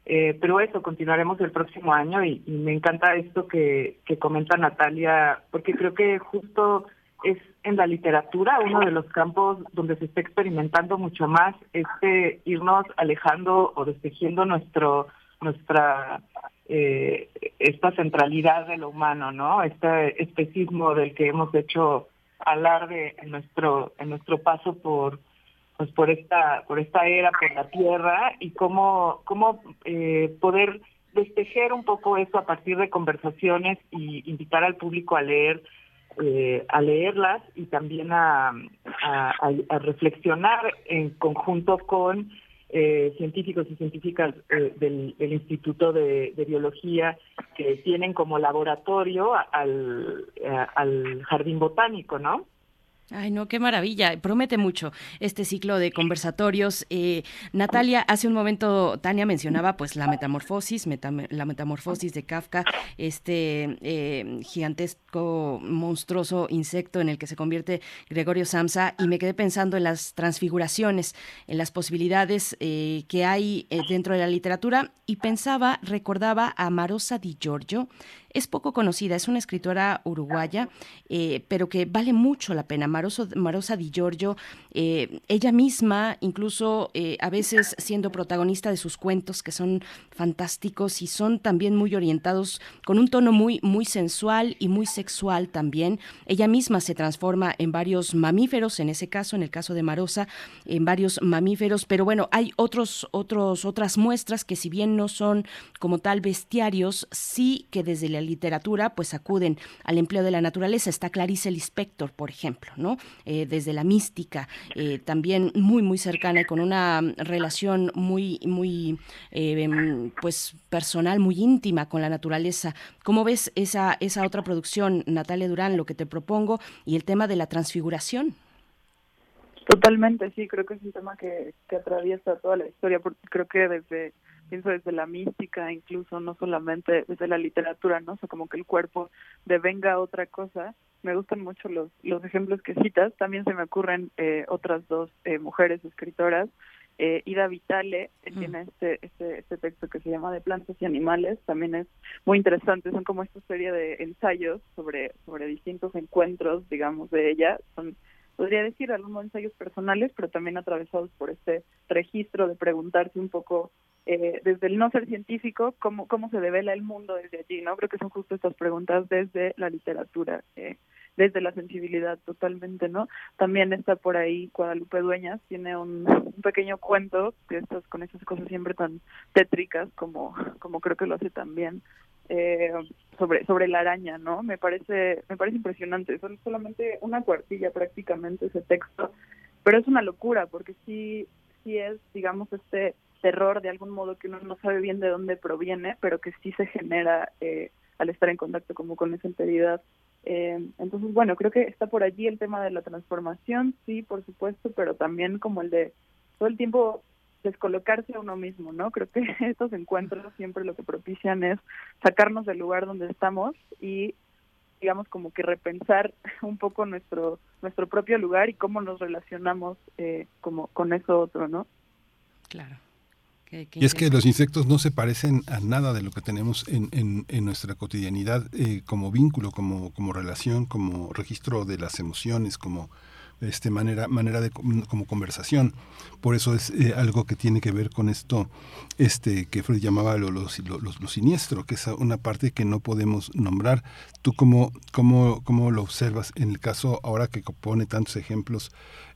Eh, pero eso, continuaremos el próximo año y, y me encanta esto que, que comenta Natalia, porque creo que justo es en la literatura uno de los campos donde se está experimentando mucho más este irnos alejando o destejiendo nuestro nuestra eh, esta centralidad de lo humano no este especismo del que hemos hecho alarde en nuestro en nuestro paso por pues por esta por esta era por la tierra y cómo cómo eh, poder destejer un poco eso a partir de conversaciones y invitar al público a leer eh, a leerlas y también a, reflexionar en conjunto con eh, científicos y científicas eh, del, Instituto de, Biología que tienen como laboratorio al Jardín Botánico, ¿no? Ay, no, qué maravilla. Promete mucho este ciclo de conversatorios. Eh, Natalia, hace un momento Tania mencionaba pues la metamorfosis, meta, la metamorfosis de Kafka, este eh, gigantesco, monstruoso insecto en el que se convierte Gregorio Samsa, y me quedé pensando en las transfiguraciones, en las posibilidades eh, que hay eh, dentro de la literatura, y pensaba, recordaba a Marosa Di Giorgio, es poco conocida, es una escritora uruguaya, eh, pero que vale mucho la pena. Marosa Di Giorgio, eh, ella misma, incluso eh, a veces siendo protagonista de sus cuentos, que son fantásticos y son también muy orientados con un tono muy, muy sensual y muy sexual también. Ella misma se transforma en varios mamíferos, en ese caso, en el caso de Marosa, en varios mamíferos, pero bueno, hay otros, otros, otras muestras que si bien no son como tal bestiarios, sí que desde la literatura pues acuden al empleo de la naturaleza. Está Clarice Lispector, por ejemplo, ¿no? Eh, desde la mística, eh, también muy, muy cercana y con una relación muy, muy, eh, pues personal, muy íntima con la naturaleza. ¿Cómo ves esa, esa otra producción, Natalia Durán, lo que te propongo y el tema de la transfiguración? Totalmente, sí, creo que es un tema que, atraviesa toda la historia, creo que desde pienso desde la mística, incluso no solamente desde la literatura, ¿no? O sea, como que el cuerpo devenga otra cosa. Me gustan mucho los, los ejemplos que citas. También se me ocurren eh, otras dos eh, mujeres escritoras. Eh, Ida Vitale mm. tiene este, este, este texto que se llama De plantas y animales, también es muy interesante, son como esta serie de ensayos sobre, sobre distintos encuentros, digamos, de ella, son podría decir algunos ensayos personales, pero también atravesados por este registro de preguntarse un poco eh, desde el no ser científico, cómo, cómo se devela el mundo desde allí, ¿no? Creo que son justo estas preguntas desde la literatura, eh, desde la sensibilidad totalmente, ¿no? También está por ahí Guadalupe Dueñas, tiene un, pequeño cuento, que estás con esas cosas siempre tan tétricas como, como creo que lo hace también, eh, sobre sobre la araña, ¿no? Me parece me parece impresionante. Son solamente una cuartilla prácticamente ese texto, pero es una locura porque sí sí es, digamos, este terror de algún modo que uno no sabe bien de dónde proviene, pero que sí se genera eh, al estar en contacto como con esa enteridad. Eh, entonces, bueno, creo que está por allí el tema de la transformación, sí, por supuesto, pero también como el de todo el tiempo descolocarse a uno mismo, ¿no? Creo que *laughs* estos encuentros siempre lo que propician es sacarnos del lugar donde estamos y digamos como que repensar *laughs* un poco nuestro nuestro propio lugar y cómo nos relacionamos eh, como con eso otro, ¿no? Claro. y es que los insectos no se parecen a nada de lo que tenemos en, en, en nuestra cotidianidad eh, como vínculo, como, como relación, como registro de las emociones, como este manera manera de como conversación. Por eso es eh, algo que tiene que ver con esto este que Freud llamaba lo, lo, lo, lo, siniestro que es una parte que no podemos nombrar. Tú cómo cómo cómo lo observas en el caso ahora que pone tantos ejemplos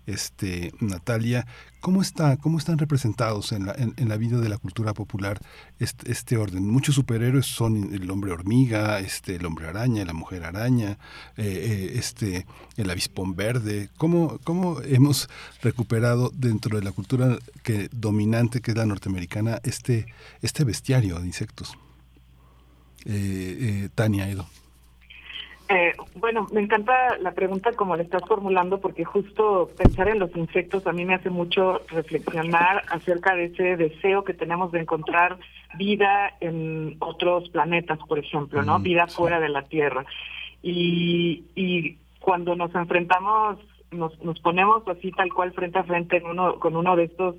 este, Natalia, ¿cómo, está, cómo están representados en la, en, la vida de la cultura popular este, este, orden? Muchos superhéroes son el hombre hormiga, este, el hombre araña, la mujer araña, eh, eh, este, el avispón verde. ¿Cómo, ¿Cómo hemos recuperado dentro de la cultura que, dominante que es la norteamericana este, este bestiario de insectos? Eh, Tania Edo. Eh, bueno, me encanta la pregunta como la estás formulando porque justo pensar en los insectos a mí me hace mucho reflexionar acerca de ese deseo que tenemos de encontrar vida en otros planetas, por ejemplo, ¿no? vida fuera de la Tierra. Y, y cuando nos enfrentamos, nos, nos ponemos así tal cual frente a frente en uno, con uno de estos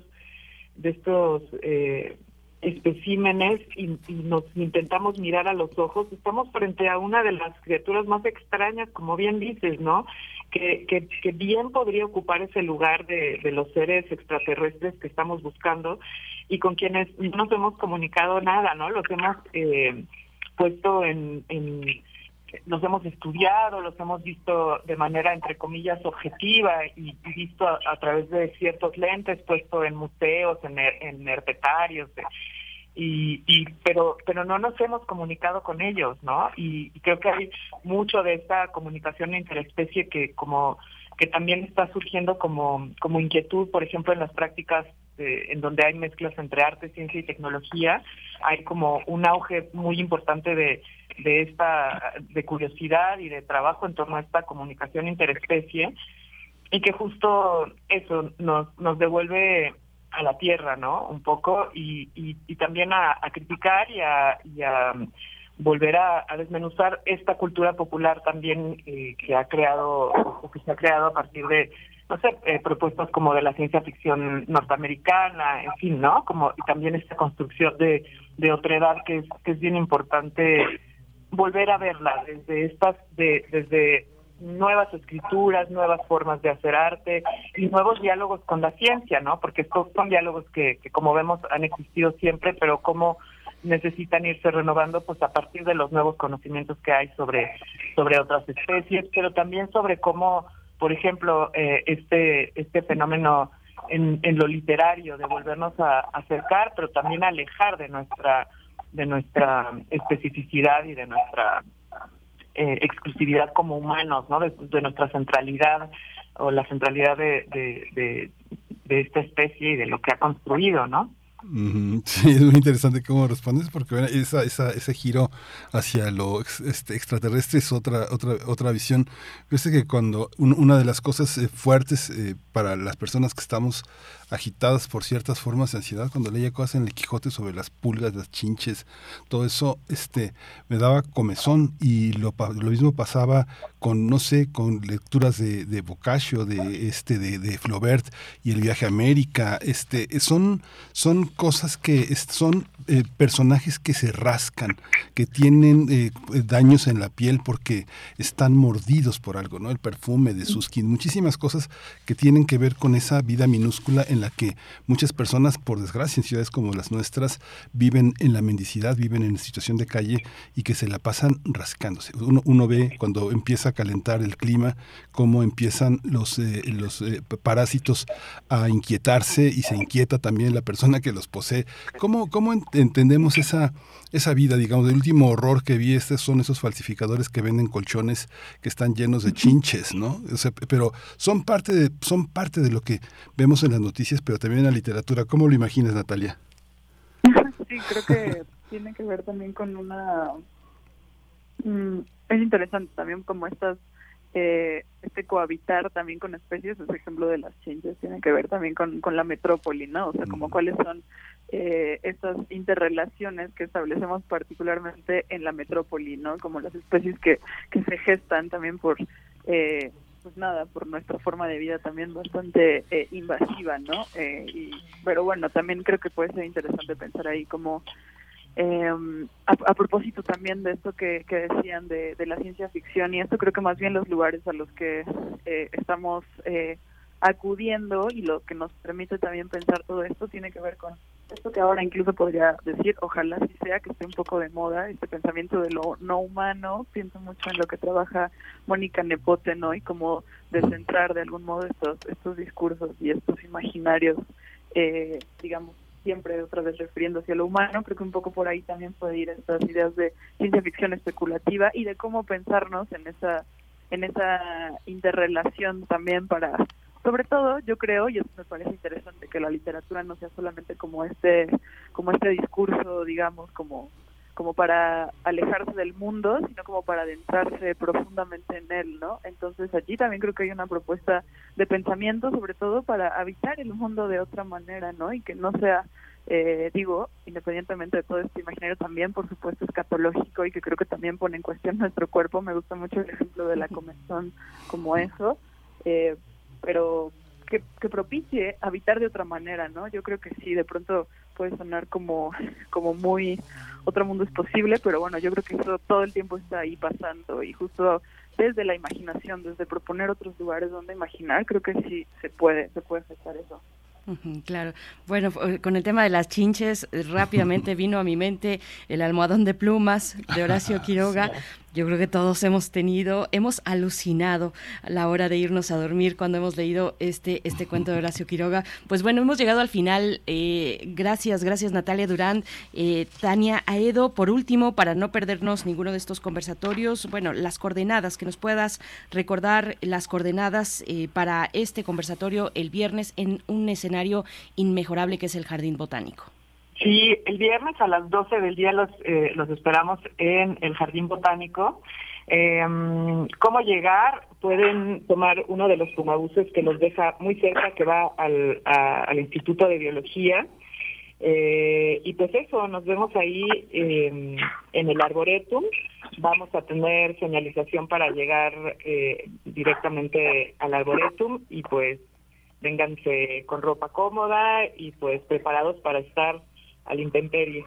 de estos eh, especímenes y, nos intentamos mirar a los ojos, estamos frente a una de las criaturas más extrañas, como bien dices, ¿no? Que, que, bien podría ocupar ese lugar de, los seres extraterrestres que estamos buscando y con quienes no nos hemos comunicado nada, ¿no? Los hemos eh, puesto en los hemos estudiado, los hemos visto de manera, entre comillas, objetiva y, visto a, través de ciertos lentes, puesto en museos, en, en herpetarios, y, y pero pero no nos hemos comunicado con ellos, ¿no? Y, creo que hay mucho de esta comunicación interespecie que como que también está surgiendo como como inquietud, por ejemplo, en las prácticas en donde hay mezclas entre arte, ciencia y tecnología, hay como un auge muy importante de, de esta de curiosidad y de trabajo en torno a esta comunicación interespecie y que justo eso nos nos devuelve a la tierra, ¿no? Un poco y, y, también a, criticar y a, y a volver a, desmenuzar esta cultura popular también eh, que ha creado o que se ha creado a partir de no sé eh, propuestas como de la ciencia ficción norteamericana en fin no como y también esta construcción de de otredad que es que es bien importante volver a verla desde estas de desde nuevas escrituras, nuevas formas de hacer arte y nuevos diálogos con la ciencia, ¿no? Porque estos son diálogos que, que como vemos han existido siempre, pero como necesitan irse renovando pues a partir de los nuevos conocimientos que hay sobre sobre otras especies, pero también sobre cómo, por ejemplo, eh, este este fenómeno en, en lo literario de volvernos a acercar, pero también alejar de nuestra de nuestra especificidad y de nuestra eh, exclusividad como humanos, ¿no? De, nuestra centralidad o la centralidad de, de, de, esta especie y de lo que ha construido, ¿no? *laughs* Sí, es muy interesante cómo respondes porque esa, esa, ese giro hacia lo este, extraterrestre es otra otra otra visión. Fíjese que cuando una de las cosas eh, fuertes eh, para las personas que estamos agitadas por ciertas formas de ansiedad, cuando leía cosas en el Quijote sobre las pulgas, las chinches, todo eso este, me daba comezón y lo, lo mismo pasaba con, no sé, con lecturas de, de Boccaccio, de, este, de, Flaubert y el viaje a América, este, son, son cosas que son eh, personajes que se rascan, que tienen eh, daños en la piel porque están mordidos por algo, ¿no? El perfume de sus skin, muchísimas cosas que tienen que ver con esa vida minúscula en la que muchas personas, por desgracia, en ciudades como las nuestras, viven en la mendicidad, viven en situación de calle y que se la pasan rascándose. Uno, uno ve cuando empieza calentar el clima, cómo empiezan los, eh, los eh, parásitos a inquietarse y se inquieta también la persona que los posee. ¿Cómo, cómo entendemos esa, esa vida, digamos, el último horror que vi, estos son esos falsificadores que venden colchones que están llenos de chinches, ¿no? pero son parte, de, son parte de lo que vemos en las noticias, pero también en la literatura. ¿Cómo lo imaginas, Natalia? *laughs* Sí, creo que tiene que ver también con una... Mm, es interesante también como estas eh, este cohabitar también con especies, por ejemplo de las chinches, tiene que ver también con, con la metrópoli, ¿no? O sea, como cuáles son eh, estas interrelaciones que establecemos particularmente en la metrópoli, ¿no? Como las especies que, que se gestan también por, eh, pues nada, por nuestra forma de vida también bastante eh, invasiva, ¿no? Eh, y, pero bueno, también creo que puede ser interesante pensar ahí como eh, a, propósito también de esto que, decían de, la ciencia ficción y esto creo que más bien los lugares a los que eh, estamos eh, acudiendo y lo que nos permite también pensar todo esto tiene que ver con esto que ahora incluso podría decir, ojalá sí sea que esté un poco de moda, este pensamiento de lo no humano, pienso mucho en lo que trabaja Mónica Nepote, ¿no? Y como descentrar de algún modo estos, estos discursos y estos imaginarios, eh, digamos, siempre otra vez refiriéndose a lo humano, creo que un poco por ahí también puede ir estas ideas de ciencia ficción especulativa y de cómo pensarnos en esa en esa interrelación también para sobre todo yo creo y eso me parece interesante que la literatura no sea solamente como este como este discurso digamos como como para alejarse del mundo sino como para adentrarse profundamente en él no entonces allí también creo que hay una propuesta de pensamiento sobre todo para habitar el mundo de otra manera no y que no sea eh, digo, independientemente de todo este imaginario, también por supuesto escatológico y que creo que también pone en cuestión nuestro cuerpo. Me gusta mucho el ejemplo de la comezón como eso, eh, pero que, que propicie habitar de otra manera, ¿no? Yo creo que sí, de pronto puede sonar como, *laughs* como muy otro mundo es posible, pero bueno, yo creo que eso todo el tiempo está ahí pasando y justo desde la imaginación, desde proponer otros lugares donde imaginar, creo que sí se puede, se puede afectar eso. Claro. Bueno, eh, con el tema de las chinches, eh, rápidamente *laughs* vino a mi mente el almohadón de plumas de Horacio *laughs* Quiroga. Yo creo que todos hemos tenido, hemos alucinado a la hora de irnos a dormir cuando hemos leído este, este cuento de Horacio Quiroga. Pues bueno, hemos llegado al final. Eh, gracias, gracias Natalia Durán, eh, Tania Aedo. Por último, para no perdernos ninguno de estos conversatorios, bueno, las coordenadas, que nos puedas recordar las coordenadas eh, para este conversatorio el viernes en un escenario inmejorable que es el Jardín Botánico. Sí, el viernes a las 12 del día los, eh, los esperamos en el Jardín Botánico. Eh, ¿Cómo llegar? Pueden tomar uno de los pumabuses que los deja muy cerca, que va al, a- al Instituto de Biología. Eh, y pues eso, nos vemos ahí eh, en el Arboretum. Vamos a tener señalización para llegar eh, directamente al Arboretum y pues vénganse con ropa cómoda y pues preparados para estar al intemperie.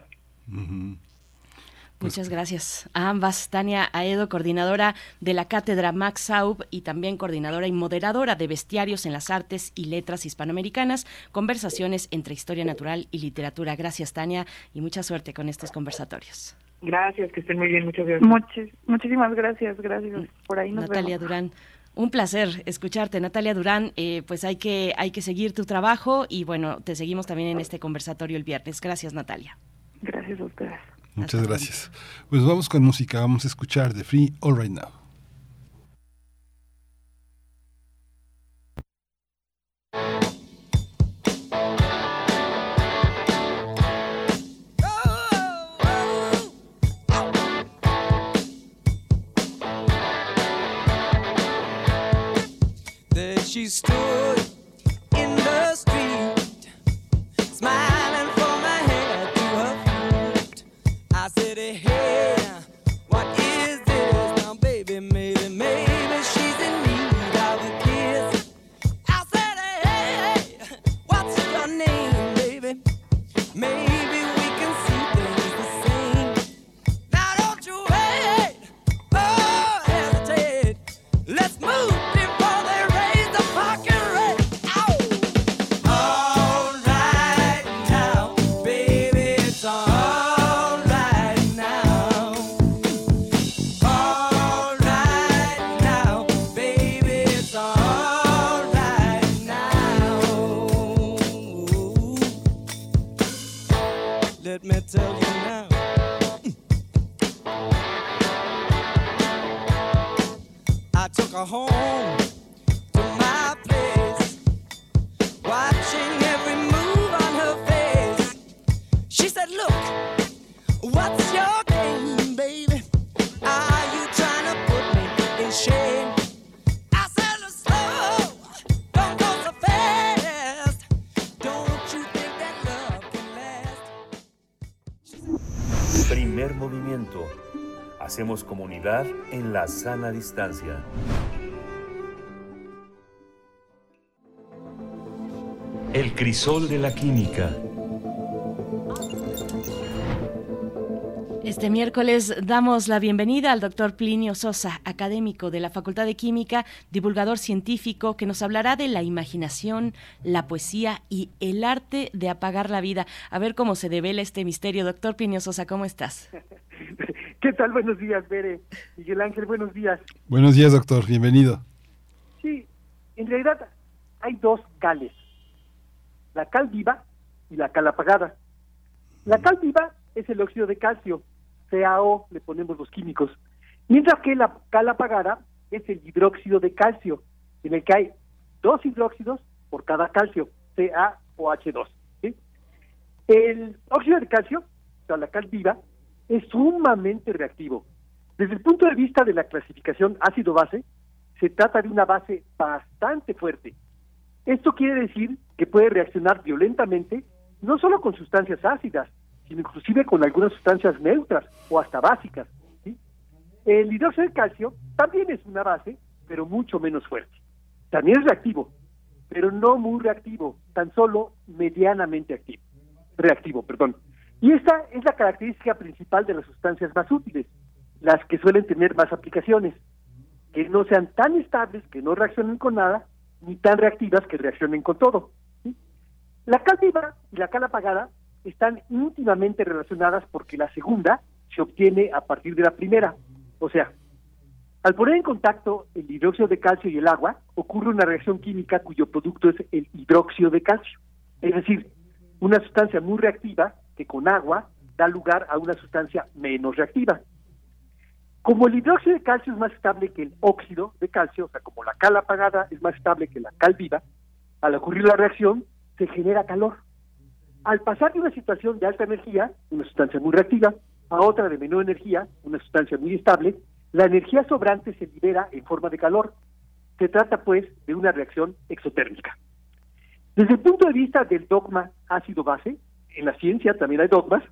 Muchas gracias a ambas. Tania Aedo, coordinadora de la cátedra Max Saub y también coordinadora y moderadora de Bestiarios en las Artes y Letras Hispanoamericanas, conversaciones entre historia natural y literatura. Gracias, Tania, y mucha suerte con estos conversatorios. Gracias, que estén muy bien, muchas gracias. Muchis- muchísimas gracias, gracias. Por ahí nos Natalia vemos. Durán. Un placer escucharte, Natalia Durán. Eh, pues hay que, hay que seguir tu trabajo y bueno, te seguimos también en este conversatorio el viernes. Gracias, Natalia. Gracias a ustedes. Muchas gracias. Pues vamos con música, vamos a escuchar The Free All Right Now. still tell you Hacemos comunidad en la sana distancia. El crisol de la química. Este miércoles damos la bienvenida al doctor Plinio Sosa, académico de la Facultad de Química, divulgador científico, que nos hablará de la imaginación, la poesía y el arte de apagar la vida. A ver cómo se devela este misterio. Doctor Plinio Sosa, ¿cómo estás? *laughs* *laughs* ¿Qué tal? Buenos días, Bere. Miguel Ángel, buenos días. Buenos días, doctor. Bienvenido. Sí, en realidad hay dos cales, la cal viva y la cal apagada. La cal viva es el óxido de calcio, CaO le ponemos los químicos, mientras que la cal apagada es el hidróxido de calcio, en el que hay dos hidróxidos por cada calcio, CaOH2. ¿sí? El óxido de calcio, o sea, la cal viva, es sumamente reactivo. Desde el punto de vista de la clasificación ácido-base, se trata de una base bastante fuerte. Esto quiere decir que puede reaccionar violentamente no solo con sustancias ácidas, sino inclusive con algunas sustancias neutras o hasta básicas. El hidróxido de calcio también es una base, pero mucho menos fuerte. También es reactivo, pero no muy reactivo, tan solo medianamente activo. Reactivo, perdón. Y esta es la característica principal de las sustancias más útiles, las que suelen tener más aplicaciones, que no sean tan estables que no reaccionen con nada, ni tan reactivas que reaccionen con todo. La cal viva y la cal apagada están íntimamente relacionadas porque la segunda se obtiene a partir de la primera. O sea, al poner en contacto el hidróxido de calcio y el agua, ocurre una reacción química cuyo producto es el hidróxido de calcio. Es decir, una sustancia muy reactiva que con agua da lugar a una sustancia menos reactiva. Como el hidróxido de calcio es más estable que el óxido de calcio, o sea, como la cal apagada es más estable que la cal viva, al ocurrir la reacción se genera calor. Al pasar de una situación de alta energía, una sustancia muy reactiva, a otra de menor energía, una sustancia muy estable, la energía sobrante se libera en forma de calor. Se trata, pues, de una reacción exotérmica. Desde el punto de vista del dogma ácido-base, en la ciencia también hay dogmas,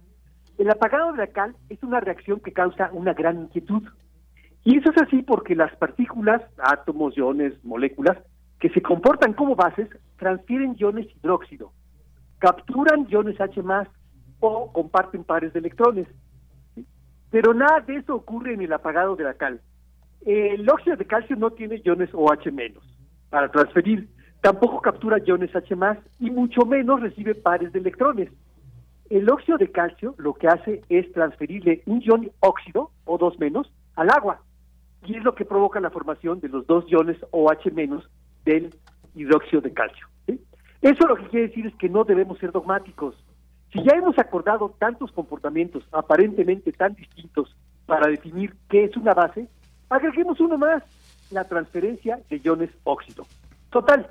el apagado de la cal es una reacción que causa una gran inquietud. Y eso es así porque las partículas, átomos, iones, moléculas, que se comportan como bases, transfieren iones hidróxido, capturan iones H o comparten pares de electrones. Pero nada de eso ocurre en el apagado de la cal. El óxido de calcio no tiene iones OH para transferir, tampoco captura iones H y mucho menos recibe pares de electrones. El óxido de calcio lo que hace es transferirle un ion óxido o dos menos al agua y es lo que provoca la formación de los dos iones OH menos del hidróxido de calcio. Eso lo que quiere decir es que no debemos ser dogmáticos. Si ya hemos acordado tantos comportamientos aparentemente tan distintos para definir qué es una base, agreguemos uno más, la transferencia de iones óxido. Total,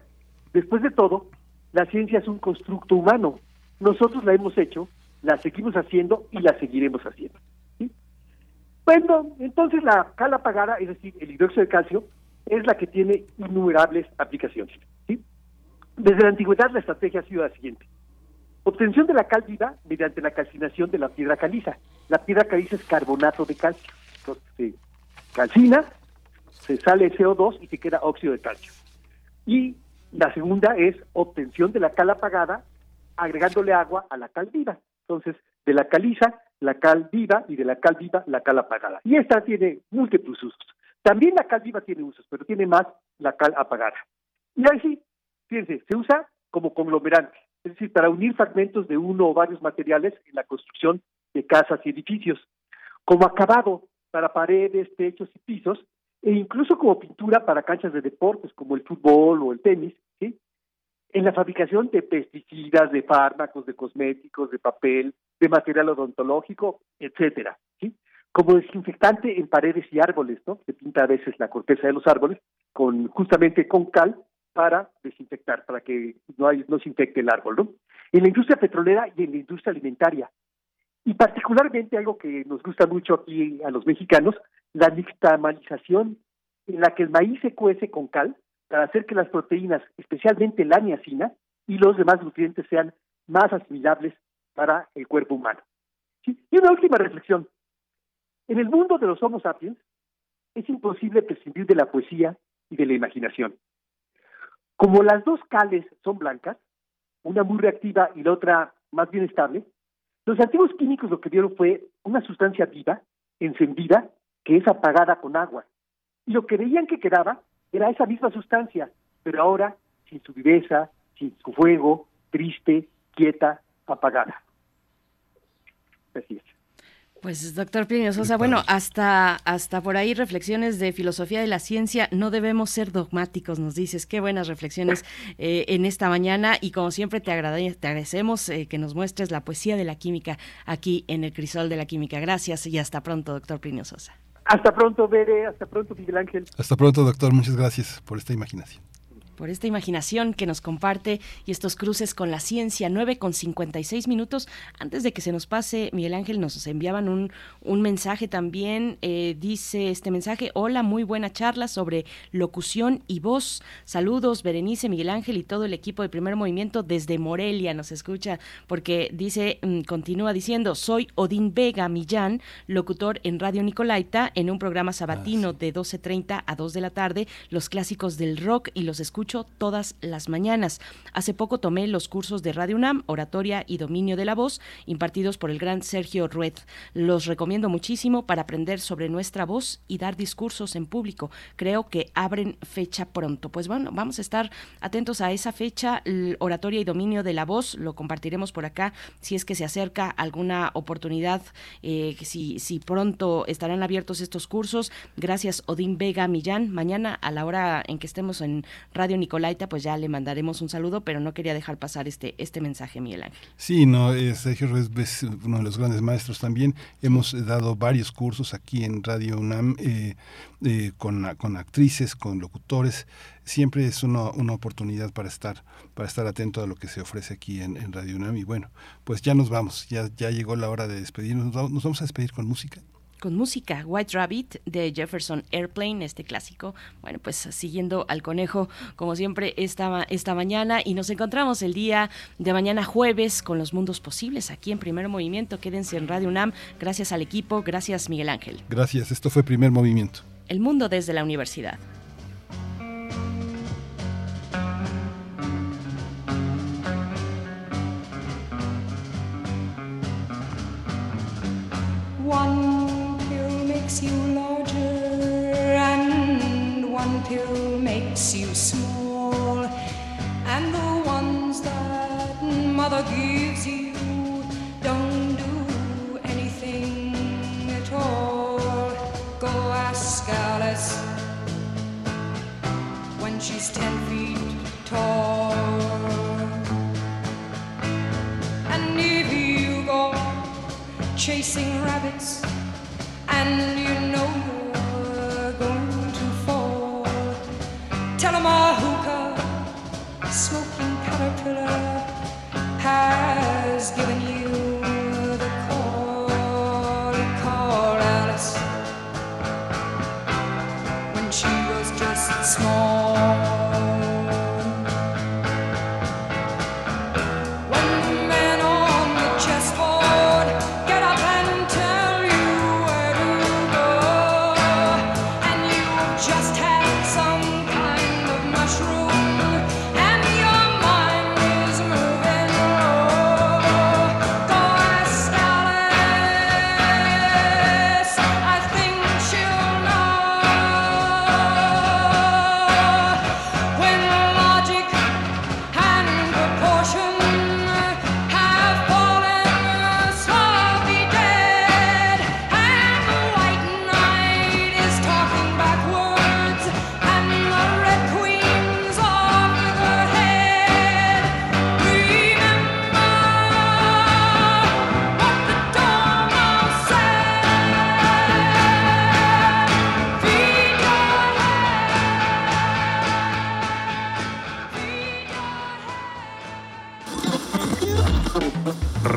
después de todo, la ciencia es un constructo humano. Nosotros la hemos hecho, la seguimos haciendo y la seguiremos haciendo. Bueno, entonces la cal apagada, es decir, el hidróxido de calcio, es la que tiene innumerables aplicaciones. Desde la antigüedad la estrategia ha sido la siguiente. Obtención de la cal viva mediante la calcinación de la piedra caliza. La piedra caliza es carbonato de calcio. Entonces se calcina, se sale CO2 y se queda óxido de calcio. Y la segunda es obtención de la cal apagada agregándole agua a la cal viva. Entonces, de la caliza, la cal viva y de la cal viva, la cal apagada. Y esta tiene múltiples usos. También la cal viva tiene usos, pero tiene más la cal apagada. Y ahí sí, fíjense, se usa como conglomerante, es decir, para unir fragmentos de uno o varios materiales en la construcción de casas y edificios, como acabado para paredes, techos y pisos, e incluso como pintura para canchas de deportes como el fútbol o el tenis. En la fabricación de pesticidas, de fármacos, de cosméticos, de papel, de material odontológico, etcétera, ¿sí? Como desinfectante en paredes y árboles, ¿no? Se pinta a veces la corteza de los árboles con justamente con cal para desinfectar, para que no, hay, no se infecte el árbol, ¿no? En la industria petrolera y en la industria alimentaria. Y particularmente algo que nos gusta mucho aquí a los mexicanos, la nixtamalización, en la que el maíz se cuece con cal para hacer que las proteínas, especialmente la niacina y los demás nutrientes sean más asimilables para el cuerpo humano. Y una última reflexión. En el mundo de los Homo sapiens es imposible prescindir de la poesía y de la imaginación. Como las dos cales son blancas, una muy reactiva y la otra más bien estable, los antiguos químicos lo que dieron fue una sustancia viva, encendida, que es apagada con agua. Y lo que veían que quedaba era esa misma sustancia, pero ahora sin su viveza, sin su fuego, triste, quieta, apagada. Así es. Pues doctor Plinio Sosa, bueno, hasta, hasta por ahí reflexiones de filosofía de la ciencia, no debemos ser dogmáticos, nos dices, qué buenas reflexiones eh, en esta mañana y como siempre te, agrade- te agradecemos eh, que nos muestres la poesía de la química aquí en el Crisol de la Química. Gracias y hasta pronto, doctor Plinio Sosa. Hasta pronto, Bere, hasta pronto, Miguel Ángel. Hasta pronto, doctor. Muchas gracias por esta imaginación. Por esta imaginación que nos comparte y estos cruces con la ciencia. 9 con 56 minutos. Antes de que se nos pase, Miguel Ángel, nos enviaban un, un mensaje también. eh, dice este mensaje: Hola, muy buena charla sobre locución y voz. Saludos, Berenice, Miguel Ángel y todo el equipo de primer movimiento desde Morelia. Nos escucha porque dice, mm, continúa diciendo: Soy Odín Vega Millán, locutor en Radio Nicolaita, en un programa sabatino de 12.30 a 2 de la tarde, los clásicos del rock y los escucho todas las mañanas. Hace poco tomé los cursos de Radio UNAM, oratoria y dominio de la voz, impartidos por el gran Sergio Rued. Los recomiendo muchísimo para aprender sobre nuestra voz y dar discursos en público. Creo que abren fecha pronto. Pues bueno, vamos a estar atentos a esa fecha, oratoria y dominio de la voz. Lo compartiremos por acá si es que se acerca alguna oportunidad, eh, si, si pronto estarán abiertos estos cursos. Gracias, Odín Vega Millán. Mañana a la hora en que estemos en Radio Nicolaita, pues ya le mandaremos un saludo, pero no quería dejar pasar este, este mensaje, Miguel Ángel. Sí, no, eh, Sergio es uno de los grandes maestros también. Hemos eh, dado varios cursos aquí en Radio UNAM eh, eh, con, con actrices, con locutores. Siempre es una, una oportunidad para estar, para estar atento a lo que se ofrece aquí en, en Radio UNAM. Y bueno, pues ya nos vamos, ya, ya llegó la hora de despedirnos. Nos vamos a despedir con música. Con música, White Rabbit de Jefferson Airplane, este clásico. Bueno, pues siguiendo al conejo, como siempre, esta, esta mañana. Y nos encontramos el día de mañana jueves con los mundos posibles aquí en Primer Movimiento. Quédense en Radio UNAM. Gracias al equipo, gracias Miguel Ángel. Gracias, esto fue Primer Movimiento. El mundo desde la universidad. Makes you larger, and one pill makes you small. And the ones that mother gives you don't do anything at all. Go ask Alice when she's ten feet tall. And if you go chasing rabbits and you know you're going to fall. Hookah, smoking caterpillar has given you the call. Call Alice when she was just small.